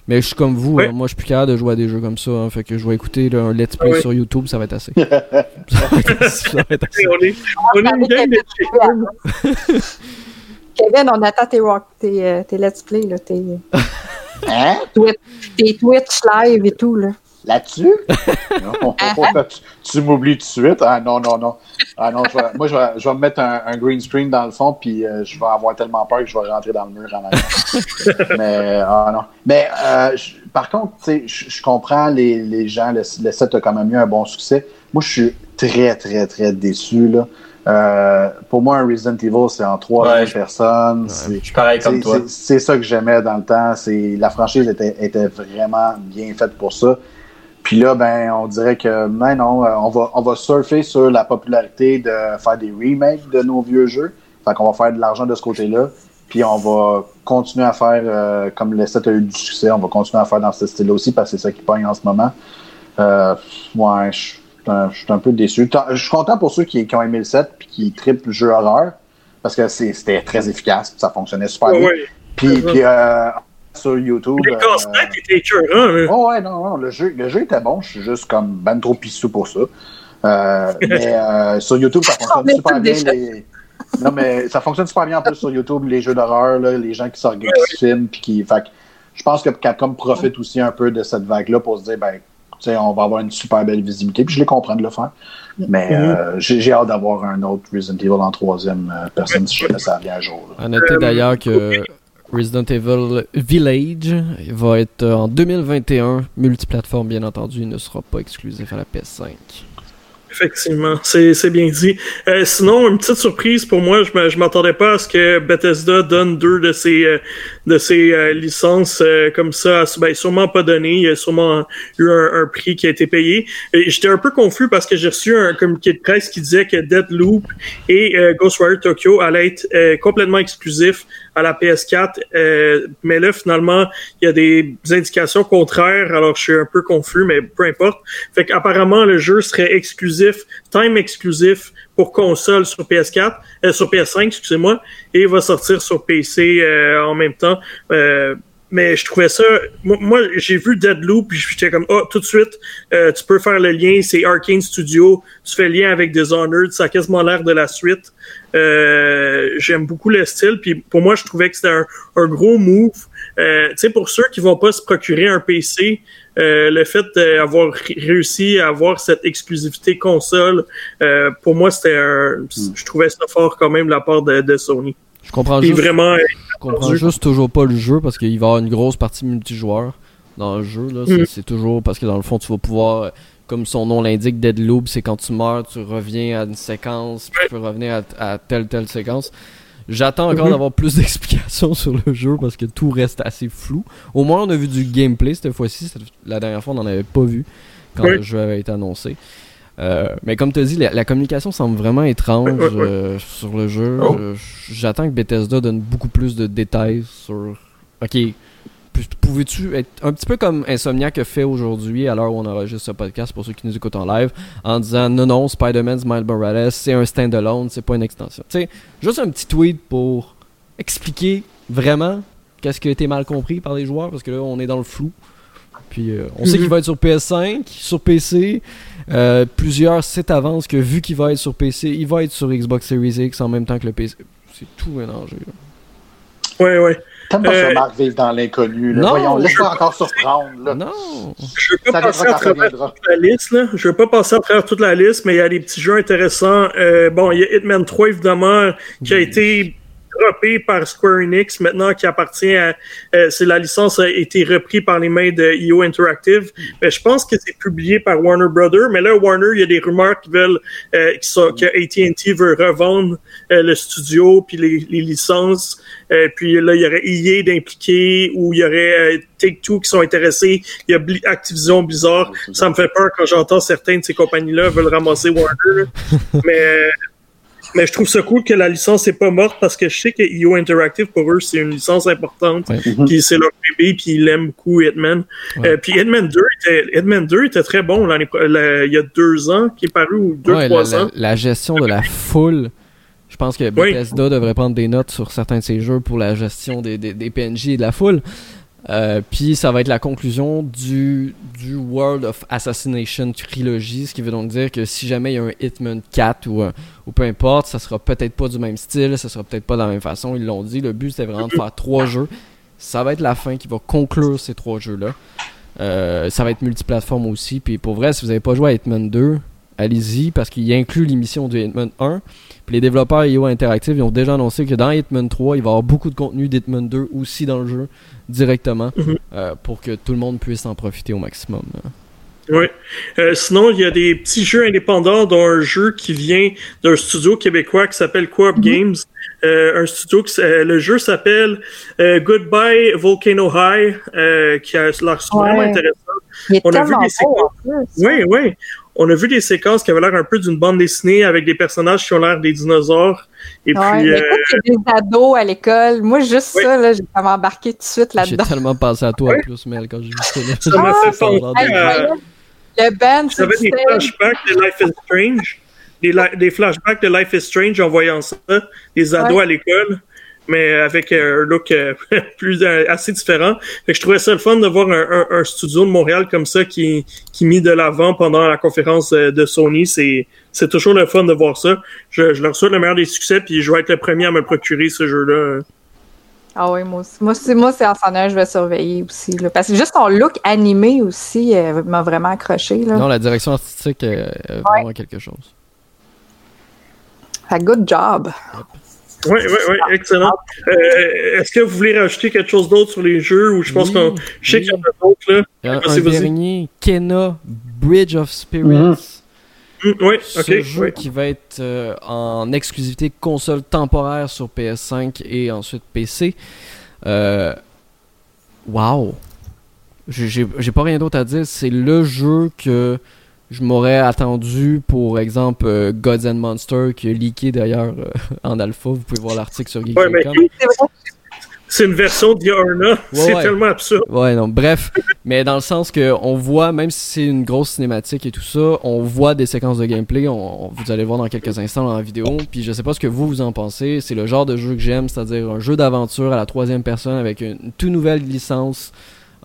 Speaker 1: Mais je suis comme vous, hein, moi je suis plus capable de jouer à des jeux comme ça, hein, fait que je vais écouter là, un let's play sur YouTube, ça va être assez. [laughs] ça va être assez. ça va être assez.
Speaker 2: On est, on est une de. [laughs]
Speaker 3: Kevin, on attend tes, rock, tes, euh, tes let's play, là, tes, [laughs]
Speaker 5: Hein?
Speaker 3: Twitch, tes Twitch live et tout. Là.
Speaker 5: Là-dessus? [laughs] Tu tu m'oublies tout de suite? Ah non, non, non. Ah non, je vais- moi, je vais, je vais me mettre un, un green screen dans le fond, puis euh, je vais avoir tellement peur que je vais rentrer dans le mur en arrière. [laughs] Mais, ah non. Mais, euh, je- par contre, tu sais, je, je comprends les, les gens, le, le set a quand même eu un bon succès. Moi, je suis très, très, très déçu, là. Euh, pour moi, un Resident Evil, c'est en trois
Speaker 4: Ouais, je-
Speaker 5: personnes. c'est-
Speaker 4: Je suis pareil comme toi.
Speaker 5: c'est- ça que j'aimais dans le temps. C'est la franchise était, était vraiment bien faite pour ça. Puis là, ben, on dirait que ben non, euh, on va on va surfer sur la popularité de faire des remakes de nos vieux jeux. Fait qu'on va faire de l'argent de ce côté-là. Puis on va continuer à faire euh, comme le set a eu du succès, on va continuer à faire dans ce style-là aussi parce que c'est ça qui pogne en ce moment. Euh, ouais, je un, je suis un peu déçu. Je suis content pour ceux qui, qui ont aimé le set puis qui trippent le jeu horreur parce que c'était très efficace, ça fonctionnait super bien. Puis, euh, sur YouTube.
Speaker 2: Les
Speaker 5: euh,
Speaker 2: casse-têtes étaient écœurants. là.
Speaker 5: Oh ouais, non, non, le jeu, le jeu était bon, je suis juste comme ben trop pissou pour ça. Euh, [laughs] mais euh, sur YouTube, ça fonctionne super bien. Les... Non, mais ça fonctionne super bien en plus sur YouTube, les jeux d'horreur, les gens qui filment, puis qui. Fait que je pense que Capcom profite aussi un peu de cette vague-là pour se dire, ben, on va avoir une super belle visibilité, puis je les comprends de le faire. Mais euh, j'ai hâte d'avoir un autre Resident Evil en troisième euh, personne si jamais ça vient un jour. là.
Speaker 1: À noter d'ailleurs que Resident Evil Village va être euh, en 2021, multiplateforme bien entendu, il ne sera pas exclusif à la PS5.
Speaker 2: Effectivement, c'est bien dit. Euh, sinon, une petite surprise pour moi, je me- je m'attendais pas à ce que Bethesda donne deux de ses euh, de ses euh, licences euh, comme ça. Ben, sûrement pas donné. Il y a sûrement eu un, un prix qui a été payé. J'étais un peu confus parce que j'ai reçu un communiqué de presse qui disait que Deadloop et euh, Ghostwire Tokyo allaient être euh, complètement exclusifs à la PS4. euh, mais là, finalement, il y a des indications contraires. Alors, je suis un peu confus, mais peu importe. Fait qu'apparemment, le jeu serait exclusif, time exclusif pour console sur PS4, euh, sur PS5, excusez-moi, et va sortir sur PC euh, en même temps. Euh, mais je trouvais ça. Moi, j'ai vu Deadloop, puis j'étais comme, oh, tout de suite, euh, tu peux faire le lien, c'est Arkane Studio, tu fais le lien avec Dishonored, ça a quasiment l'air de la suite. Euh, J'aime beaucoup le style, puis pour moi, je trouvais que c'était un, un gros move. Euh, tu sais, pour ceux qui vont pas se procurer un PC, euh, le fait d'avoir ré- réussi à avoir cette exclusivité console, euh, pour moi, c'était un. Je trouvais ça fort quand même de la part de, de Sony.
Speaker 1: Je comprends juste,
Speaker 2: vraiment,
Speaker 1: je comprends juste toujours pas le jeu parce qu'il va y avoir une grosse partie multijoueur dans le jeu. là. C'est
Speaker 2: Mm.
Speaker 1: c'est toujours parce que dans le fond, tu vas pouvoir, euh, comme son nom l'indique, Deadloop, c'est quand tu meurs, tu reviens à une séquence, puis tu peux revenir à, à telle telle séquence. J'attends encore
Speaker 2: Mhm.
Speaker 1: d'avoir plus [laughs] d'explications sur le jeu parce que tout reste assez flou. Au moins, on a vu du gameplay cette fois-ci. La dernière fois, on n'en avait pas vu quand
Speaker 2: Oui.
Speaker 1: le jeu avait été annoncé. Euh, mais comme tu as dit, la, la communication semble vraiment étrange euh, sur le jeu.
Speaker 4: Oh.
Speaker 1: Euh, J'attends que Bethesda donne beaucoup plus de détails sur. Ok, pouvais-tu être un petit peu comme Insomniac a fait aujourd'hui à l'heure où on enregistre ce podcast pour ceux qui nous écoutent en live en disant non non Spider-Man's Miles Morales c'est un standalone c'est pas une extension tu sais juste un petit tweet pour expliquer vraiment qu'est-ce qui a été mal compris par les joueurs parce que là on est dans le flou puis euh, on sait
Speaker 2: Mhm.
Speaker 1: qu'il va être sur PS5 sur PC euh, plusieurs sites avancent que vu qu'il va être sur PC il va être sur Xbox Series X en même temps que le PC c'est tout mélangé là.
Speaker 2: ouais, ouais.
Speaker 5: T'aimes pas
Speaker 2: Euh,
Speaker 5: ça, Marc, vivre dans l'inconnu. là.
Speaker 1: non,
Speaker 5: Voyons,
Speaker 2: je-
Speaker 5: laisse-toi encore surprendre. Là.
Speaker 1: non
Speaker 2: Je veux pas
Speaker 5: Ça
Speaker 2: passer à travers toute la liste, là. Je veux pas passer à travers toute la liste, mais il y a des petits jeux intéressants. Euh, bon, il y a Hitman 3, évidemment, qui a été par Square Enix, maintenant qui appartient à... euh, c'est la licence a été reprise par les mains de EO Interactive. Mais je pense que c'est publié par Warner Brothers. Mais là, Warner, il y a des rumeurs qui veulent... euh, qui sont, que AT&T veut revendre euh, le studio, puis les, les licences. Euh, puis là, il y aurait EA d'impliquer, ou il y aurait euh, Take-Two qui sont intéressés. Il y a Activision Blizzard. Ça me fait peur quand j'entends certaines de ces compagnies-là veulent ramasser Warner. là. [laughs] mais, euh, mais je trouve ça cool que la licence n'est pas morte parce que je sais que EO Interactive, pour eux, c'est une licence importante.
Speaker 1: Ouais.
Speaker 2: Puis c'est leur bébé, puis ils l'aiment beaucoup, Hitman.
Speaker 1: Ouais.
Speaker 2: Euh, puis Hitman 2, était, Hitman 2 était très bon l'année pro- la- il y a deux ans, qui est paru, ou deux,
Speaker 1: Ouais,
Speaker 2: trois
Speaker 1: la,
Speaker 2: ans.
Speaker 1: la gestion de la foule. Je pense que
Speaker 2: Oui.
Speaker 1: Bethesda devrait prendre des notes sur certains de ses jeux pour la gestion des, des, des PNJ et de la foule. Euh, puis ça va être la conclusion du, du World of Assassination Trilogy, ce qui veut donc dire que si jamais il y a un Hitman 4 ou, un- ou peu importe, ça sera peut-être pas du même style, ça sera peut-être pas de la même façon, ils l'ont dit. Le but c'était vraiment de faire trois jeux. Ça va être la fin qui va conclure ces trois jeux-là. Euh, ça va être multiplateforme aussi. Puis pour vrai, si vous n'avez pas joué à Hitman 2, allez-y parce qu'il inclut l'émission du Hitman 1. Puis les développeurs IO Interactive ils ont déjà annoncé que dans Hitman 3, il va y avoir beaucoup de contenu d'Hitman 2 aussi dans le jeu directement
Speaker 2: Mhm.
Speaker 1: euh, pour que tout le monde puisse en profiter au maximum. là.
Speaker 2: Oui. Euh, sinon, il y a des petits jeux indépendants, dont un jeu qui vient d'un studio québécois qui s'appelle Co-op Games. Euh, un studio qui euh, le jeu s'appelle euh, Goodbye Volcano High, euh, qui a l'air vraiment
Speaker 3: Ouais.
Speaker 2: intéressant.
Speaker 3: Il est
Speaker 2: On a vu des
Speaker 3: plus.
Speaker 2: Oui, oui. On a vu des séquences qui avaient l'air un peu d'une bande dessinée avec des personnages qui ont l'air des dinosaures. Et
Speaker 3: Ouais,
Speaker 2: puis,
Speaker 3: mais
Speaker 2: euh,
Speaker 3: écoute, il y a des ados à l'école. Moi, juste
Speaker 2: Oui.
Speaker 3: ça, là, j'ai comme embarqué tout de suite
Speaker 1: J'ai
Speaker 3: là-dedans.
Speaker 1: tellement pensé à toi en plus, Mel, quand j'ai vu ça. là.
Speaker 2: Ça m'a fait
Speaker 1: Ça a l'air
Speaker 2: penser à-.
Speaker 3: Le band, c'est
Speaker 2: J'avais des flashbacks de Life is Strange? Des, flashbacks de Life is Strange en voyant ça. Des ados
Speaker 3: Ouais.
Speaker 2: à l'école. Mais avec euh, un look euh, [laughs] plus euh, assez différent. Fait que je trouvais ça le fun de voir un, un- un studio de Montréal comme ça qui, qui mis de l'avant pendant la conférence de Sony. C'est, c'est toujours le fun de voir ça. Je, je leur souhaite le meilleur des succès, puis je vais être le premier à me procurer ce jeu-là.
Speaker 3: Ah oui, moi aussi. Moi, c'est, moi, c'est en s'en je vais surveiller aussi. Là. Parce que juste ton look animé aussi euh, m'a vraiment accroché. Là.
Speaker 1: Non, la direction artistique est vraiment quelque chose.
Speaker 3: Que good job.
Speaker 2: Oui, oui, oui, excellent. Euh, est-ce que vous voulez rajouter quelque chose d'autre sur les jeux ou je pense
Speaker 1: Oui,
Speaker 2: qu'on. Je sais
Speaker 1: oui.
Speaker 2: qu'il y en a d'autres là.
Speaker 1: Il y a un, un dernier, Kena Bridge of Spirits.
Speaker 5: Mhm.
Speaker 2: Hum, oui,
Speaker 1: Ce jeu
Speaker 2: oui.
Speaker 1: qui va être euh, en exclusivité console temporaire sur PS5 et ensuite PC. Euh, wow! J'ai pas rien d'autre à dire. C'est le jeu que je m'aurais attendu pour exemple euh, Gods and Monsters qui est leaké d'ailleurs euh, [laughs] en alpha. Vous pouvez voir l'article sur
Speaker 2: Ouais, mais
Speaker 1: Geek.com.
Speaker 3: C'est vrai.
Speaker 2: c'est une version d'Iorna. c'est
Speaker 1: ouais.
Speaker 2: tellement absurde.
Speaker 1: Ouais, non, bref, mais dans le sens que on voit, même si c'est une grosse cinématique et tout ça, on voit des séquences de gameplay, on, on- vous allez le voir dans quelques instants dans la vidéo, puis je sais pas ce que vous vous en pensez, c'est le genre de jeu que j'aime, c'est-à-dire un jeu d'aventure à la troisième personne avec une, une toute nouvelle licence,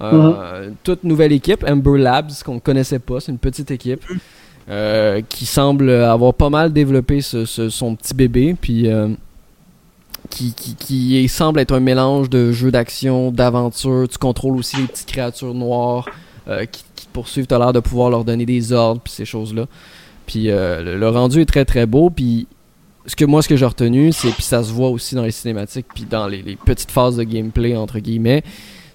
Speaker 1: euh, une toute nouvelle équipe, Ember Labs, qu'on connaissait pas, c'est une petite équipe. euh, qui semble avoir pas mal développé ce- ce- son petit bébé, puis euh, qui, qui, qui semble être un mélange de jeu d'action, d'aventure. Tu contrôles aussi les petites créatures noires euh, qui, qui te poursuivent. Tu as l'air de pouvoir leur donner des ordres, puis ces choses-là. Puis le, le rendu est très très beau. Puis ce que moi, ce que j'ai retenu, c'est, puis ça se voit aussi dans les cinématiques, puis dans les, les petites phases de gameplay, entre guillemets,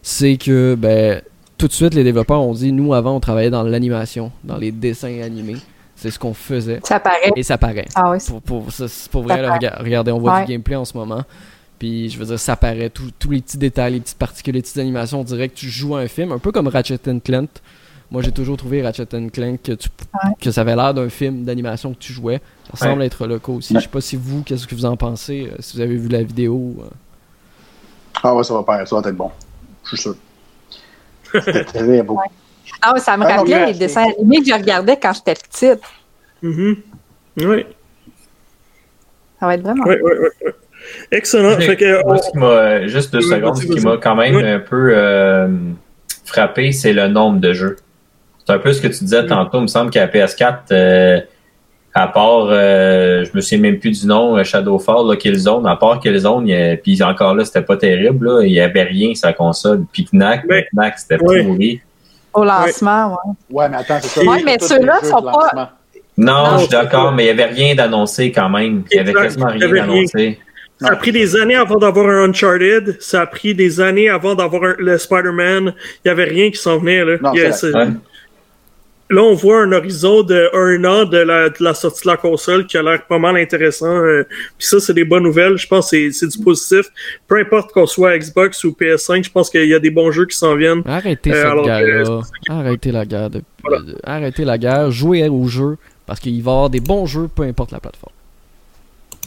Speaker 1: c'est que ben, tout de suite, les développeurs ont dit, nous avant, on travaillait dans l'animation, dans les dessins animés. C'est ce qu'on faisait.
Speaker 3: Ça paraît.
Speaker 1: Et ça paraît
Speaker 3: Ah oui, c'est-
Speaker 1: pour, pour, ça, pour vrai, là, regardez, on voit
Speaker 3: Ouais.
Speaker 1: du gameplay en ce moment. Puis je veux dire, ça paraît, tous les petits détails, les petites particules, les petites animations, on dirait que tu joues à un film, un peu comme Ratchet Clank. Moi, j'ai toujours trouvé Ratchet Clank que, tu,
Speaker 3: Ouais.
Speaker 1: que ça avait l'air d'un film d'animation que tu jouais. Ça semble être le cas aussi.
Speaker 5: Ouais.
Speaker 1: Je sais pas si vous, qu'est-ce que vous en pensez, euh, si vous avez vu la vidéo. euh.
Speaker 5: Ah ouais, ça va faire, ça va être bon. Je suis sûr. C'était très beau.
Speaker 3: Ah oui, ça me
Speaker 5: Ah,
Speaker 3: rappelait les dessins animés que je regardais quand j'étais petite.
Speaker 2: Mhm. Oui,
Speaker 3: Ça va être vraiment.
Speaker 2: oui, oui, oui. Excellent.
Speaker 4: J'ai-
Speaker 2: Fait que,
Speaker 4: moi,
Speaker 2: on-
Speaker 4: ce qui m'a, juste deux
Speaker 2: Oui,
Speaker 4: secondes, ce qui m'a quand même
Speaker 2: Oui.
Speaker 4: un peu euh, frappé, c'est le nombre de jeux. C'est un peu ce que tu disais
Speaker 2: Oui.
Speaker 4: tantôt. Il me semble qu'à PS4, euh, à part, euh, je me souviens même plus du nom, euh, Shadowfall, là, Killzone, à part Killzone, il puis encore là, c'était pas terrible, là, il y avait rien sur la console. Puis Knack,
Speaker 2: Mais-
Speaker 4: Knack, c'était
Speaker 2: Oui.
Speaker 4: pourri.
Speaker 3: Au lancement, ouais.
Speaker 5: Ouais, mais attends, c'est ça.
Speaker 3: Ouais,
Speaker 5: c'est
Speaker 3: mais ceux-là sont pas-.
Speaker 4: Non,
Speaker 3: Non,
Speaker 4: je suis d'accord, mais il y avait rien d'annoncé quand même. Il y avait quasiment rien d'annoncé.
Speaker 2: Ça a pris des années avant d'avoir un Uncharted. Ça a pris des années avant d'avoir le Spider-Man. Il y avait rien qui s'en venait. Là.
Speaker 5: Non, c'est-
Speaker 4: Ouais.
Speaker 2: Là, on voit un horizon de un an de la, de la sortie de la console qui a l'air pas mal intéressant. euh, Puis ça, c'est des bonnes nouvelles. Je pense que c'est- c'est du positif. Peu importe qu'on soit Xbox ou PS5, je pense qu'il y a des bons jeux qui s'en viennent.
Speaker 1: Arrêtez
Speaker 2: Euh,
Speaker 1: cette guerre-là. Arrêtez la guerre. de-
Speaker 2: Voilà.
Speaker 1: de- Arrêtez la guerre. Jouez au jeu. Parce qu'il va y avoir des bons jeux, peu importe la plateforme.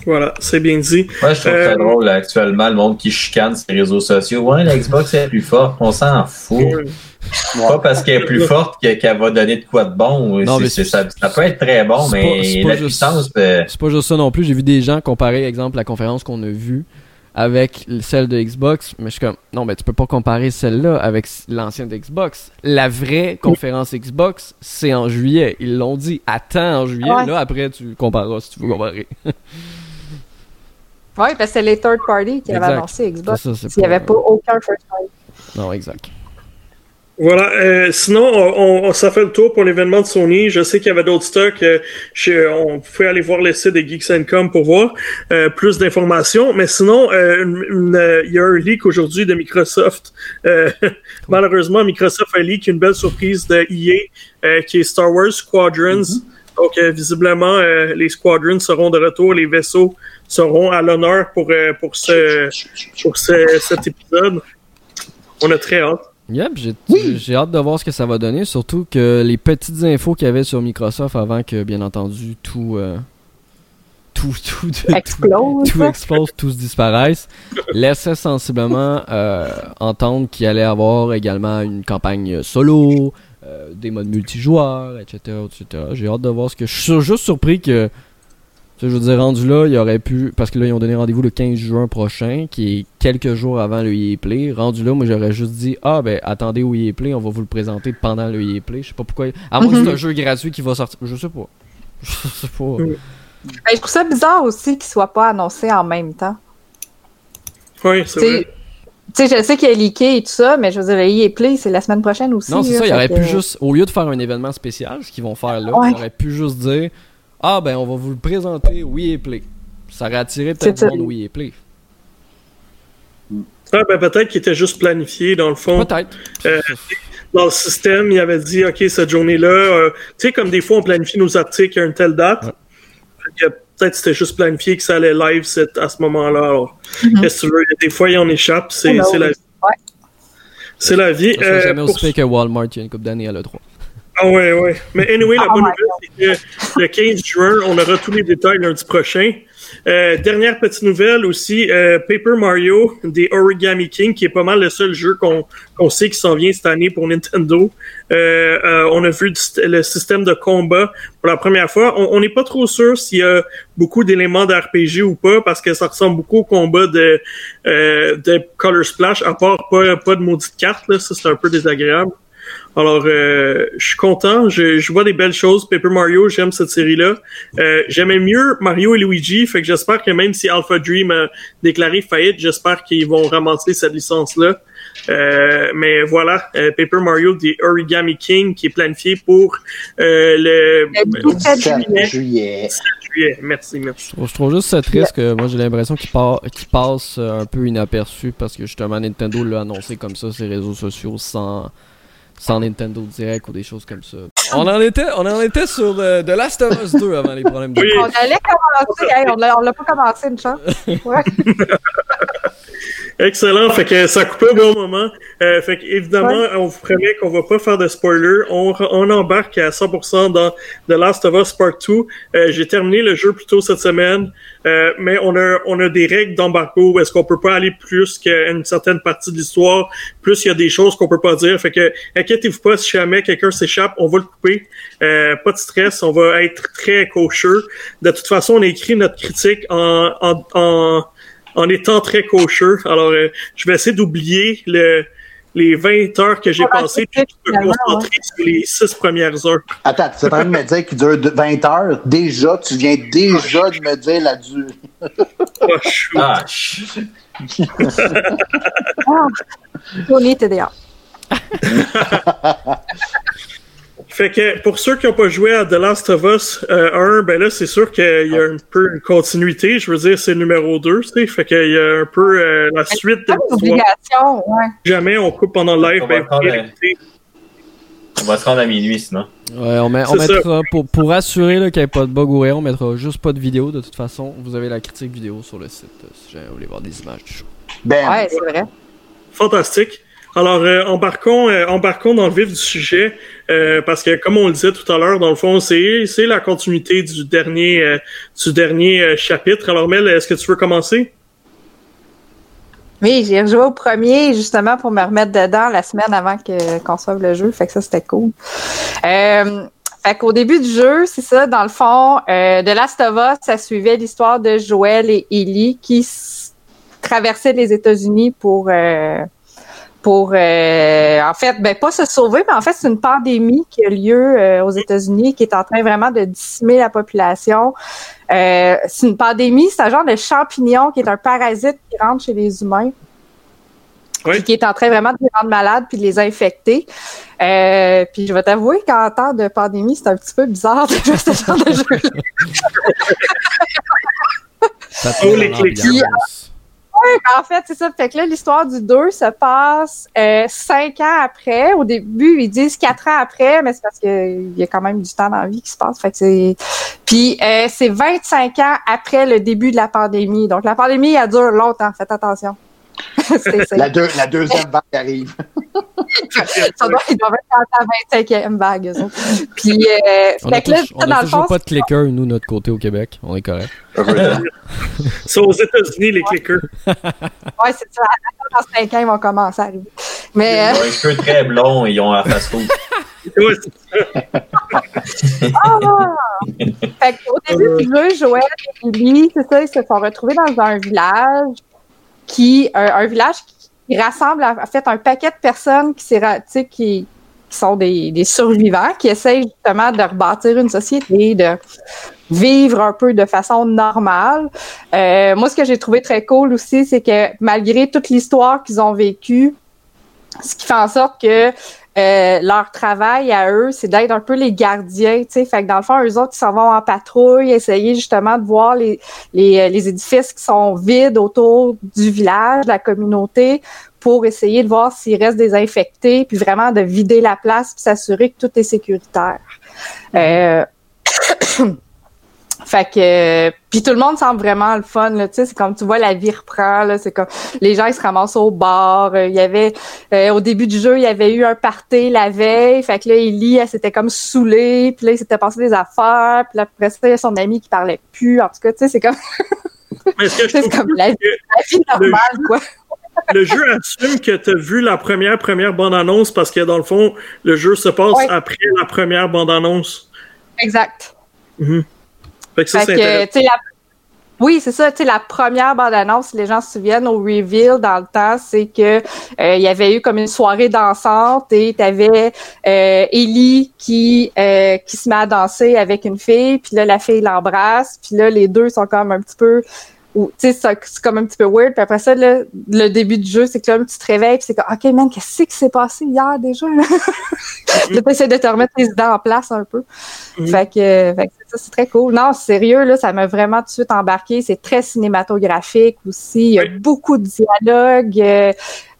Speaker 2: Voilà, c'est bien dit.
Speaker 4: Moi, je trouve
Speaker 2: Euh,
Speaker 4: ça drôle là, actuellement, le monde qui chicane sur les réseaux sociaux. Ouais, la Xbox est plus forte, on s'en fout. Pas parce qu'elle est plus forte que- qu'elle va donner de quoi de bon.
Speaker 1: Non,
Speaker 4: C'est-
Speaker 1: mais
Speaker 4: c'est-
Speaker 1: c'est-
Speaker 4: ça, ça peut être très bon, mais
Speaker 1: pas- c'est pas
Speaker 4: la
Speaker 1: juste-
Speaker 4: puissance. euh,
Speaker 1: C'est pas juste ça non plus. J'ai vu des gens comparer, exemple, la conférence qu'on a vue avec celle de Xbox, mais je suis comme, non, mais tu peux pas comparer celle-là avec l'ancienne Xbox. La vraie conférence Xbox, c'est en juillet. Ils l'ont dit, attends en juillet.
Speaker 3: Ouais.
Speaker 1: Là, après, tu compareras si tu veux comparer. [laughs]
Speaker 3: Oui, parce que c'est les third party qui avaient
Speaker 1: Exact.
Speaker 3: annoncé Xbox. S'il n'y avait pas aucun first party.
Speaker 1: Non, exact.
Speaker 2: Voilà. euh, sinon, on, on- ça fait le tour pour l'événement de Sony. Je sais qu'il y avait d'autres stocks. euh, je- on pouvait aller voir le site de Geeks.com pour voir euh, plus d'informations. Mais sinon, il y a un leak aujourd'hui de Microsoft. Euh, [laughs] malheureusement, Microsoft a leak une belle surprise de EA euh, qui est Star Wars Squadrons. Donc, euh, visiblement, euh, les Squadrons seront de retour. Les vaisseaux seront à l'honneur pour, euh, pour, ce, pour ce- cet épisode. On a très hâte.
Speaker 1: Yep, j'ai
Speaker 5: Oui.
Speaker 1: hâte de voir ce que ça va donner, surtout que les petites infos qu'il y avait sur Microsoft avant que, bien entendu, tout. euh, tout, tout, tout,
Speaker 3: Explose.
Speaker 1: tout explose, tout se disparaisse, [laughs] laissait sensiblement euh, entendre qu'il allait avoir également une campagne solo, euh, des modes multijoueurs, etc. etc. J'ai hâte de voir ce que. Je suis juste surpris que. tu sais, Je veux dire, rendu là, il aurait pu. Parce que là, ils ont donné rendez-vous le 15 juin prochain, qui est quelques jours avant le EA Play. Rendu là, moi, j'aurais juste dit Ah, ben, attendez au EA Play, on va vous le présenter pendant le EA Play. Je sais pas pourquoi. À moins que
Speaker 3: Mhm.
Speaker 1: c'est un jeu gratuit qui va sortir. Je sais pas. [laughs] Je sais pas.
Speaker 2: Mhm.
Speaker 3: Ben, je trouve ça bizarre aussi qu'il ne soit pas annoncé en même temps.
Speaker 2: Oui, c'est vrai.
Speaker 3: Tu sais, je sais qu'il a leaké et tout ça, mais je veux dire, le EA Play, c'est la semaine prochaine aussi.
Speaker 1: Non, c'est ça, il aurait
Speaker 3: que-
Speaker 1: pu juste, au lieu de faire un événement spécial, ce qu'ils vont faire là,
Speaker 3: Ouais.
Speaker 1: il aurait pu juste dire Ah, ben, on va vous le présenter au EA Play. Ça aurait attiré peut-être
Speaker 3: ça.
Speaker 1: monde au EA Play.
Speaker 2: Ah, ben, peut-être qu'il était juste planifié, dans le fond.
Speaker 1: Peut-être.
Speaker 2: Euh, Dans le système, il avait dit, OK, cette journée-là, euh, tu sais, comme des fois, on planifie nos articles à une telle date.
Speaker 1: Ouais.
Speaker 2: Peut-être que c'était juste planifié que ça allait live cette- à ce moment-là.
Speaker 3: Mhm.
Speaker 2: qu'est-ce que tu veux? Des fois, il en échappe. C'est
Speaker 3: Hello.
Speaker 2: c'est la vie.
Speaker 3: Ouais.
Speaker 2: C'est la vie.
Speaker 1: Ça
Speaker 2: Euh,
Speaker 1: jamais
Speaker 2: pour-
Speaker 1: aussi pire que Walmart il y a une couple d'années à l'E3.
Speaker 2: Ah ouais, ouais. Mais anyway, la
Speaker 3: Oh
Speaker 2: bonne nouvelle, c'est que le 15 juin, on aura tous les détails lundi prochain. Euh, dernière petite nouvelle aussi, euh, Paper Mario des Origami King, qui est pas mal le seul jeu qu'on sait qui s'en vient cette année pour Nintendo. Euh, on a vu le système de combat pour la première fois. On n'est pas trop sûr s'il y a beaucoup d'éléments d'RPG ou pas, parce que ça ressemble beaucoup au combat de, de Color Splash, à part pas, pas de maudite carte, là. Ça, c'est un peu désagréable. Alors, euh, je suis content. Je, je vois des belles choses. Paper Mario, j'aime cette série-là. Euh, J'aimais mieux Mario et Luigi, fait que j'espère que même si Alpha Dream a déclaré faillite, j'espère qu'ils vont ramasser cette licence-là. Euh, mais voilà, euh, Paper Mario The Origami King qui est planifié pour euh, le
Speaker 3: Le 17
Speaker 5: 7
Speaker 2: juillet.
Speaker 5: juillet.
Speaker 2: juillet. Merci, merci.
Speaker 1: Je trouve, juste ça triste que moi j'ai l'impression qu'il passe euh, un peu inaperçu parce que justement Nintendo l'a annoncé comme ça sur les réseaux sociaux sans, sans Nintendo Direct ou des choses comme ça. On en était, on en était sur le, The Last of Us 2 avant les problèmes de
Speaker 2: Oui.
Speaker 3: On allait commencer. Hey, on l'a on l'a pas commencé une chance. [laughs] Ouais.
Speaker 2: Excellent. Fait que ça coupait au bon moment. Euh, fait que évidemment,
Speaker 3: Ouais.
Speaker 2: on vous promet qu'on va pas faire de spoiler. On, on embarque à 100% dans The Last of Us Part 2. Euh, J'ai terminé le jeu plus tôt cette semaine, euh, mais on a on a des règles d'embargo. Est-ce qu'on peut pas aller plus qu'une certaine partie de l'histoire Plus il y a des choses qu'on peut pas dire. Fait que inquiétez-vous pas si jamais quelqu'un s'échappe, on va le couper. Euh, pas de stress, on va être très cocheux. De toute façon, on a écrit notre critique en en, en en étant très cocheux. Alors, euh, je vais essayer d'oublier le, les 20 heures que j'ai passées puis de me concentrer sur les 6 premières heures.
Speaker 5: Attends, tu es en train de me dire qu'il dure de- 20 heures? Déjà, tu viens déjà de me dire la durée.
Speaker 2: Oh, shoot.
Speaker 4: Ah, ch-
Speaker 3: Tony TDA. [laughs]
Speaker 2: Fait que pour ceux qui n'ont pas joué à The Last of Us euh, 1, ben là, c'est sûr qu'il y a un peu une continuité. Je veux dire, c'est numéro 2, tu sais. Fait qu'il y a un peu euh, la suite de l'histoire.
Speaker 3: ouais.
Speaker 2: Jamais on coupe pendant le live.
Speaker 4: On va
Speaker 2: Ben,
Speaker 4: euh, on va se rendre à minuit sinon.
Speaker 1: Ouais, on, met- on mettra, pour, pour assurer là, qu'il n'y ait pas de bug ou rien, on mettra juste pas de vidéo. De toute façon, vous avez la critique vidéo sur le site euh, si jamais vous voulez voir des images du show.
Speaker 5: Ben,
Speaker 3: Ouais, c'est vrai.
Speaker 2: Fantastique. Alors, euh, embarquons, euh, embarquons dans le vif du sujet, euh, parce que comme on le disait tout à l'heure, dans le fond, c'est la continuité du dernier du dernier chapitre. Alors, Mel, est-ce que tu veux commencer?
Speaker 3: Oui, j'ai rejoué au premier justement pour me remettre dedans la semaine avant que qu'on sauve le jeu. Fait que ça, c'était cool. Fait qu'au début du jeu, c'est ça, dans le fond, de Last of Us, ça suivait l'histoire de Joël et Ellie qui traversait les États-Unis pour pour en fait ben pas se sauver mais en fait c'est une pandémie qui a lieu aux États-Unis qui est en train vraiment de dissimer la population c'est une pandémie c'est un genre de champignon qui est un parasite qui rentre chez les humains qui est en train vraiment de les rendre malades puis de les infecter. Euh, puis je vais t'avouer qu'en temps de pandémie, c'est un petit peu bizarre de jouer ce genre de jeu.
Speaker 1: Ça fait.
Speaker 3: Oui, [laughs] en fait, c'est ça. Fait que là, l'histoire du 2 se passe euh, cinq ans après. Au début, ils disent quatre ans après, mais c'est parce qu'il y a quand même du temps dans la vie qui se passe. Fait que c'est. Puis euh, c'est 25 ans après le début de la pandémie. Donc la pandémie, elle dure longtemps. Faites attention. [laughs]
Speaker 5: la, deux, la, deuxième vague arrive. [laughs]
Speaker 3: ça doit, ils doivent être à la 25e vague, eux autres. Puis, euh,
Speaker 1: On
Speaker 3: fait
Speaker 1: n'a
Speaker 3: que là,
Speaker 1: toujours, on a
Speaker 3: dans le
Speaker 1: toujours
Speaker 3: fond,
Speaker 1: pas de clicker, nous, notre côté au Québec. On est correct.
Speaker 2: C'est [laughs] aux États-Unis, les clickers.
Speaker 3: ouais, c'est ça. Dans 5 ans, ils vont commencer à arriver. Mais,
Speaker 4: Ils
Speaker 3: euh,
Speaker 4: ont les cheveux très blonds et ils ont la face rouge.
Speaker 2: Ça.
Speaker 3: ah! fait qu'au début du jeu, Joël et Lily, c'est ça, ils se sont retrouvés dans un village qui, un, un village qui rassemble en fait un paquet de personnes qui, qui, qui sont des, des survivants, qui essayent justement de rebâtir une société, de vivre un peu de façon normale. Euh, moi, ce que j'ai trouvé très cool aussi, c'est que malgré toute l'histoire qu'ils ont vécue, ce qui fait en sorte que euh, leur travail à eux, c'est d'être un peu les gardiens, tu sais. Fait que dans le fond, eux autres, ils s'en vont en patrouille, essayer justement de voir les, les, euh, les édifices qui sont vides autour du village, de la communauté, pour essayer de voir s'il reste des infectés, puis vraiment de vider la place, puis s'assurer que tout est sécuritaire. Euh, [coughs] [coughs] [coughs] Fait que euh, puis tout le monde semble vraiment le fun là, tu sais, c'est comme tu vois la vie reprend là, c'est comme les gens ils se ramassent au bar, Euh, il y avait euh, au début du jeu, il y avait eu un party la veille, fait que là Ellie elle s'était comme saoulée, puis là il s'était passé des affaires, puis là, après ça il y a son ami qui parlait plus, en tout cas, tu sais, c'est comme [laughs]
Speaker 2: Mais ce que je
Speaker 3: c'est comme la, vie normale quoi.
Speaker 2: le jeu assume que tu as vu la première première bande-annonce parce que dans le fond, le jeu se passe
Speaker 3: Ouais.
Speaker 2: après la première bande-annonce.
Speaker 3: Exact.
Speaker 2: Mhm. Fait que ça,
Speaker 3: Fait que, la... Oui, c'est ça. Tu sais, la première bande-annonce, si les gens se souviennent, au reveal dans le temps, c'est que euh, il y avait eu comme une soirée dansante et t'avais euh, Ellie qui euh, qui se met à danser avec une fille, puis là la fille l'embrasse, puis là les deux sont comme un petit peu ou tu sais c'est comme un petit peu weird. Puis après ça là, le début du jeu c'est que là tu te réveilles puis c'est comme ok man qu'est-ce qui s'est passé hier déjà là? [laughs] Là t'essaies de te remettre les idées en place un peu.
Speaker 2: Mhm.
Speaker 3: fait que, fait que ça c'est très cool. Non sérieux là ça m'a vraiment tout de suite embarqué. C'est très cinématographique aussi. Il y a
Speaker 2: Oui.
Speaker 3: beaucoup de dialogues. Euh,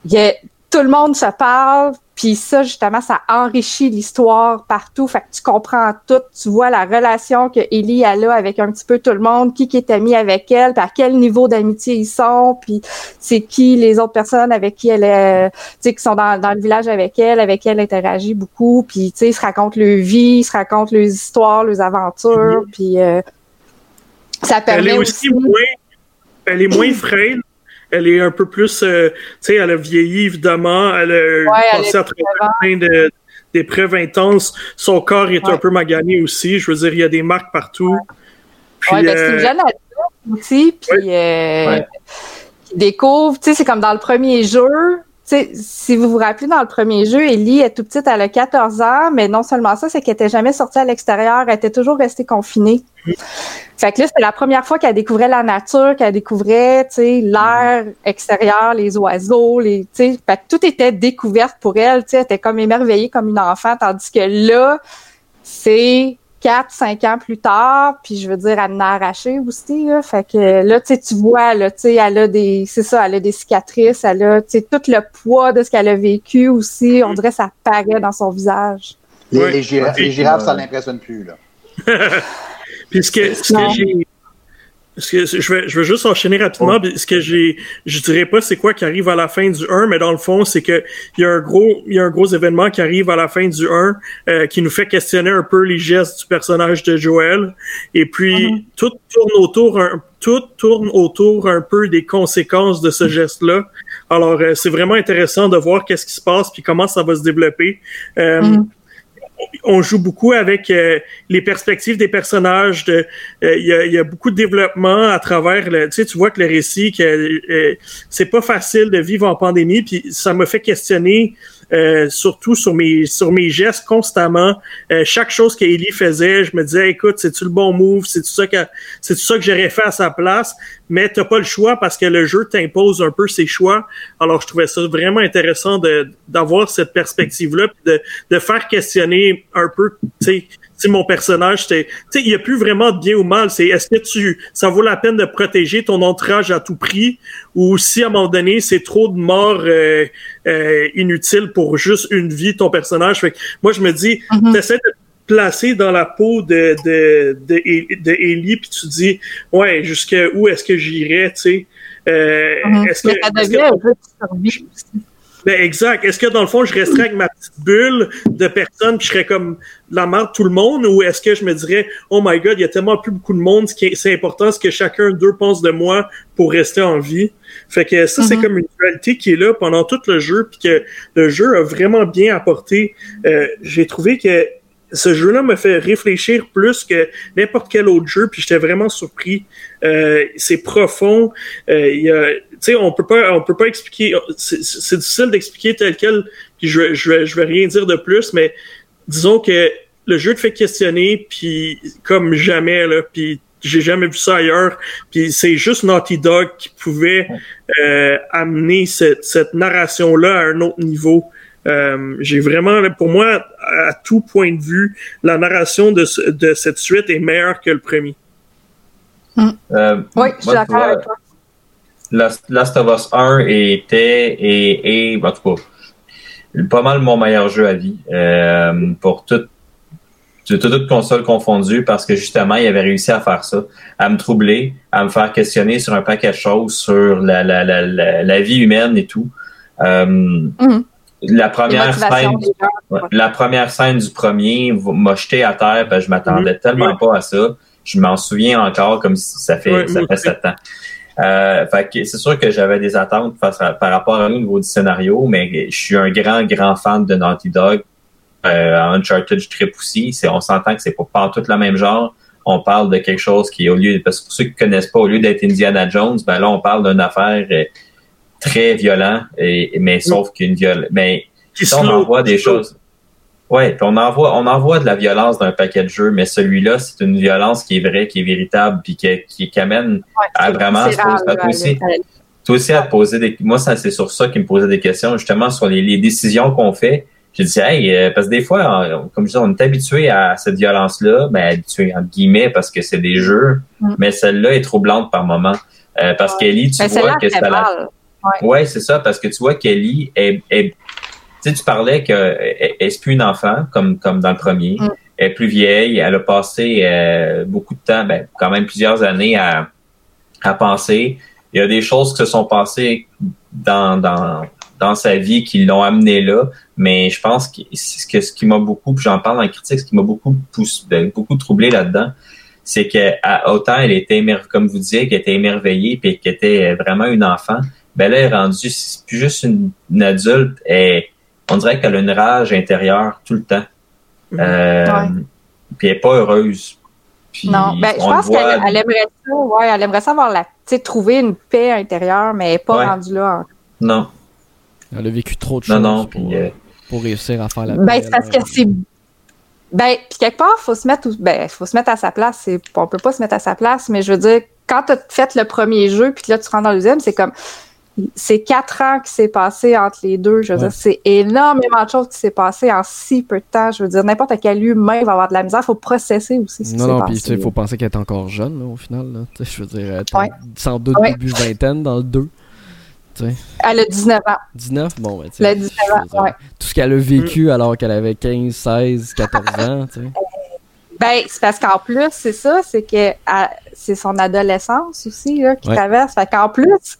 Speaker 3: il y a tout le monde se parle, puis ça, justement, ça enrichit l'histoire partout. Fait que tu comprends tout, tu vois la relation que Ellie a là avec un petit peu tout le monde, qui, qui est ami avec elle, puis à quel niveau d'amitié ils sont, puis c'est qui les autres personnes avec qui elle est, tu sais, qui sont dans, dans le village avec elle, avec qui elle interagit beaucoup, puis tu sais, ils se racontent leur vie, ils se racontent leurs histoires, leurs aventures, puis euh, ça
Speaker 2: Elle
Speaker 3: permet
Speaker 2: est aussi moins, elle est moins frêle. Elle est un peu plus, euh, tu sais, elle a vieilli évidemment. Elle a
Speaker 3: elle
Speaker 2: passé à travers plein de d'épreuves intenses. Son corps est
Speaker 3: Ouais.
Speaker 2: un peu magané aussi. Je veux dire, il y a des marques partout. Puis,
Speaker 3: Ouais, ben, c'est une
Speaker 2: euh,
Speaker 3: jeune adulte aussi, puis euh,
Speaker 4: Ouais.
Speaker 3: qui découvre, tu sais, c'est comme dans le premier jeu. Tu sais, si vous vous rappelez, dans le premier jeu, Ellie est tout petite, elle a 14 ans, mais non seulement ça, c'est qu'elle était jamais sortie à l'extérieur, elle était toujours restée confinée. Fait que là, c'était la première fois qu'elle découvrait la nature, qu'elle découvrait, l'air extérieur, les oiseaux, les, fait que tout était découverte pour elle, elle était comme émerveillée comme une enfant, tandis que là, c'est 4, 5 ans plus tard, puis je veux dire, elle en a arraché aussi, là. Fait que là, tu vois, là, tu sais, elle a des, c'est ça, elle a des cicatrices, elle a, tu sais, tout le poids de ce qu'elle a vécu aussi, on dirait que ça paraît dans son visage.
Speaker 5: Les, girafes, les girafes, ça l'impressionne plus. Là. [laughs]
Speaker 2: Puis ce que, ce
Speaker 3: Non.
Speaker 2: que j'ai. Que- je, vais, je vais juste enchaîner rapidement. puis Ce que j'ai. Je dirais pas c'est quoi qui arrive à la fin du 1, mais dans le fond, c'est que il y a un gros, il y a un gros événement qui arrive à la fin du 1 euh, qui nous fait questionner un peu les gestes du personnage de Joël. Et puis tout tourne autour un, tout tourne autour un peu des conséquences de ce geste-là. Alors, euh, c'est vraiment intéressant de voir qu'est-ce qui se passe puis comment ça va se développer. Euh,
Speaker 3: Mhm.
Speaker 2: On joue beaucoup avec euh, les perspectives des personnages. Euh, il y, a, beaucoup de développement à travers. Le, tu vois que le récit, que euh, c'est pas facile de vivre en pandémie, puis ça me fait questionner euh, surtout sur mes sur mes gestes constamment. Euh, chaque chose qu'Ellie faisait, je me disais, écoute, c'est-tu le bon move? C'est ça que c'est ça que j'aurais fait à sa place? Mais t'as pas le choix parce que le jeu t'impose un peu ses choix. Alors, je trouvais ça vraiment intéressant de d'avoir cette perspective-là, de, de faire questionner un peu, tu sais, mon personnage, c'était, tu sais, il y a plus vraiment de bien ou mal. C'est est-ce que tu, ça vaut la peine de protéger ton entourage à tout prix, ou si à un moment donné c'est trop de morts euh, euh, inutiles pour juste une vie ton personnage? Fait que moi je me dis, mm t'essaies de te placer dans la peau de de de, de Ellie puis tu dis, ouais, jusqu'à où est-ce que j'irais, tu sais? Euh,
Speaker 3: mm-hmm. Est-ce que, est que aussi.
Speaker 2: Ben exact. Est-ce que dans le fond, je resterais avec ma petite bulle de personnes puis je serais comme la merde tout le monde ou est-ce que je me dirais oh my god, il y a tellement plus beaucoup de monde, c'est important ce que chacun d'eux pense de moi pour rester en vie? Fait que ça, c'est comme une dualité qui est là pendant tout le jeu puis que le jeu a vraiment bien apporté. Euh, J'ai trouvé que ce jeu-là me fait réfléchir plus que n'importe quel autre jeu, puis j'étais vraiment surpris. Euh, c'est profond. Euh, a, sais, on peut pas, on peut pas expliquer. C'est difficile d'expliquer tel quel. Puis je, je, je vais rien dire de plus, mais disons que le jeu te fait questionner, puis comme jamais là, puis j'ai jamais vu ça ailleurs. Puis c'est juste Naughty Dog qui pouvait euh, amener cette, cette narration là à un autre niveau. Euh, j'ai vraiment, pour moi, à tout point de vue, la narration de, de cette suite est meilleure que le premier.
Speaker 3: Euh, oui, je suis d'accord avec toi.
Speaker 4: Last of Us 1 était et, et en tout cas pas mal mon meilleur jeu à vie euh, pour toute toute console confondue parce que justement il avait réussi à faire ça, à me troubler, à me faire questionner sur un paquet de choses sur la, la, la, la, vie humaine et tout. Euh, mm-hmm. La première scène, la première scène du premier m'a jeté à terre, parce que je m'attendais tellement pas à ça. Je m'en souviens encore comme si ça fait ça fait sept ans. Euh, c'est sûr que j'avais des attentes par rapport à nous au niveau du scénario, mais je suis un grand, grand fan de Naughty Dog. Euh, Uncharted, je tripe aussi. on s'entend que c'est pas, pas tout le même genre. On parle de quelque chose qui, au lieu, parce que pour ceux qui connaissent pas, au lieu d'être Indiana Jones, ben là, on parle d'une affaire euh, très violente, et, mais sauf qu'une violence, mais on envoie des choses. Ouais, on envoie, on envoie de la violence d'un paquet de jeux, mais celui-là, c'est une violence qui est vraie, qui est véritable, puis qui, qui, amène à vraiment se poser, toi aussi, toi aussi à te poser des, moi, ça, c'est sur ça qui me posait des questions, justement, sur les, les décisions qu'on fait. J'ai dit, hey, euh, parce que des fois, comme je dis, on est habitué à cette violence-là, ben, habitué, entre guillemets, parce que c'est des jeux, mm. mais celle-là est troublante par moment. Euh, parce qu'Ellie, tu ben, vois que ça la... Ouais, c'est ça, parce que tu vois qu'Ellie est, est tu sais, tu parlais qu'elle n'est plus une enfant, comme, comme dans le premier? Mm. Elle est plus vieille. Elle a passé euh, beaucoup de temps, ben, quand même plusieurs années à, à penser. Il y a des choses qui se sont passées dans, dans, dans sa vie qui l'ont amené là. Mais je pense que ce, que, ce qui m'a beaucoup, j'en parle la critique, ce qui m'a beaucoup poussé, ben, beaucoup troublé là-dedans, c'est que autant elle était émerveillée, comme vous disiez, qu'elle était émerveillée puis qu'elle était vraiment une enfant, ben là, elle est rendue, c'est plus juste une, adulte, elle, on dirait qu'elle a une rage intérieure tout le temps. Mhm. Euh, puis elle n'est pas heureuse.
Speaker 3: non, ben, je pense qu'elle aimerait ça, ouais, elle aimerait ça avoir la, trouver une paix intérieure, mais elle n'est pas rendue là.
Speaker 4: Non.
Speaker 1: Elle a vécu trop de choses non, pour, euh, pour, réussir à faire la
Speaker 3: ben, c'est parce que c'est. Ben, puis quelque part, faut se mettre, ben, faut se mettre à sa place. On peut pas se mettre à sa place, mais je veux dire, quand tu as fait le premier jeu, puis là, tu rentres dans le deuxième, c'est comme c'est quatre ans qui s'est passé entre les deux. Je veux dire, c'est énormément de choses qui s'est passé en si peu de temps. Je veux dire, n'importe quel humain va avoir de la misère. Il faut processer aussi ce
Speaker 1: non,
Speaker 3: non,
Speaker 1: puis il faut penser qu'elle est encore jeune, au final. Je veux dire, elle sans doute début vingtaine dans le 2.
Speaker 3: Elle a 19 ans.
Speaker 1: 19? Bon, ben,
Speaker 3: Elle a 19 ans, ouais.
Speaker 1: Tout ce qu'elle a vécu alors qu'elle avait 15, 16, 14 ans, tu sais.
Speaker 3: Ben, c'est parce qu'en plus, c'est ça, c'est que c'est son adolescence aussi là, qui traverse. Fait qu'en plus,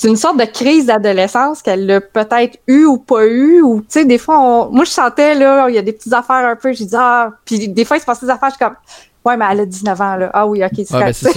Speaker 3: c'est une sorte de crise d'adolescence qu'elle a peut-être eu ou pas eu ou tu sais des fois moi je sentais là il y a des petites affaires un peu j'ai dit ah puis des fois il se passe des affaires je suis comme ouais mais elle a 19 ans là ah oui ok c'est
Speaker 1: ouais, ça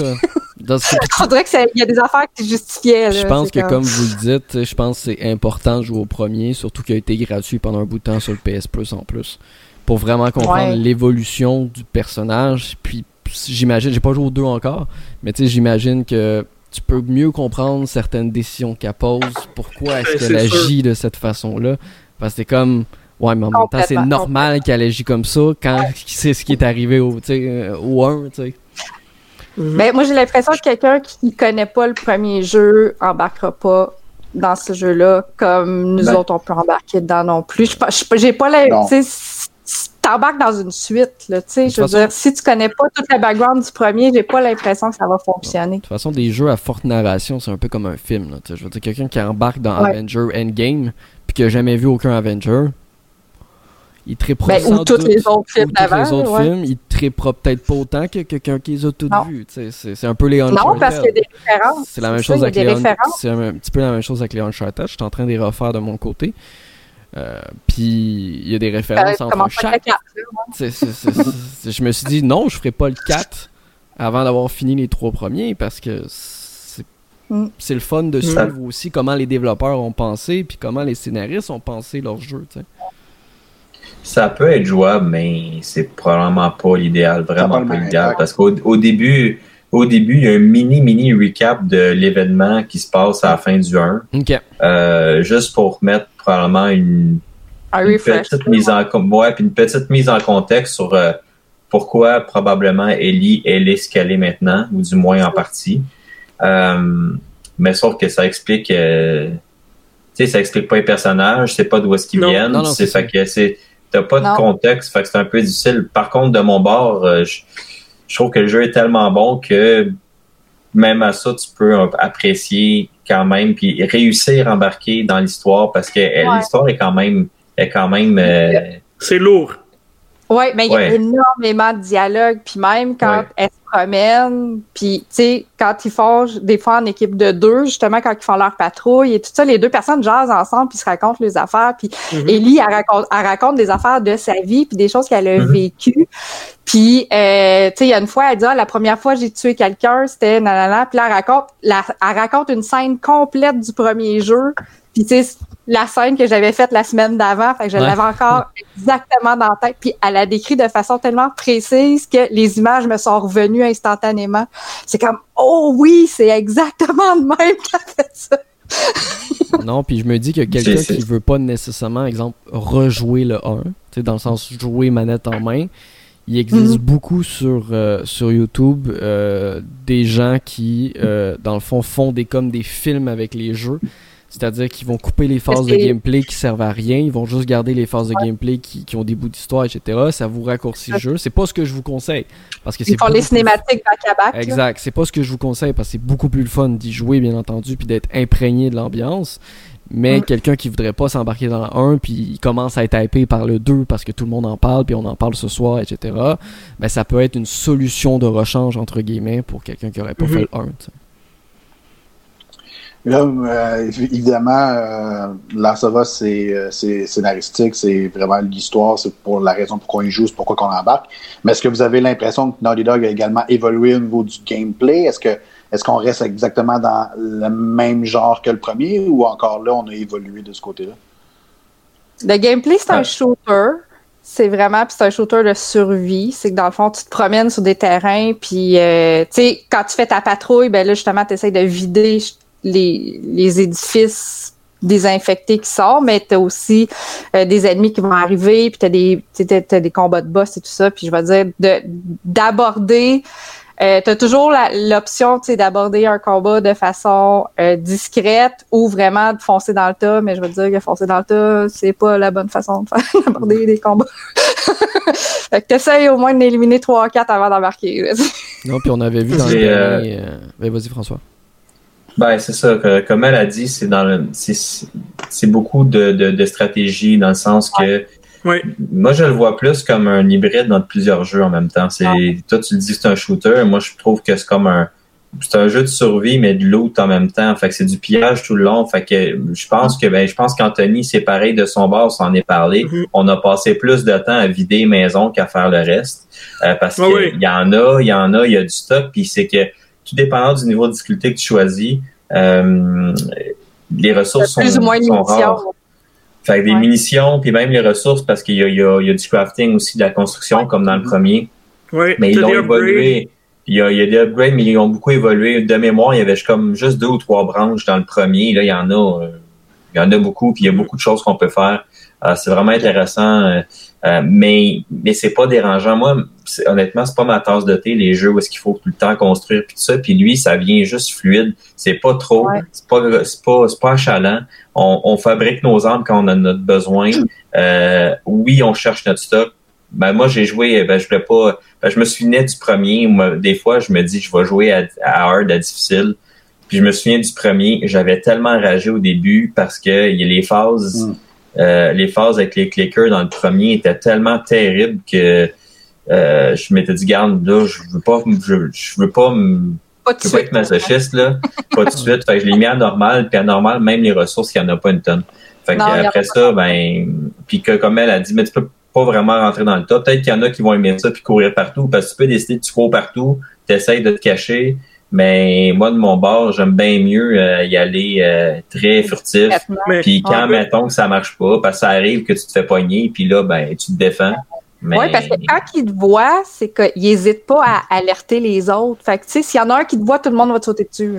Speaker 3: on dirait qu'il y a des affaires qui justifiaient
Speaker 1: je pense que comme... vous le dites je pense que c'est important de jouer au premier surtout qu'il a été gratuit pendant un bout de temps sur le PS Plus en plus pour vraiment comprendre
Speaker 3: Ouais.
Speaker 1: l'évolution du personnage. Puis j'imagine, j'ai pas joué aux deux encore, mais tu sais, j'imagine que tu peux mieux comprendre certaines décisions qu'elle pose, pourquoi est-ce
Speaker 2: Ouais,
Speaker 1: qu'elle
Speaker 2: sûr.
Speaker 1: agit de cette façon-là? Parce que c'est comme, ouais, mais en même temps, c'est normal qu'elle agit comme ça quand c'est ce qui est arrivé au, euh, au 1, tu sais.
Speaker 2: Mhm.
Speaker 3: Ben, moi, j'ai l'impression que quelqu'un qui connaît pas le premier jeu embarquera pas dans ce jeu-là comme nous
Speaker 4: Ben.
Speaker 3: autres, on peut embarquer dedans non plus. Je pas- pas- J'ai t'embarques dans une suite, là, tu sais,
Speaker 1: De
Speaker 3: je veux
Speaker 1: façon-
Speaker 3: dire, si tu connais pas tout le background du premier, j'ai pas l'impression que ça va fonctionner.
Speaker 1: De toute façon, des jeux à forte narration, c'est un peu comme un film. Là, tu sais. je veux dire, quelqu'un qui embarque dans
Speaker 3: Ouais.
Speaker 1: Avenger Endgame, puis qui a jamais vu aucun Avenger, il trippera
Speaker 3: Ben, ou tous les autres films
Speaker 1: tous les
Speaker 3: d'avant,
Speaker 1: autres
Speaker 3: ouais.
Speaker 1: films, il peut-être pas autant que quelqu'un qui les a tous
Speaker 3: Non.
Speaker 1: vus. C'est un peu les
Speaker 3: Non,
Speaker 1: Uncharted.
Speaker 3: parce qu'il y a des références.
Speaker 1: C'est la même chose avec les. C'est un, un petit peu la même chose avec les Uncharted. Je suis en train de les refaire de mon côté. Euh, puis il y a des références
Speaker 3: Euh,
Speaker 1: entre chaque je me suis dit non, je ferai pas le 4 avant d'avoir fini les trois premiers parce que c'est
Speaker 3: Mm.
Speaker 1: le fun de
Speaker 2: Mm.
Speaker 1: suivre aussi comment les développeurs ont pensé puis comment les scénaristes ont pensé leur jeu.
Speaker 4: Ça peut être jouable, mais c'est probablement pas l'idéal, vraiment pas l'idéal. Parce qu'au au début, au début, il y a un mini, mini recap de l'événement qui se passe à la fin du 1.
Speaker 1: Ok.
Speaker 4: euh, juste pour mettre probablement une, petite mise en com- ouais, puis une petite mise en contexte sur euh, pourquoi probablement Ellie elle est ce qu'elle est maintenant, ou du moins en partie. Euh, mais sauf que ça explique euh, tu sais, ça explique pas les personnages, c'est pas d'où est-ce qu'ils
Speaker 2: Non.
Speaker 4: viennent,
Speaker 1: Non, non,
Speaker 4: c'est
Speaker 1: c'est
Speaker 4: fait que c'est t'as pas
Speaker 3: Non.
Speaker 4: de contexte, fait que c'est un peu difficile. Par contre, de mon bord, euh, je, je trouve que le jeu est tellement bon que même à ça, tu peux apprécier quand même, puis réussir à embarquer dans l'histoire parce que
Speaker 3: Ouais.
Speaker 4: l'histoire est quand même, est quand même, euh,
Speaker 2: C'est lourd.
Speaker 3: Oui, mais il y a
Speaker 4: Ouais.
Speaker 3: énormément de dialogues, puis même quand
Speaker 4: Ouais.
Speaker 3: elles se promènent, puis tu sais, quand ils font des fois en équipe de deux, justement quand ils font leur patrouille et tout ça, les deux personnes jasent ensemble puis se racontent les affaires, puis
Speaker 2: Mhm.
Speaker 3: Ellie, elle raconte, elle raconte des affaires de sa vie puis des choses qu'elle a
Speaker 4: Mhm.
Speaker 3: vécues. Puis, euh, tu sais, il y a une fois, elle dit, ah, la première fois j'ai tué quelqu'un, c'était nanana. Puis là, elle raconte, la- elle raconte une scène complète du premier jeu. Puis, tu sais, la scène que j'avais faite la semaine d'avant, fait que je
Speaker 1: Ouais.
Speaker 3: l'avais encore exactement dans la tête. Puis, elle a décrit de façon tellement précise que les images me sont revenues instantanément. C'est comme, oh oui, c'est exactement de même qu'elle a fait ça. [laughs]
Speaker 1: Non, puis je me dis que quelqu'un qui veut pas nécessairement, exemple, rejouer le 1, tu sais, dans le sens jouer manette en main, il existe
Speaker 3: Mhm.
Speaker 1: beaucoup sur, euh, sur YouTube euh, des gens qui, euh, dans le fond, font des comme des films avec les jeux. C'est-à-dire qu'ils vont couper les phases de gameplay qui servent à rien, ils vont juste garder les phases de gameplay qui, qui ont des bouts d'histoire, etc. Ça vous raccourcit le jeu. C'est pas ce que je vous conseille. Parce que c'est
Speaker 3: Ils font les cinématiques back à back.
Speaker 1: Exact. C'est pas ce que je vous conseille parce que c'est beaucoup plus le fun d'y jouer, bien entendu, puis d'être imprégné de l'ambiance. Mais
Speaker 3: Mm.
Speaker 1: quelqu'un qui voudrait pas s'embarquer dans le 1, puis il commence à être hypé par le 2 parce que tout le monde en parle, puis on en parle ce soir, etc. Ben, ça peut être une solution de rechange, entre guillemets, pour quelqu'un qui aurait pas
Speaker 2: Mhm.
Speaker 1: fait le 1. tu sais.
Speaker 5: Là, euh, évidemment, euh, Last of Us, c'est, euh, c'est scénaristique, c'est vraiment l'histoire, c'est pour la raison pourquoi on y joue, c'est pourquoi on embarque. Mais est-ce que vous avez l'impression que Naughty Dog a également évolué au niveau du gameplay? Est-ce que est-ce qu'on reste exactement dans le même genre que le premier ou encore là, on a évolué de ce côté-là?
Speaker 3: Le gameplay, c'est un shooter. C'est vraiment, puis c'est un shooter de survie. C'est que dans le fond, tu te promènes sur des terrains, puis euh, tu sais, quand tu fais ta patrouille, ben là justement, tu essaies de vider les, les édifices désinfectés qui sortent, mais t'as aussi euh, des ennemis qui vont arriver, puis t'as des, tu sais, t'as- t'as des combats de boss et tout ça. Puis je vais dire de d'aborder. Euh, t'as toujours la- l'option, tu sais, d'aborder un combat de façon euh, discrète ou vraiment de foncer dans le tas, mais je veux dire que foncer dans le tas, c'est pas la bonne façon de faire [laughs] d'aborder des combats. [laughs] fait que t'essayes au moins d'éliminer 3 4 avant d'embarquer.
Speaker 1: Non, puis on avait vu dans le
Speaker 4: C'est,
Speaker 1: dernier. euh, ben, vas-y, François.
Speaker 4: Ben, c'est ça. que- comme elle a dit, c'est dans le, c'est, c'est beaucoup de, de, de stratégie dans le sens que
Speaker 2: Oui.
Speaker 4: moi, je le vois plus comme un hybride dans plusieurs jeux en même temps. C'est, toi, tu le dis que c'est un shooter. Moi, je trouve que c'est comme un, c'est un jeu de survie, mais de loot en même temps. Fait que c'est du pillage tout le long. Fait que je pense que, ben, je pense qu'Anthony, c'est pareil de son bord, on s'en est parlé.
Speaker 2: Mhm.
Speaker 4: On a passé plus de temps à vider les maisons qu'à faire le reste. Euh, parce
Speaker 2: Ah
Speaker 4: qu'il
Speaker 2: oui.
Speaker 4: y en a, il y en a, il y a du stock, puis c'est que tout dépendant du niveau de difficulté que tu choisis, euh, les ressources sont,
Speaker 3: plus ou moins
Speaker 4: sont rares. Fait que des
Speaker 3: Ouais.
Speaker 4: munitions, puis même les ressources, parce qu'il y a, il y, a, il y a du crafting aussi, de la construction, comme dans le premier.
Speaker 2: Ouais,
Speaker 4: Mais ils l'ont
Speaker 2: upgrades.
Speaker 4: évolué. Il y, a, il y a des upgrades, mais ils ont beaucoup évolué. De mémoire, il y avait comme juste deux ou trois branches dans le premier. Là, il y en a, euh, il y en a beaucoup, puis il y a beaucoup de choses qu'on peut faire. Euh, c'est vraiment intéressant, euh, euh, mais mais c'est pas dérangeant. Moi, honnêtement, c'est pas ma tasse de thé les jeux où est-ce qu'il faut tout le temps construire puis tout ça. Puis lui, ça vient juste fluide. C'est pas trop,
Speaker 3: Ouais.
Speaker 4: c'est pas c'est pas c'est pas achalant. On, on fabrique nos armes quand on a notre besoin. Euh, oui, on cherche notre stock. Ben moi, j'ai joué. Ben je voulais pas. Ben, je me souvenais du premier. Des fois, je me dis, je vais jouer à, à hard, à difficile. Puis je me souviens du premier. J'avais tellement enragé au début parce que il y a les phases.
Speaker 5: Mm.
Speaker 4: Euh, les phases avec les clickers dans le premier étaient tellement terribles que euh, je m'étais dit, garde, là, je veux pas, je, je veux pas, me-
Speaker 3: Pas de
Speaker 4: je veux pas être masochiste, là, [laughs] pas tout de suite. Fait que je l'ai mis à normal, puis à normal, même les ressources, il n'y en a pas une tonne. Fait que
Speaker 3: Non,
Speaker 4: après ça, ben, puis que comme elle a dit, mais tu peux pas vraiment rentrer dans le tas. Peut-être qu'il y en a qui vont aimer ça puis courir partout, parce que tu peux décider que tu cours partout, tu essaies de te cacher, mais moi, de mon bord, j'aime bien mieux euh, y aller euh, très furtif. Puis quand,
Speaker 3: Ouais.
Speaker 4: mettons que ça marche pas, parce que ça arrive que tu te fais pogner, puis là, ben, tu te défends. Mais...
Speaker 3: Oui, parce que quand il te voit, c'est qu'il n'hésite pas à alerter les autres. Fait que, tu sais, s'il y en a un qui te voit, tout le monde va te sauter dessus.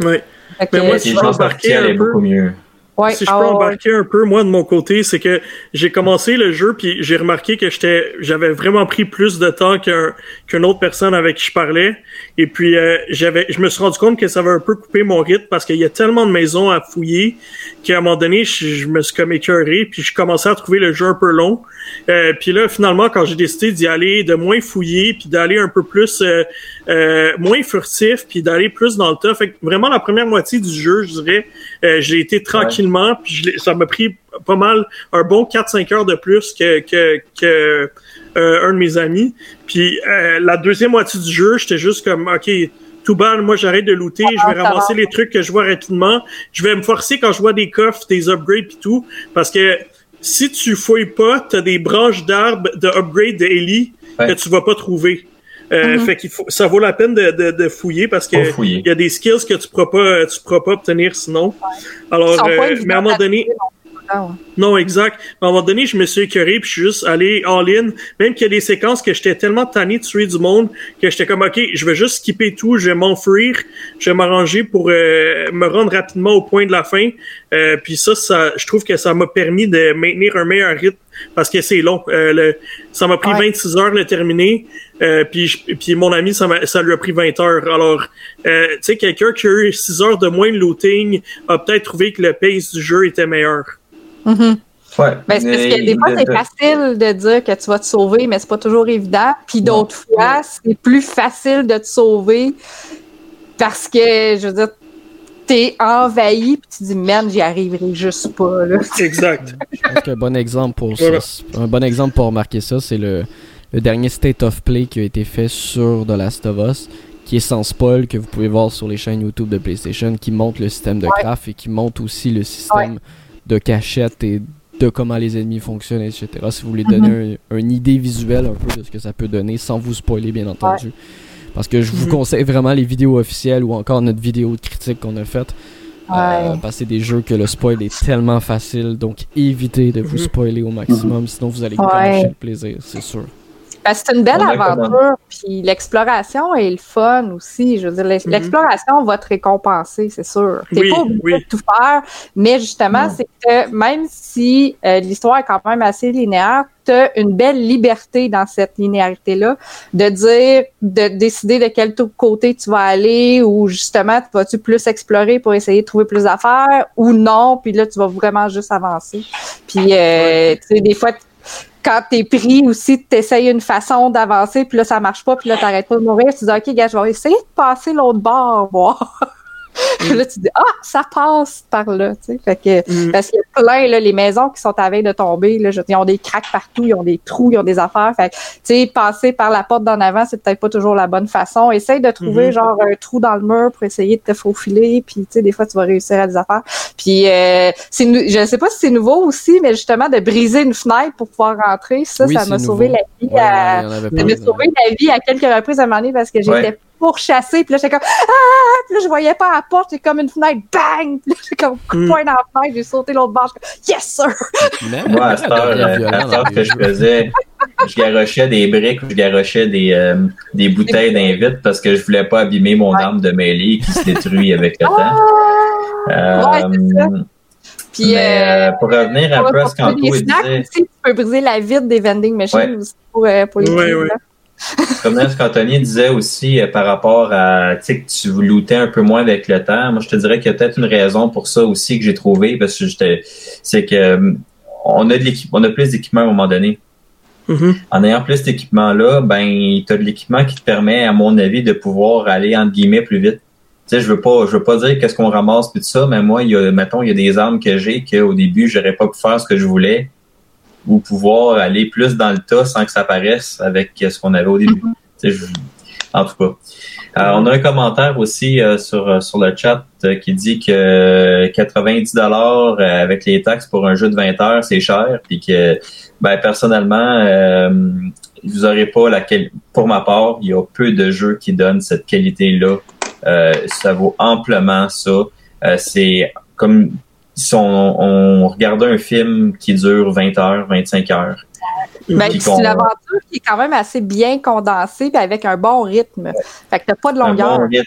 Speaker 3: que,
Speaker 2: Mais moi,
Speaker 4: les
Speaker 2: si je
Speaker 4: partir
Speaker 2: un
Speaker 4: est
Speaker 2: peu-
Speaker 4: beaucoup mieux.
Speaker 3: Ouais,
Speaker 2: si je
Speaker 3: ah,
Speaker 2: peux
Speaker 3: ouais.
Speaker 2: embarquer un peu, moi, de mon côté, c'est que j'ai commencé le jeu, puis j'ai remarqué que j'étais, j'avais vraiment pris plus de temps qu'un, qu'une autre personne avec qui je parlais. Et puis, euh, j'avais, je me suis rendu compte que ça avait un peu coupé mon rythme parce qu'il y a tellement de maisons à fouiller qu'à un moment donné, je, je me suis comme écœuré, puis je commençais à trouver le jeu un peu long. Euh, puis là, finalement, quand j'ai décidé d'y aller, de moins fouiller, puis d'aller un peu plus, euh, euh, moins furtif, puis d'aller plus dans le tas. Fait que vraiment, la première moitié du jeu, je dirais, euh, j'ai été tranquillement, puis je ça m'a pris pas mal, un bon 4-5 heures de plus que, que, que euh, un de mes amis. Puis euh, la deuxième moitié du jeu, j'étais juste comme, OK, tout bas, moi j'arrête de looter, je vais ramasser
Speaker 3: va.
Speaker 2: les trucs que je vois rapidement. Je vais me forcer quand je vois des coffres, des upgrades puis tout, parce que si tu fouilles pas, t'as des branches d'arbres de upgrade de Ellie
Speaker 4: Ouais.
Speaker 2: que tu vas pas trouver. Euh, Fait qu'il faut, ça vaut la peine de, de, de fouiller parce que il y a des skills que tu pourras pas, tu pourras pas obtenir sinon. Alors, euh, mais à un moment donné,
Speaker 3: hein.
Speaker 2: non, exact. Mais à un moment donné, je me suis écœuré puis je suis juste allé all-in. Même qu'il y a des séquences que j'étais tellement tanné de tuer du monde que j'étais comme, OK, je vais juste skipper tout, je vais m'enfuir, je vais m'arranger pour euh, me rendre rapidement au point de la fin. Euh, puis ça, ça, je trouve que ça m'a permis de maintenir un meilleur rythme parce que c'est long. Euh, le, ça m'a pris
Speaker 3: Ouais.
Speaker 2: 26 heures de le terminer. Euh, puis, mon ami, ça, lui a pris 20 heures. Alors, euh, tu sais, quelqu'un qui a eu 6 heures de moins de looting a peut-être trouvé que le pace du jeu était meilleur.
Speaker 3: Mhm.
Speaker 4: Ouais.
Speaker 3: Ben, c'est parce que des fois, c'est facile de dire que tu vas te sauver, mais c'est pas toujours évident. Puis d'autres fois, c'est plus facile de te sauver parce que, je veux dire, t'es envahi puis tu dis, merde, j'y arriverai juste pas, là.
Speaker 2: Exact.
Speaker 1: Je pense qu'un bon exemple pour ça, un bon exemple pour remarquer ça, c'est le, le dernier State of Play qui a été fait sur The Last of Us, qui est sans spoil, que vous pouvez voir sur les chaînes YouTube de PlayStation, qui montre le système de craft et qui montre aussi le système de cachette et de comment les ennemis fonctionnent, etc. Si vous voulez donner un- une idée visuelle un peu de ce que ça peut donner, sans vous spoiler, bien entendu. Parce que je vous
Speaker 2: Mhm.
Speaker 1: conseille vraiment les vidéos officielles ou encore notre vidéo de critique qu'on a faite. Euh,
Speaker 3: Ouais.
Speaker 1: parce que c'est des jeux que le spoil est tellement facile, donc évitez de vous
Speaker 2: Mhm.
Speaker 1: spoiler au maximum, sinon vous allez gâcher le plaisir, c'est sûr.
Speaker 3: C'est une belle aventure, puis l'exploration est le fun aussi. Je veux dire,
Speaker 2: Mhm.
Speaker 3: l'exploration va te récompenser, c'est sûr. T'es
Speaker 2: Oui,
Speaker 3: pas obligé
Speaker 2: oui.
Speaker 3: de tout faire, mais justement, c'est que même si euh, l'histoire est quand même assez linéaire, t'as une belle liberté dans cette linéarité-là de dire, de décider de quel côté tu vas aller ou justement, tu vas-tu plus explorer pour essayer de trouver plus d'affaires ou non, puis là, tu vas vraiment juste avancer. Puis, euh, tu sais, des fois, quand t'es pris aussi, t'essayes une façon d'avancer, puis là, ça marche pas, puis là, t'arrêtes pas de mourir, tu dis, OK, gars, je vais essayer de passer l'autre bord, voir. [laughs] Là, tu dis, ah, ça passe par là, tu sais. Fait que,
Speaker 2: Mm.
Speaker 3: parce qu'il y a plein, là, les maisons qui sont à veille de tomber, là, je- ils ont des craques partout, ils ont des trous, ils ont des affaires. Fait que, tu sais, passer par la porte d'en avant, c'est peut-être pas toujours la bonne façon. Essaye de trouver,
Speaker 2: Mhm.
Speaker 3: genre, un trou dans le mur pour essayer de te faufiler, puis, tu sais, des fois, tu vas réussir à des affaires. Puis, euh, je sais pas si c'est nouveau aussi, mais justement, de briser une fenêtre pour pouvoir rentrer, ça,
Speaker 1: Oui,
Speaker 3: ça m'a sauvé la vie
Speaker 1: Ouais,
Speaker 3: à, ça m'a sauvé la vie à quelques reprises à un moment donné parce que j'étais
Speaker 4: Ouais.
Speaker 3: Pourchassée, puis là, j'étais comme, ah, Puis là, je voyais pas la porte, c'est comme une fenêtre, bang! Puis là, j'ai comme coup de
Speaker 2: Mm.
Speaker 3: poing dans la fenêtre, j'ai sauté l'autre bord. je suis comme, Yes, sir!
Speaker 1: Mais,
Speaker 4: Moi, à cette heure, euh,
Speaker 1: violence
Speaker 4: à cette heure que je
Speaker 1: jeux.
Speaker 4: faisais, je garochais des briques ou je garochais des, euh, des bouteilles d'invite parce que je voulais pas abîmer mon
Speaker 3: Ouais.
Speaker 4: arme de mêlée qui se détruit avec le temps.
Speaker 3: Ah! Ouais, c'est ça.
Speaker 4: Euh,
Speaker 3: Puis,
Speaker 4: mais
Speaker 3: euh,
Speaker 4: pour revenir un peu à ce
Speaker 3: des
Speaker 4: il
Speaker 3: snacks
Speaker 4: disait,
Speaker 3: aussi, tu peux briser la vitre des vending machines
Speaker 4: Ouais.
Speaker 3: aussi pour, euh, pour les
Speaker 2: Ouais,
Speaker 3: kids, là.
Speaker 4: comme ce qu'Anthony disait aussi euh, par rapport à tu sais que tu lootais un peu moins avec le temps, moi je te dirais qu'il y a peut-être une raison pour ça aussi que j'ai trouvé parce que c'est que euh, on a de on a plus d'équipement à un moment donné.
Speaker 2: Mhm.
Speaker 4: En ayant plus d'équipement là, ben tu as de l'équipement qui te permet à mon avis de pouvoir aller entre guillemets plus vite. Tu sais, je veux pas je veux pas dire qu'est-ce qu'on ramasse puis tout ça, mais moi il y a mettons il y a des armes que j'ai qu'au début j'aurais pas pu faire ce que je voulais ou pouvoir aller plus dans le tas sans que ça paraisse avec ce qu'on avait au début. Je- en tout cas. Euh, on a un commentaire aussi euh, sur, euh, sur le chat euh, qui dit que 90 dollars avec les taxes pour un jeu de 20 heures, c'est cher. Puis que ben, personnellement, euh, vous aurez pas la pour ma part, il y a peu de jeux qui donnent cette qualité-là. Euh, ça vaut amplement ça. Euh, c'est comme si on, on regardait un film qui dure 20 heures, 25 heures.
Speaker 3: Ben, c'est une aventure qui est quand même assez bien condensée puis avec un bon rythme. Fait que t'as pas de
Speaker 4: Un
Speaker 3: longueur.
Speaker 4: bon rythme,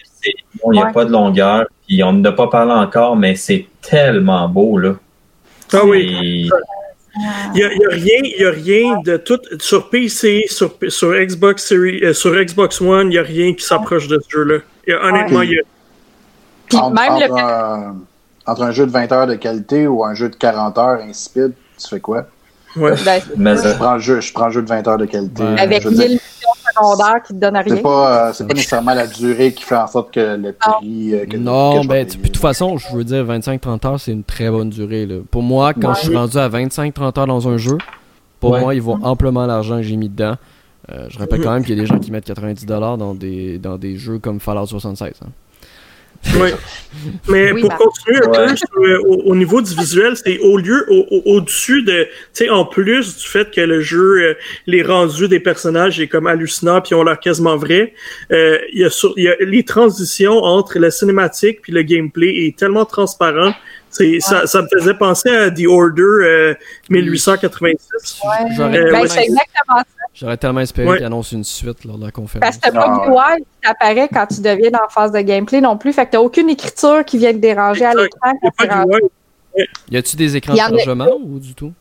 Speaker 4: bon, il n'y a
Speaker 3: Ouais.
Speaker 4: pas de longueur. Puis on n'a pas parlé encore, mais c'est tellement beau, là.
Speaker 2: Ah oui. Il y a, rien, il y a rien de tout sur PC, sur, sur Xbox Series, euh, sur Xbox One, il y a rien qui s'approche de ce jeu-là. Honnêtement, il y a,
Speaker 3: Puis même le
Speaker 5: un, entre un jeu de 20 heures de qualité ou un jeu de 40 heures insipide, tu fais quoi?
Speaker 2: ouais.
Speaker 3: ben,
Speaker 4: Mais euh,
Speaker 5: Je prends le jeu, je prends le jeu de 20 heures de qualité.
Speaker 1: Ouais.
Speaker 3: avec
Speaker 5: Je veux
Speaker 3: 1000
Speaker 5: dire,
Speaker 3: missions secondaires qui te donnent rien.
Speaker 5: C'est pas, euh, c'est pas nécessairement la durée qui fait en sorte que le prix. euh, que- que
Speaker 1: Non,
Speaker 5: je
Speaker 1: ben, de toute façon, je veux dire, 25-30 heures, c'est une très bonne durée. Là. Pour moi, quand
Speaker 3: Ouais.
Speaker 1: je suis rendu à 25-30 heures dans un jeu, pour
Speaker 4: Ouais.
Speaker 1: moi, il vaut amplement l'argent que j'ai mis dedans. Euh, je rappelle quand même qu'il y a des gens qui mettent 90$ dans des, dans des jeux comme Fallout 76. hein.
Speaker 2: Ouais. Mais
Speaker 3: Oui,
Speaker 2: pour
Speaker 3: bah.
Speaker 2: continuer un
Speaker 4: Ouais.
Speaker 2: peu au, au niveau du visuel, c'est au lieu, au- au- au-dessus de, tu sais, en plus du fait que le jeu, euh, les rendus des personnages est comme hallucinant puis ont l'air quasiment vrai, euh, il y a sur, il y a les transitions entre la cinématique puis le gameplay est tellement transparent. C'est, ça, ça me faisait penser à The Order euh, 1886.
Speaker 3: Ouais.
Speaker 2: Euh,
Speaker 3: Ben,
Speaker 2: ouais.
Speaker 3: c'est exactement ça.
Speaker 1: J'aurais tellement espéré
Speaker 2: Ouais.
Speaker 1: qu'ils annoncent une suite lors de la
Speaker 3: Parce
Speaker 1: conférence.
Speaker 3: que t'as pas
Speaker 5: Ah,
Speaker 3: de UI qui apparaît quand tu deviens en phase de gameplay non plus. Fait que t'as aucune écriture qui vient te déranger à l'écran.
Speaker 2: Y
Speaker 1: a-tu des écrans de chargement ou du tout?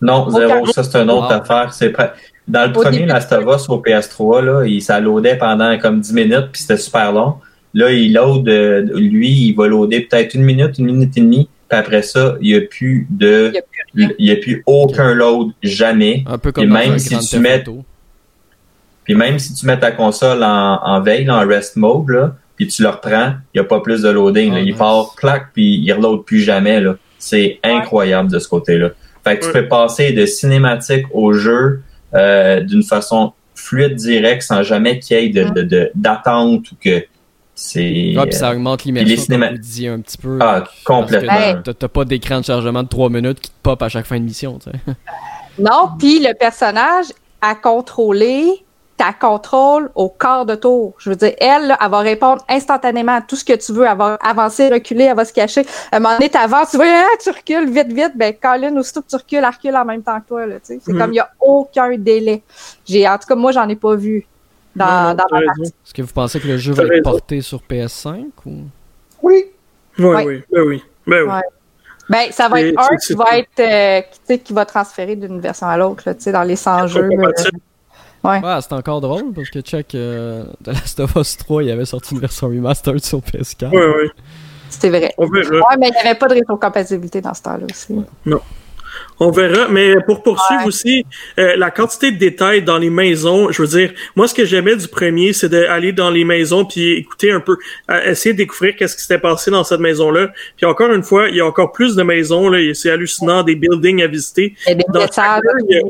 Speaker 4: Non, zéro, ça c'est une autre
Speaker 1: Wow.
Speaker 4: affaire. C'est prêt. Dans le
Speaker 3: Au
Speaker 4: premier Last of Us au PS3, là, il ça loadait pendant comme 10 minutes, puis c'était super long. Là, il load, euh, lui, il va loader peut-être une minute, une minute et demie, puis après ça, il n'y a plus de.
Speaker 3: Il y a plus rien.
Speaker 4: Il n'y a plus aucun load, jamais.
Speaker 1: Un peu comme
Speaker 4: Et
Speaker 1: dans
Speaker 4: même
Speaker 1: un
Speaker 4: si tu mets-. Puis même si tu mets ta console en, en veille, là, en rest mode, là, puis tu le reprends, il n'y a pas plus de loading. là.
Speaker 1: Ah,
Speaker 4: il
Speaker 1: nice.
Speaker 4: part plaque, puis il reload plus jamais. Là. C'est incroyable de ce côté-là. Fait que tu peux passer de cinématique au jeu euh, d'une façon fluide, directe, sans jamais qu'il y ait de, de- de- d'attente ou que c'est...
Speaker 1: Ah, puis ça augmente
Speaker 4: puis
Speaker 1: l'immersion, comme vous disiez un petit peu.
Speaker 4: Ah, complètement.
Speaker 1: T'as- pas d'écran de chargement de 3 minutes qui te pop à chaque fin de mission. tu sais. [laughs]
Speaker 3: Non, puis le personnage à contrôler, ta contrôle au quart de tour. Je veux dire, elle, là, elle va répondre instantanément à tout ce que tu veux. Elle va avancer, reculer, elle va se cacher. À un moment donné, t'avances, tu vois, ah, tu recules vite, vite. Ben, Colin, aussitôt que tu recules, elle recule en même temps que toi. là, tu sais. C'est
Speaker 2: Mhm.
Speaker 3: comme, il n'y a aucun délai. J'ai, en tout cas, moi, j'en ai pas vu dans,
Speaker 2: Non, non,
Speaker 3: dans ma partie.
Speaker 1: Est-ce que vous pensez que le jeu va être porté sur PS5 ou?
Speaker 5: Oui.
Speaker 2: Oui,
Speaker 3: Ouais.
Speaker 2: oui, ben oui. Ben oui.
Speaker 3: Ouais. Ben, ça va
Speaker 2: C'est-
Speaker 3: être un
Speaker 2: c'est-
Speaker 3: qui
Speaker 2: c'est-
Speaker 3: va être, euh, qui, tu sais, qui va transférer d'une version à l'autre, là, tu sais, dans les 100 jeux. euh,
Speaker 1: Ouais, c'est encore drôle parce que check euh, The Last of Us 3, il avait sorti une version remastered sur PS4.
Speaker 2: Oui, oui.
Speaker 3: C'était vrai. Ouais, mais il n'y avait pas de rétrocompatibilité dans ce temps-là aussi.
Speaker 2: On verra, mais pour poursuivre
Speaker 3: Ouais.
Speaker 2: aussi, euh, la quantité de détails dans les maisons, je veux dire, moi ce que j'aimais du premier, c'est d'aller dans les maisons puis écouter un peu, essayer de découvrir qu'est-ce qui s'était passé dans cette maison-là. Puis encore une fois, il y a encore plus de maisons là, c'est hallucinant, des buildings à visiter.
Speaker 3: Des
Speaker 2: Dans il y a-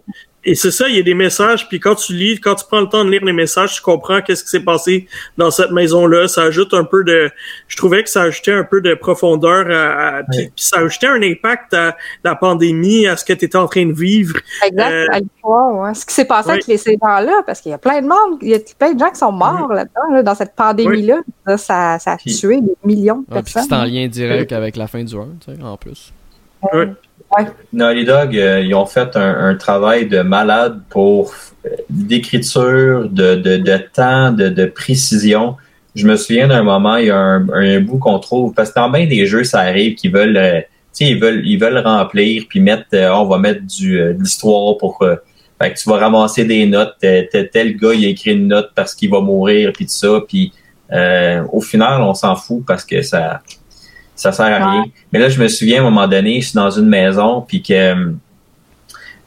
Speaker 2: Et c'est ça, il y a des messages, puis quand tu lis, quand tu prends le temps de lire les messages, tu comprends qu'est-ce qui s'est passé dans cette maison-là. Ça ajoute un peu de, je trouvais que ça ajoutait un peu de profondeur, à, puis, ça ajoutait un impact à la pandémie, à ce que tu étais en train de vivre.
Speaker 3: Exact,
Speaker 2: Euh,
Speaker 3: à l'histoire, ouais. Ce qui s'est passé
Speaker 2: oui.
Speaker 3: avec les gens-là, parce qu'il y a plein de monde, il y a plein de gens qui sont morts là-dedans, là, dans cette pandémie-là. Ça, ça, ça a
Speaker 4: Puis-
Speaker 3: tué des millions de
Speaker 1: Ah, puis
Speaker 3: personnes.
Speaker 1: c'est en lien direct avec la fin du 1, tu sais, en plus.
Speaker 2: Ouais.
Speaker 4: Naughty Dog, euh, ils ont fait un, un travail de malade pour euh, d'écriture, de, de, de temps, de, de précision. Je me souviens d'un moment, il y a un, un bout qu'on trouve, parce que dans bien des jeux, ça arrive qu'ils veulent, euh, ils veulent, ils veulent remplir, puis mettre, euh, on va mettre du, euh, de l'histoire pour, fait que tu vas ramasser des notes, tel, tel, gars, il a écrit une note parce qu'il va mourir, puis tout ça, puis au final, on s'en fout parce que ça, ça sert à rien. Mais là, je me souviens à un moment donné, je suis dans une maison, puis que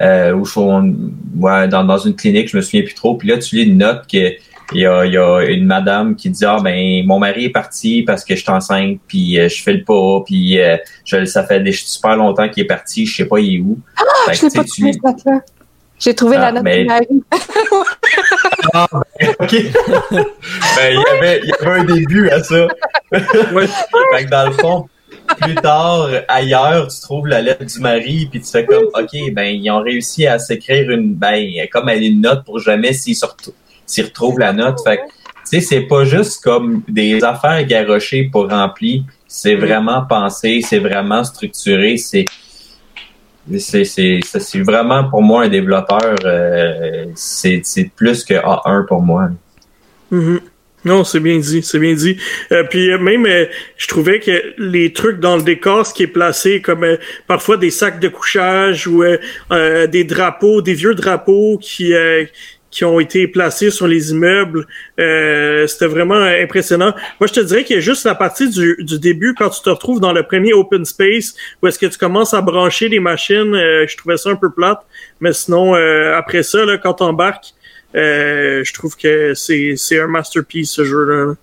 Speaker 4: euh, où je ouais, dans, dans une clinique, je me souviens plus trop. Puis là, tu lis une note que il y a, il y a une madame qui dit ah ben mon mari est parti parce que je suis enceinte puis euh, je fais le pas puis euh, je, ça fait des, super longtemps qu'il est parti je sais pas il est où Fait que,
Speaker 3: Je l'ai
Speaker 4: tu
Speaker 3: pas
Speaker 4: sais, tu
Speaker 3: J'ai trouvé
Speaker 4: Ah,
Speaker 3: la note
Speaker 4: mais-
Speaker 3: de Marie. [laughs]
Speaker 4: OK. [laughs] ben, il y avait, il y avait un début à ça. [laughs]
Speaker 2: Ouais.
Speaker 4: fait que dans le fond, plus tard, ailleurs, tu trouves la lettre du mari, puis tu fais comme, OK, ben, ils ont réussi à s'écrire une, ben, comme elle une note pour jamais s'ils retrouvent la note. Fait que, tu sais, c'est pas juste comme des affaires garochées pour remplir. C'est vraiment pensé, c'est vraiment structuré, c'est, c'est, vraiment pour moi un développeur, euh, c'est, plus que A1 pour moi.
Speaker 2: Mhm. Non, c'est bien dit, c'est bien dit. Euh, puis euh, même, je trouvais que les trucs dans le décor, ce qui est placé, comme parfois des sacs de couchage ou des drapeaux, des vieux drapeaux qui qui ont été placés sur les immeubles, euh, c'était vraiment impressionnant. Moi, je te dirais qu'il y a juste la partie du, du début quand tu te retrouves dans le premier open space où est-ce que tu commences à brancher les machines. euh, je trouvais ça un peu plate, mais sinon euh, après ça, là, quand t'embarques, euh, je trouve que c'est c'est un masterpiece ce jeu-là. là.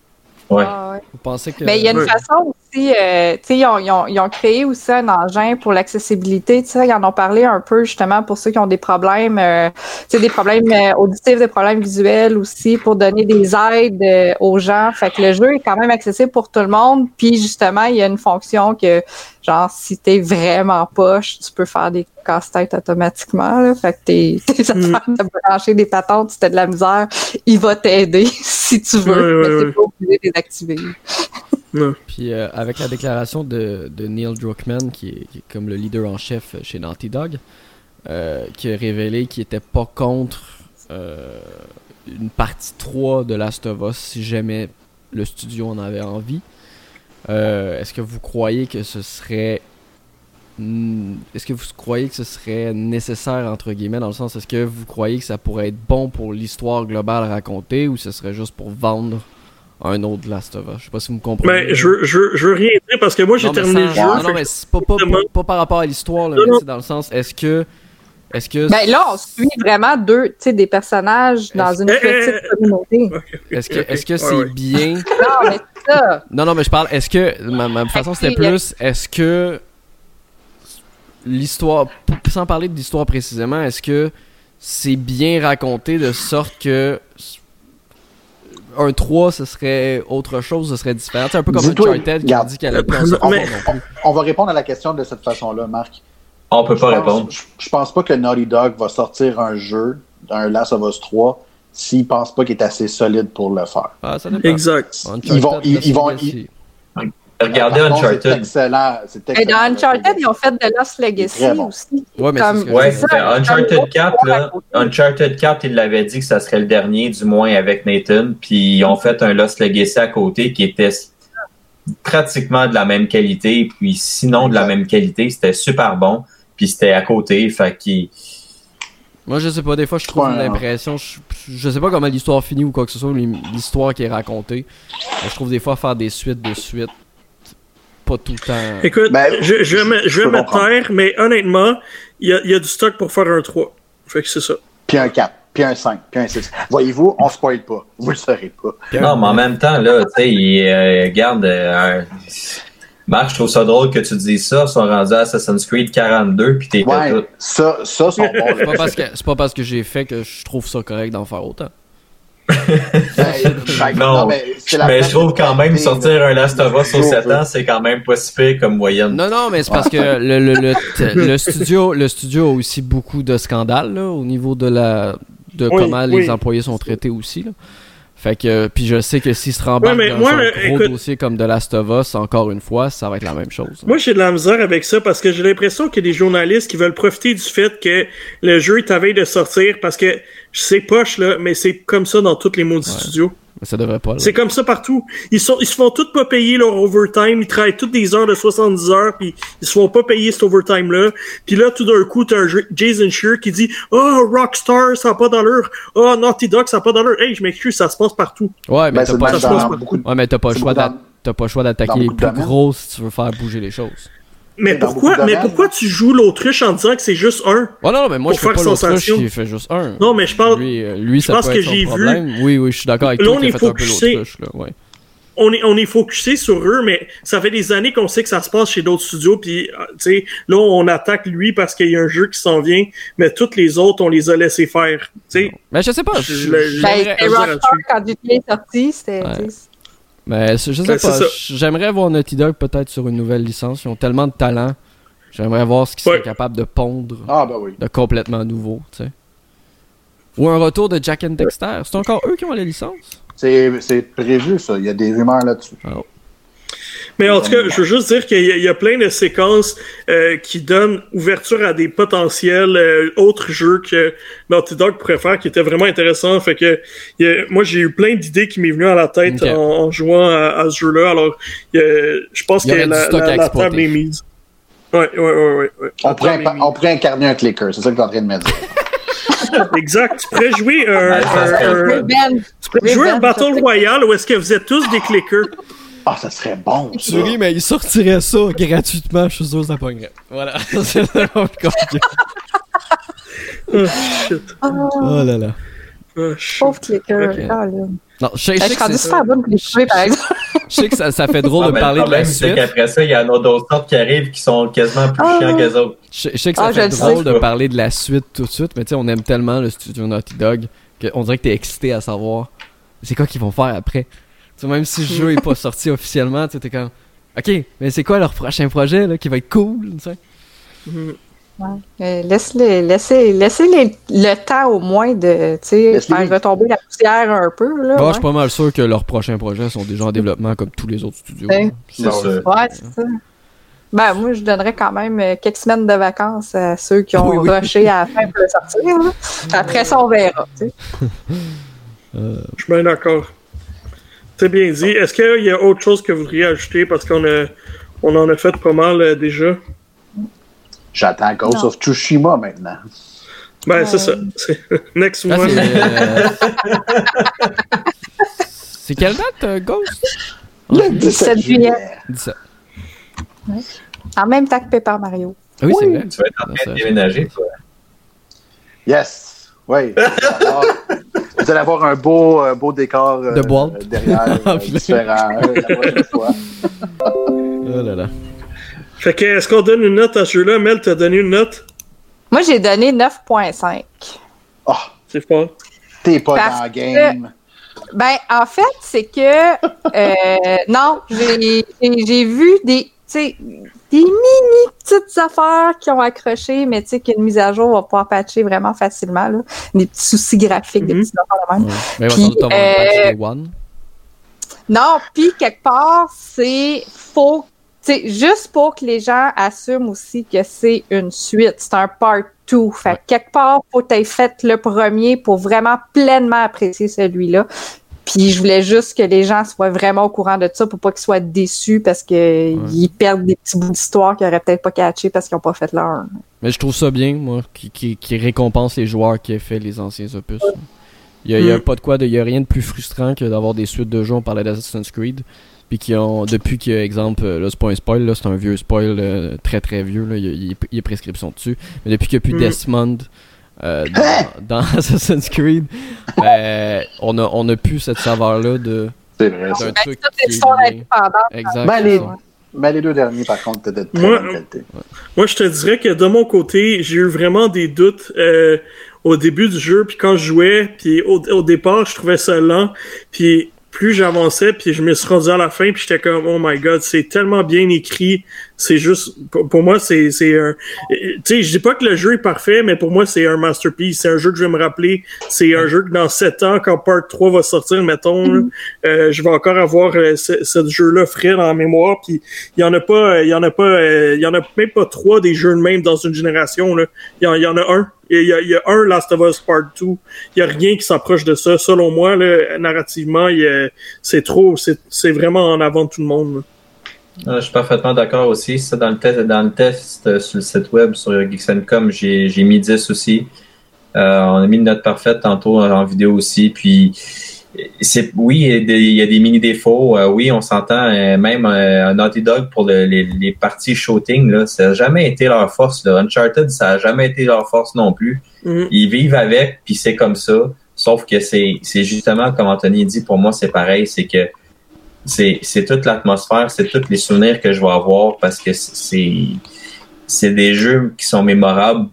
Speaker 4: Ouais.
Speaker 3: Ah, ouais.
Speaker 1: Vous pensez que.
Speaker 3: Mais il y a une façon aussi, euh, tu sais, ils ont, ils, ont, ils ont créé aussi un engin pour l'accessibilité, tu sais, ils en ont parlé un peu justement pour ceux qui ont des problèmes, euh, tu sais, des problèmes euh, auditifs, des problèmes visuels aussi, pour donner des aides euh, aux gens. Fait que le jeu est quand même accessible pour tout le monde. Puis justement, il y a une fonction que, genre, si t'es vraiment poche, tu peux faire des casse-têtes automatiquement. Là. Fait que t'es, [laughs] t'es
Speaker 2: Mm.
Speaker 3: en train de brancher des patentes, si t'as de la misère, il va t'aider [laughs] si tu veux, mais t'es pas obligé de les activer. [laughs]
Speaker 1: Puis euh, avec la déclaration de, de Neil Druckmann, qui est, qui est comme le leader en chef chez Naughty Dog, euh, qui a révélé qu'il était pas contre euh, une partie 3 de Last of Us si jamais le studio en avait envie. Euh, Est-ce que vous croyez que ce serait Est-ce que vous croyez que ce serait nécessaire, entre guillemets, dans le sens, est-ce que vous croyez que ça pourrait être bon pour l'histoire globale racontée ou ce serait juste pour vendre un autre Last of Us? Je sais pas si vous me comprenez.
Speaker 2: Ben, je, veux- je, je veux rien dire parce que moi, j'ai
Speaker 1: Non, mais
Speaker 2: terminé
Speaker 1: sans-
Speaker 2: le jeu.
Speaker 1: Non,
Speaker 2: fait
Speaker 1: non,
Speaker 2: que-
Speaker 1: mais c'est pas, pas, pas, pas par rapport à l'histoire,
Speaker 2: Non,
Speaker 1: mais
Speaker 2: non.
Speaker 1: c'est dans le sens, est-ce que. Est-ce que.
Speaker 3: Ben là, on suit vraiment deux, tu sais, des personnages dans une
Speaker 2: Eh, eh,
Speaker 3: petite
Speaker 2: eh.
Speaker 3: communauté.
Speaker 2: Ok, ok,
Speaker 1: Est-ce que, est-ce que
Speaker 2: Ouais,
Speaker 1: c'est
Speaker 2: ouais.
Speaker 1: bien? [laughs]
Speaker 3: Non, mais c'est ça.
Speaker 1: Non, non, mais je parle. Est-ce que. Ma, ma façon, c'était plus. Est-ce que. L'histoire. Sans parler de l'histoire précisément, est-ce que c'est bien raconté de sorte que. Un 3, ce serait autre chose, ce serait différent? C'est un peu comme Uncharted qui a dit qu'elle a plus.
Speaker 5: On va répondre à la question de cette façon-là, Marc.
Speaker 4: On peut
Speaker 5: Je
Speaker 4: pas
Speaker 5: pense-
Speaker 4: répondre.
Speaker 5: Je, je pense pas que Naughty Dog va sortir un jeu, un Last of Us 3, s'il pense pas qu'il est assez solide pour le faire.
Speaker 1: Ah, ça.
Speaker 2: Exact.
Speaker 1: Uncharted,
Speaker 5: Ils vont- ils- ils vont- ils-
Speaker 4: Regardez
Speaker 5: Par contre, C'est
Speaker 4: Uncharted.
Speaker 5: excellent.
Speaker 3: Et
Speaker 5: excellent.
Speaker 3: dans Uncharted, ils ont fait de Lost Legacy
Speaker 5: bon.
Speaker 3: aussi.
Speaker 1: Ouais, mais que-
Speaker 4: Ouais,
Speaker 3: ça,
Speaker 4: ben,
Speaker 3: comme
Speaker 4: Uncharted
Speaker 3: l'autre
Speaker 4: 4,
Speaker 3: à
Speaker 4: là. Uncharted 4, il l'avait dit que ça serait le dernier, du moins avec Nathan, puis ils ont fait un Lost Legacy à côté qui était pratiquement de la même qualité, puis sinon de la même qualité, c'était super bon, puis c'était à côté, fait qu'il
Speaker 1: Moi, je sais pas, des fois, je trouve
Speaker 5: Ouais,
Speaker 1: l'impression. Je, je sais pas comment l'histoire finit ou quoi que ce soit, l'histoire qui est racontée. Mais je trouve des fois faire des suites de suites, pas tout le temps.
Speaker 2: Écoute,
Speaker 5: Ben,
Speaker 2: je, je vais, me- je
Speaker 5: je
Speaker 2: vais me taire, mais honnêtement, il y a, il y a du stock pour faire un 3. Fait que c'est ça.
Speaker 5: Puis un 4, puis un 5, puis un 6. Voyez-vous, on spoil pas. Vous le saurez pas.
Speaker 4: Non, mais en même temps, là, tu sais, il euh, garde euh, un- Marc, je trouve ça drôle que tu dises ça. Ils sont rendus à Assassin's Creed 42 puis t'es
Speaker 5: Ouais,
Speaker 4: tout.
Speaker 5: ça, ça, sont bons.
Speaker 1: C'est pas parce que c'est pas parce que j'ai fait que je trouve ça correct d'en faire autant.
Speaker 5: Ben,
Speaker 4: Non,
Speaker 5: mais c'est la
Speaker 4: Mais je trouve quand même sortir un Last of Us aux
Speaker 5: Toujours
Speaker 4: 7 ans, c'est quand même pas si pire comme moyenne.
Speaker 1: Non, non, mais c'est parce que le, le, le, t- le studio, le studio a aussi beaucoup de scandales là, au niveau de la de
Speaker 2: Oui,
Speaker 1: comment
Speaker 2: oui.
Speaker 1: les employés sont traités aussi. Là. Fait que puis je sais que s'ils se
Speaker 2: Ouais, mais
Speaker 1: dans
Speaker 2: moi,
Speaker 1: un gros
Speaker 2: écoute-
Speaker 1: dossier comme The Last of Us, encore une fois, ça va être la même chose.
Speaker 2: Moi, j'ai de la misère avec ça parce que j'ai l'impression qu'il y a des journalistes qui veulent profiter du fait que le jeu est à veille de sortir parce que c'est poche, là, mais c'est comme ça dans tous les maudits studios.
Speaker 1: Mais ça devrait pas.
Speaker 2: C'est comme ça partout. Ils, sont, ils se font tous pas payer leur overtime. Ils travaillent toutes des heures de 70 heures, puis ils se font pas payer cet overtime-là. Puis là, tout d'un coup, t'as un Jason Shear qui dit « Oh, Rockstar, ça a pas d'allure. Oh, Naughty Dog, ça a pas d'allure. » Hey, je m'excuse, ça se passe partout.
Speaker 1: Ouais, mais
Speaker 5: Ben,
Speaker 1: t'as pas,
Speaker 5: le
Speaker 1: choix. Ouais, mais t'as pas le choix d'attaquer les plus gros si tu veux faire bouger les choses.
Speaker 2: Mais pourquoi, mais pourquoi tu joues l'autruche en disant que c'est juste un?
Speaker 1: Oh non, mais moi
Speaker 2: Pour
Speaker 1: je fais
Speaker 2: faire
Speaker 1: pas
Speaker 2: sensation.
Speaker 1: qui fait juste un.
Speaker 2: Non, mais je parle-
Speaker 1: Lui, euh, lui
Speaker 2: je
Speaker 1: ça
Speaker 2: pense
Speaker 1: peut
Speaker 2: que
Speaker 1: être son
Speaker 2: j'ai vu-.
Speaker 1: Oui, oui, je suis d'accord avec
Speaker 2: Là,
Speaker 1: toi
Speaker 2: on est focusé-
Speaker 1: l'autruche là, ouais.
Speaker 2: on est, on est focusé sur eux, mais ça fait des années qu'on sait que ça se passe chez d'autres studios, puis euh, tu sais, là, on attaque lui parce qu'il y a un jeu qui s'en vient, mais toutes les autres, on les a laissés faire, tu sais.
Speaker 1: Mais je sais pas.
Speaker 2: Je-
Speaker 1: je-
Speaker 2: je-
Speaker 3: Ben, Rockstar quand GTA est sorti, c'était.
Speaker 1: Ouais. Mais je je sais
Speaker 2: Ben,
Speaker 1: pas. J'aimerais voir Naughty Dog peut-être sur une nouvelle licence. Ils ont tellement de talent. J'aimerais voir ce qu'ils
Speaker 2: Ouais.
Speaker 1: seraient capables de pondre
Speaker 5: Ah, ben oui.
Speaker 1: de complètement nouveau, tu sais. Ou un retour de Jack and Dexter. C'est encore eux qui ont la licence?
Speaker 5: C'est c'est prévu, ça. Il y a des rumeurs là-dessus.
Speaker 2: Mais en tout cas, je veux juste dire qu'il y, a- il y a plein de séquences euh, qui donnent ouverture à des potentiels euh, autres jeux que Naughty Dog pourrait faire, qui étaient vraiment intéressants. Fait que il y a- moi, j'ai eu plein d'idées qui m'est venues à la tête en, en jouant à, à ce jeu-là. Alors, il y a- je pense que la, table est mise. Ouais, ouais, ouais, ouais. ouais.
Speaker 5: On pourrait, on incarner un clicker, c'est ça que tu es en train de me dire. [laughs] [laughs]
Speaker 2: Exact. Tu pourrais jouer un, un-
Speaker 4: serait-
Speaker 2: un-
Speaker 3: Revenge.
Speaker 2: tu pourrais jouer un
Speaker 3: Revenge,
Speaker 2: Battle Royale où est-ce que vous êtes tous des clickers.
Speaker 5: Ah, ça serait bon, ça.
Speaker 1: Mais ils sortiraient ça gratuitement. Je suis sûr que ça pognerait. Voilà. [laughs] C'est compliqué.
Speaker 2: Oh, shit.
Speaker 1: Oh là là.
Speaker 2: Oh, shit.
Speaker 3: Pauvre clicker.
Speaker 1: Ok.
Speaker 3: Ah, là.
Speaker 1: Non, je sais, je que
Speaker 3: rendue
Speaker 1: c'est-
Speaker 3: super bonne pour les trouver, par exemple.
Speaker 1: je sais que ça, ça fait drôle de
Speaker 4: mais
Speaker 1: parler
Speaker 4: le
Speaker 1: de la
Speaker 4: problème, c'est
Speaker 1: suite.
Speaker 4: qu'après ça, il y en a d'autres sortes qui arrivent qui sont quasiment plus
Speaker 3: Ah.
Speaker 4: chiants qu'eux autres.
Speaker 1: Je, je sais que ça
Speaker 3: Ah,
Speaker 1: fait
Speaker 3: le
Speaker 1: drôle
Speaker 4: sais.
Speaker 1: de parler de la suite tout de suite, mais tu sais, on aime tellement le studio Naughty Dog qu'on dirait que t'es excité à savoir c'est quoi qu'ils vont faire après. Même si le jeu est pas sorti officiellement, tu sais, t'es comme Ok, mais c'est quoi leur prochain projet là, qui va être cool, tu sais?
Speaker 2: Mhm.
Speaker 3: Euh, Laisse-les, laissez, laissez-les le temps au moins de tu sais,
Speaker 5: Laisse-les-
Speaker 3: faire retomber la poussière un peu. Là,
Speaker 1: Moi, je
Speaker 3: ouais.
Speaker 1: suis pas mal sûr que leurs prochains projets sont déjà en développement comme tous les autres studios.
Speaker 3: Ouais.
Speaker 4: C'est
Speaker 5: Ouais.
Speaker 4: sûr.
Speaker 3: Ouais, c'est ça. Ben, moi, je donnerais quand même euh, quelques semaines de vacances à ceux qui ont
Speaker 1: Oui, oui.
Speaker 3: rushé à la fin pour le sortir. là. [laughs] Après ça, on verra. tu sais.
Speaker 1: Euh,
Speaker 2: Je suis bien d'accord. C'est bien dit. Est-ce qu'il y a autre chose que vous voudriez ajouter? Parce qu'on a, on en a fait pas mal euh, déjà?
Speaker 5: J'attends Ghost
Speaker 3: Non.
Speaker 5: of Tsushima maintenant.
Speaker 2: Ben, c'est
Speaker 3: Ouais.
Speaker 2: ça. C'est- [laughs] Next
Speaker 1: là,
Speaker 2: one.
Speaker 1: c'est, euh, [laughs] c'est quelle date, euh, Ghost?
Speaker 5: Le
Speaker 3: 17
Speaker 5: 17
Speaker 3: juillet.
Speaker 5: juillet.
Speaker 1: 17.
Speaker 3: En même temps que Paper Mario.
Speaker 1: Oui, c'est
Speaker 5: Oui.
Speaker 1: vrai.
Speaker 4: Tu vas être en train
Speaker 1: ça-
Speaker 4: de déménager, toi.
Speaker 5: Yes. Oui. [laughs] Alors, Vous allez avoir un beau, euh, beau décor euh,
Speaker 1: De boîte.
Speaker 5: derrière, [laughs] euh, différent euh, la prochaine fois.
Speaker 1: Oh là là.
Speaker 2: Fait que, est-ce qu'on donne une note à ce jeu-là? Mel, t'as donné une note?
Speaker 3: Moi, j'ai donné 9.5.
Speaker 5: Oh,
Speaker 2: C'est fort.
Speaker 5: t'es pas
Speaker 3: Parce
Speaker 5: dans le game.
Speaker 3: Ben, en fait, c'est que euh, non, j'ai vu des, tu sais, des mini petites affaires qui ont accroché, mais tu sais qu'une mise à jour va pouvoir patcher vraiment facilement là, des petits soucis graphiques, des
Speaker 2: Mhm.
Speaker 3: petits affaires de même.
Speaker 1: Ouais. Mais il va
Speaker 3: Puis, euh,
Speaker 1: One.
Speaker 3: Non, puis quelque part, c'est faux. Juste pour que les gens assument aussi que c'est une suite, c'est un part 2. Fait que quelque part, faut que tu fait le premier pour vraiment pleinement apprécier celui-là. Puis je voulais juste que les gens soient vraiment au courant de ça pour pas qu'ils soient déçus parce que ils perdent des petits bouts d'histoire qu'ils auraient peut-être pas catché parce qu'ils ont pas fait leur.
Speaker 1: Mais je trouve ça bien, moi, qui, qui, qui récompense les joueurs qui ont fait les anciens opus. Il y a, il y a
Speaker 2: Mm.
Speaker 1: pas de quoi, de, il y a rien de plus frustrant que d'avoir des suites de jeux. On parlait d'Assassin's Creed, puis qui ont, depuis que, exemple, euh, là c'est pas un spoil, là c'est un vieux spoil euh, très très vieux, là, y y il y a prescription dessus. Mais depuis qu'il n'y a plus
Speaker 2: Mm.
Speaker 1: Desmond euh, dans, dans [laughs] Assassin's Creed, ben, on a, on a plus cette saveur là de
Speaker 5: C'est vrai. ça.
Speaker 1: d'un truc qui est. Exact.
Speaker 5: Ben, les-. Mais les deux derniers, par contre, étaient de très
Speaker 2: Moi-
Speaker 5: bonne qualité.
Speaker 2: Moi, je te dirais que de mon côté, j'ai eu vraiment des doutes euh, au début du jeu, puis quand je jouais, puis au, au départ, je trouvais ça lent, puis plus j'avançais, puis je me suis rendu à la fin, puis j'étais comme, oh my god, c'est tellement bien écrit, c'est juste, pour, moi, c'est c'est un, tu sais, je dis pas que le jeu est parfait, mais pour moi, c'est un masterpiece, c'est un jeu que je vais me rappeler, c'est un jeu que dans sept ans, quand Part 3 va sortir, mettons, euh, je vais encore avoir euh, ce, jeu-là frais dans la mémoire, puis il y en a pas, euh, il y en a pas, il y en a même pas trois des jeux de même dans une génération, il y en a un. Il y a, un Last of Us Part 2. Il y a rien qui s'approche de ça. Selon moi, là, narrativement, c'est trop, c'est vraiment en avant de tout le monde.
Speaker 4: Ah, Je suis parfaitement d'accord aussi. Ça, dans le test, dans le test euh, sur le site web, sur Geeks.com, j'ai mis 10 aussi. Euh, on a mis une note parfaite tantôt en vidéo aussi. Puis, c'est oui, il y a des, mini défauts. Euh, oui, on s'entend. euh, même euh, Naughty Dog pour le- les, les parties shooting, là, ça n'a jamais été leur force. Le Uncharted, ça n'a jamais été leur force non plus.
Speaker 2: Mhm.
Speaker 4: Ils vivent avec, puis c'est comme ça. Sauf que c'est justement, comme Anthony dit, pour moi, c'est pareil. C'est que c'est toute l'atmosphère, c'est tous les souvenirs que je vais avoir parce que c'est c'est des jeux qui sont mémorables,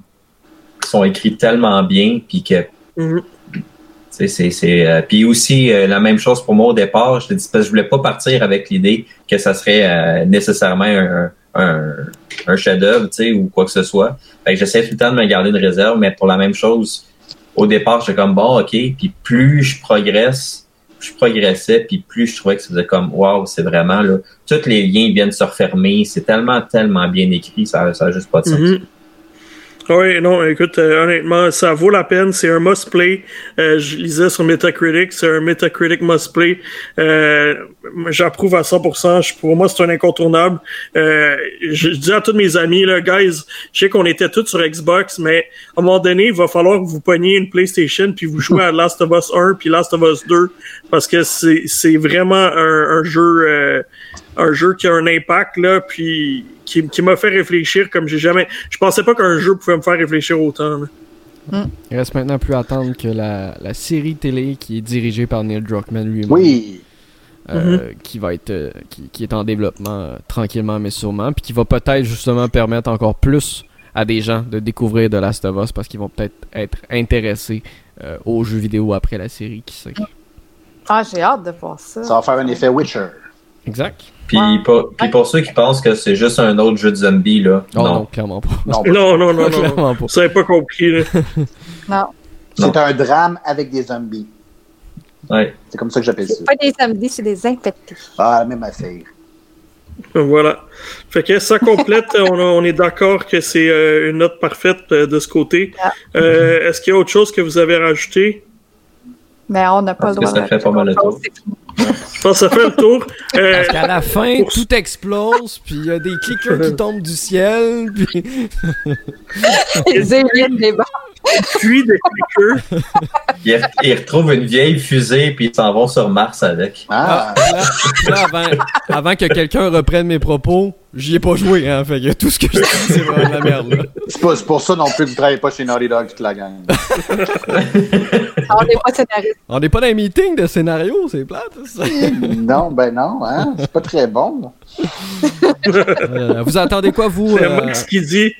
Speaker 4: qui sont écrits tellement bien, puis que
Speaker 2: Mhm.
Speaker 4: tu c'est c'est euh, puis aussi euh, la même chose pour moi au départ. Je dis parce que je voulais pas partir avec l'idée que ça serait euh, nécessairement un un, un chef-d'œuvre, ou quoi que ce soit. Fait que j'essaie tout le temps de me garder une réserve, mais pour la même chose, au départ, j'étais comme bon, ok. Puis plus je progresse, je progressais, puis plus je trouvais que ça faisait comme waouh, c'est vraiment là, tous les liens viennent se refermer. C'est tellement tellement bien écrit, ça ça a juste pas de sens.
Speaker 2: Mhm. Oui, non, écoute, euh, honnêtement, ça vaut la peine. C'est un must-play. Euh, je lisais sur Metacritic, c'est un Metacritic must-play. Euh, J'approuve à 100%. Je- pour moi, c'est un incontournable. Euh, je, je dis à tous mes amis, là, guys, je sais qu'on était tous sur Xbox, mais à un moment donné, il va falloir que vous pogniez une PlayStation puis vous jouez à Last of Us 1 puis Last of Us 2 parce que c'est c'est vraiment un, un jeu euh, un jeu qui a un impact là puis qui, qui m'a fait réfléchir comme j'ai jamais je pensais pas qu'un jeu pouvait me faire réfléchir autant là.
Speaker 1: Il reste maintenant plus à attendre que la, la série télé qui est dirigée par Neil Druckmann lui-même.
Speaker 5: Oui.
Speaker 1: euh, qui va être euh, qui, qui est en développement euh, tranquillement mais sûrement puis qui va peut-être justement permettre encore plus à des gens de découvrir The Last of Us parce qu'ils vont peut-être être intéressés euh, aux jeux vidéo après la série qui sait.
Speaker 3: Ah, j'ai hâte de voir ça.
Speaker 5: Ça va faire un effet Witcher.
Speaker 1: Exact.
Speaker 4: Puis,
Speaker 3: Ouais.
Speaker 4: pour, puis pour ceux qui pensent que c'est juste un autre jeu de zombie, là,
Speaker 1: Oh, non.
Speaker 4: non.
Speaker 1: clairement pas.
Speaker 5: Non,
Speaker 2: non non non non, non.
Speaker 1: pas.
Speaker 2: vous avez pas compris là. [laughs]
Speaker 3: Non.
Speaker 5: c'est un drame avec des zombies.
Speaker 4: Ouais.
Speaker 5: C'est comme ça que j'appelle ça.
Speaker 3: C'est pas des samedis, c'est des infectés.
Speaker 5: Ah, la même affaire.
Speaker 2: voilà fait que ça complète [laughs] on, a- on est d'accord que c'est euh, une note parfaite euh, de ce côté
Speaker 3: Ah.
Speaker 2: Euh, est-ce qu'il y a autre chose que vous avez rajouté
Speaker 3: Mais on n'a pas le
Speaker 4: Parce que
Speaker 3: droit
Speaker 4: ça
Speaker 3: de
Speaker 4: fait pas mal le tour.
Speaker 2: Je pense que ça fait le tour Euh,
Speaker 1: Parce qu'à la fin, tout explose, puis il y a des clickers qui tombent du ciel, puis [laughs]
Speaker 3: Les aliens des bas.
Speaker 2: Puis des clickers
Speaker 4: Ils, ils retrouvent une vieille fusée, puis ils s'en vont sur Mars avec.
Speaker 5: Ah,
Speaker 1: Ah, là, là, avant, avant que quelqu'un reprenne mes propos, j'y ai pas joué, hein. Fait que tout ce que je dis, c'est vraiment de la merde, là.
Speaker 5: c'est pas- c'est pour ça non plus que vous travaillez pas chez Naughty Dog toute la gang.
Speaker 3: On n'est pas scénariste.
Speaker 1: On n'est pas dans un meeting de scénario, c'est plate, ça.
Speaker 5: non, ben non, hein? C'est pas très bon.
Speaker 1: Euh, vous attendez quoi, vous?
Speaker 2: C'est
Speaker 1: euh,
Speaker 2: Max qui dit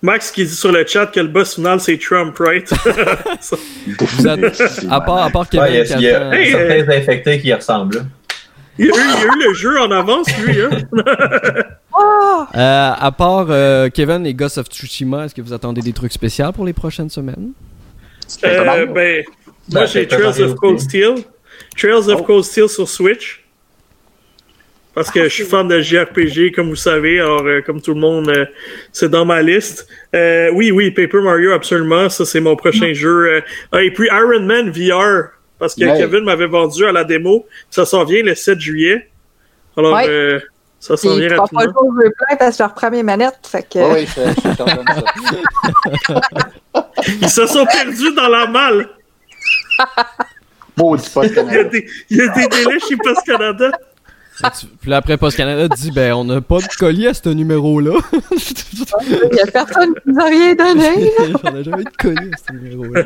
Speaker 2: Max qui dit sur le chat que le boss final c'est Trump, right? [laughs]
Speaker 1: vous att- à, part, à part Kevin
Speaker 4: Ouais, il y a,
Speaker 1: attend-
Speaker 2: Hey,
Speaker 4: certains infectés qui y ressemblent.
Speaker 2: il, y a eu, il y a eu le jeu en avance, lui, hein?
Speaker 3: Oh! [laughs]
Speaker 1: Euh, à part euh, Kevin et Ghost of Tsushima, est-ce que vous attendez des trucs spéciaux pour les prochaines semaines?
Speaker 2: Euh, ben, moi
Speaker 4: Ouais,
Speaker 2: j'ai Trails of Cold. Steel. Trails of
Speaker 5: Oh.
Speaker 2: Cold Steel sur Switch. Parce que je suis fan de JRPG, comme vous savez. Alors, euh, comme tout le monde, euh, c'est dans ma liste. Euh, oui, oui, Paper Mario, absolument. Ça, c'est mon prochain jeu. Euh, ah, et puis Iron Man VR. Parce que
Speaker 5: Ouais.
Speaker 2: Kevin m'avait vendu à la démo. Ça s'en vient le 7 juillet. Alors,
Speaker 3: Ouais.
Speaker 2: euh, ça s'en vient rapidement.
Speaker 3: jouer au jeu plein parce que je reprends mes manettes. Fait que.
Speaker 5: Oui, je, ça. [laughs]
Speaker 2: Ils se sont perdus dans la malle.
Speaker 5: Maudit poste
Speaker 2: Il y a
Speaker 5: Canada.
Speaker 2: des, il y a des délais chez Post Canada.
Speaker 1: Tu- Puis après, Post Canada dit ben, on n'a pas de colis à ce numéro-là.
Speaker 3: Il y a personne qui nous a rien donné. [laughs]
Speaker 1: on n'a jamais eu de colis à ce numéro-là.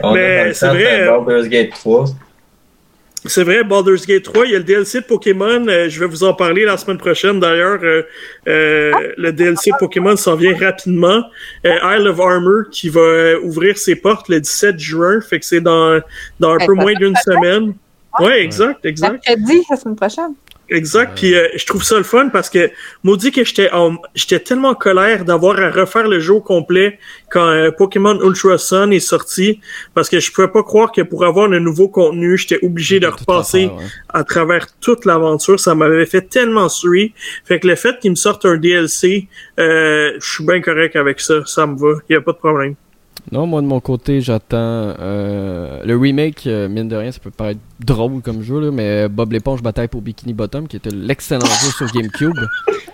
Speaker 4: On
Speaker 2: Mais
Speaker 4: le
Speaker 2: c'est vrai,
Speaker 4: Baldur's Gate 3.
Speaker 2: C'est vrai, Baldur's Gate 3, il y a le DLC de Pokémon. euh, je vais vous en parler la semaine prochaine. D'ailleurs, euh, euh, le DLC de Pokémon s'en vient rapidement. Euh, Isle of Armor qui va ouvrir ses portes le 17 juin. Fait que c'est dans, dans un peu moins d'une semaine. Ouais, exact, exact.
Speaker 3: Mercredi, la semaine prochaine.
Speaker 2: Exact. Puis euh, je trouve ça le fun parce que maudit que j'étais en- j'étais tellement en colère d'avoir à refaire le jeu au complet quand euh, Pokémon Ultra Sun est sorti parce que je pouvais pas croire que pour avoir le nouveau contenu, j'étais obligé de repasser
Speaker 1: ouais.
Speaker 2: à travers toute l'aventure. Ça m'avait fait tellement suer. Fait que le fait qu'il me sorte un DLC, euh, je suis bien correct avec ça. Ça me va. Il y a pas de problème.
Speaker 1: Non, moi de mon côté, j'attends euh, le remake. euh, mine de rien, ça peut paraître drôle comme jeu, là, mais Bob l'éponge bataille pour Bikini Bottom, qui était l'excellent jeu sur GameCube.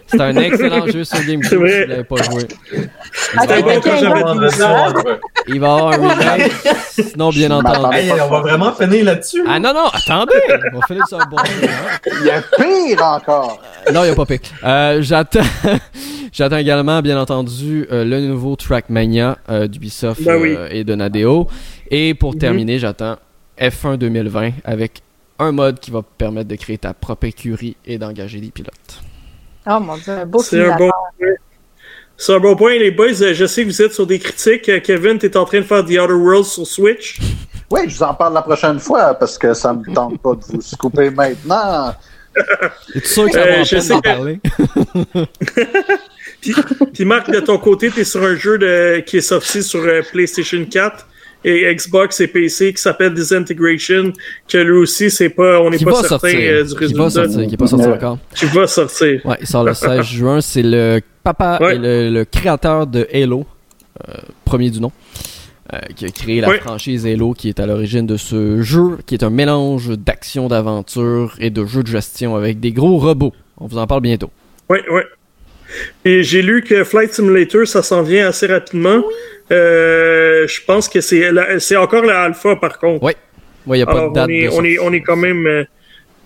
Speaker 1: C'était un excellent jeu sur GameCube si vous l'avez pas joué.
Speaker 3: Ah,
Speaker 2: 12
Speaker 4: va
Speaker 2: ans.
Speaker 4: voir.
Speaker 1: Il va y avoir un remake. Sinon, bien
Speaker 5: Je
Speaker 1: entendu.
Speaker 4: Hey, on va vraiment finir là-dessus.
Speaker 1: Ah non, non, attendez! On va finir sur un bon jeu, hein.
Speaker 5: Il y a pire encore.
Speaker 1: Non, il n'y a pas pire. Euh, j'attends, j'attends également, bien entendu, euh, le nouveau Trackmania euh, d'Ubisoft
Speaker 2: Ben oui.
Speaker 1: euh, et de Nadeo. Et pour
Speaker 2: Mhm.
Speaker 1: terminer, j'attends F1 2020 avec un mode qui va permettre de créer ta propre écurie et d'engager des pilotes.
Speaker 3: Oh mon dieu, un beau
Speaker 2: C'est un
Speaker 3: simulateur.
Speaker 2: bon point. C'est un bon point, les boys. Euh, Je sais que vous êtes sur des critiques. Euh, Kevin, t'es en train de faire The Outer Worlds sur Switch. [laughs]
Speaker 5: Oui, je vous en parle la prochaine fois parce que ça me tente pas de vous couper maintenant. [laughs]
Speaker 1: Es-tu sûr que ça
Speaker 2: Euh,
Speaker 1: va en
Speaker 2: je
Speaker 1: peine
Speaker 2: sais
Speaker 1: d'en
Speaker 2: que-
Speaker 1: parler? [laughs]
Speaker 2: Puis, puis Marc, de ton côté, t'es sur un jeu de, qui est sorti sur euh, PlayStation 4 et Xbox et PC qui s'appelle Disintegration, que lui aussi, c'est pas, on n'est pas
Speaker 1: va
Speaker 2: certain
Speaker 1: sortir.
Speaker 2: euh, du
Speaker 1: Qui va
Speaker 2: résultat.
Speaker 1: sortir, qui est pas sorti
Speaker 5: Ouais.
Speaker 1: encore.
Speaker 2: Qui va sortir.
Speaker 1: Ouais, il sort le 16 juin. C'est le papa
Speaker 2: Ouais.
Speaker 1: et le, le créateur de Halo, euh, premier du nom, euh, qui a créé la
Speaker 2: Ouais.
Speaker 1: franchise Halo, qui est à l'origine de ce jeu, qui est un mélange d'action, d'aventure et de jeu de gestion avec des gros robots. On vous en parle bientôt.
Speaker 2: Ouais, ouais. Et j'ai lu que Flight Simulator, ça s'en vient assez rapidement. Euh, je pense que c'est c'est encore la alpha par contre.
Speaker 1: Ouais. Ouais, il n'y a pas
Speaker 2: Alors,
Speaker 1: de date
Speaker 2: on, est,
Speaker 1: de
Speaker 2: on, est, on est quand même. euh,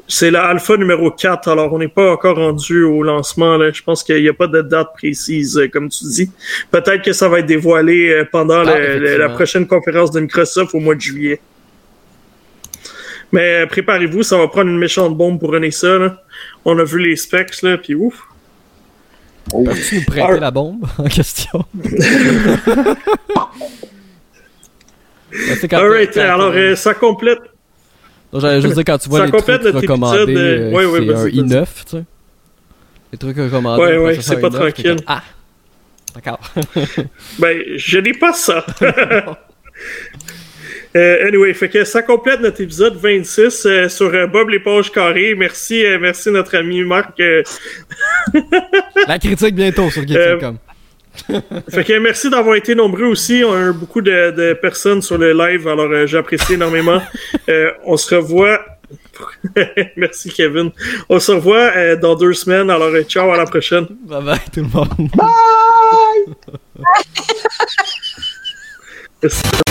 Speaker 2: c'est la alpha numéro 4, alors on n'est pas encore rendu au lancement. Là. Je pense qu'il n'y a pas de date précise, euh, comme tu dis. Peut-être que ça va être dévoilé euh, pendant
Speaker 1: Ah,
Speaker 2: le- le- la prochaine conférence de Microsoft au mois de juillet. Mais préparez-vous, ça va prendre une méchante bombe pour runner ça. Là. On a vu les specs, là, puis ouf.
Speaker 5: Oh.
Speaker 1: Peux-tu nous prêter la bombe [laughs] en question? [laughs] Quand
Speaker 2: Alright,
Speaker 1: quand
Speaker 2: alors euh, ça complète.
Speaker 1: Non, J'allais juste dire, quand tu vois
Speaker 2: ça
Speaker 1: les
Speaker 2: complète
Speaker 1: trucs recommandés,
Speaker 2: euh, ouais, ouais,
Speaker 1: c'est un
Speaker 2: vas-y, vas-y.
Speaker 1: i9, tu sais. Les trucs recommandés.
Speaker 2: Ouais, c'est pas
Speaker 1: i9, t'es
Speaker 2: tranquille.
Speaker 1: comme, Ah! D'accord.
Speaker 2: Ben, je n'ai pas ça. [laughs] Euh, anyway, fait que ça complète notre épisode 26 euh, sur euh, Bob l'éponge carrée. Merci, euh, merci notre ami Marc. euh, [laughs]
Speaker 1: La critique bientôt sur
Speaker 2: Euh,
Speaker 1: Geeks.com. [laughs]
Speaker 2: fait que merci d'avoir été nombreux aussi. On a eu beaucoup de, de personnes sur le live, alors euh, j'apprécie énormément. [laughs] Euh, on se revoit. merci Kevin. On se revoit euh, dans deux semaines. Alors euh, ciao à la prochaine.
Speaker 1: Bye bye tout le monde.
Speaker 2: Merci.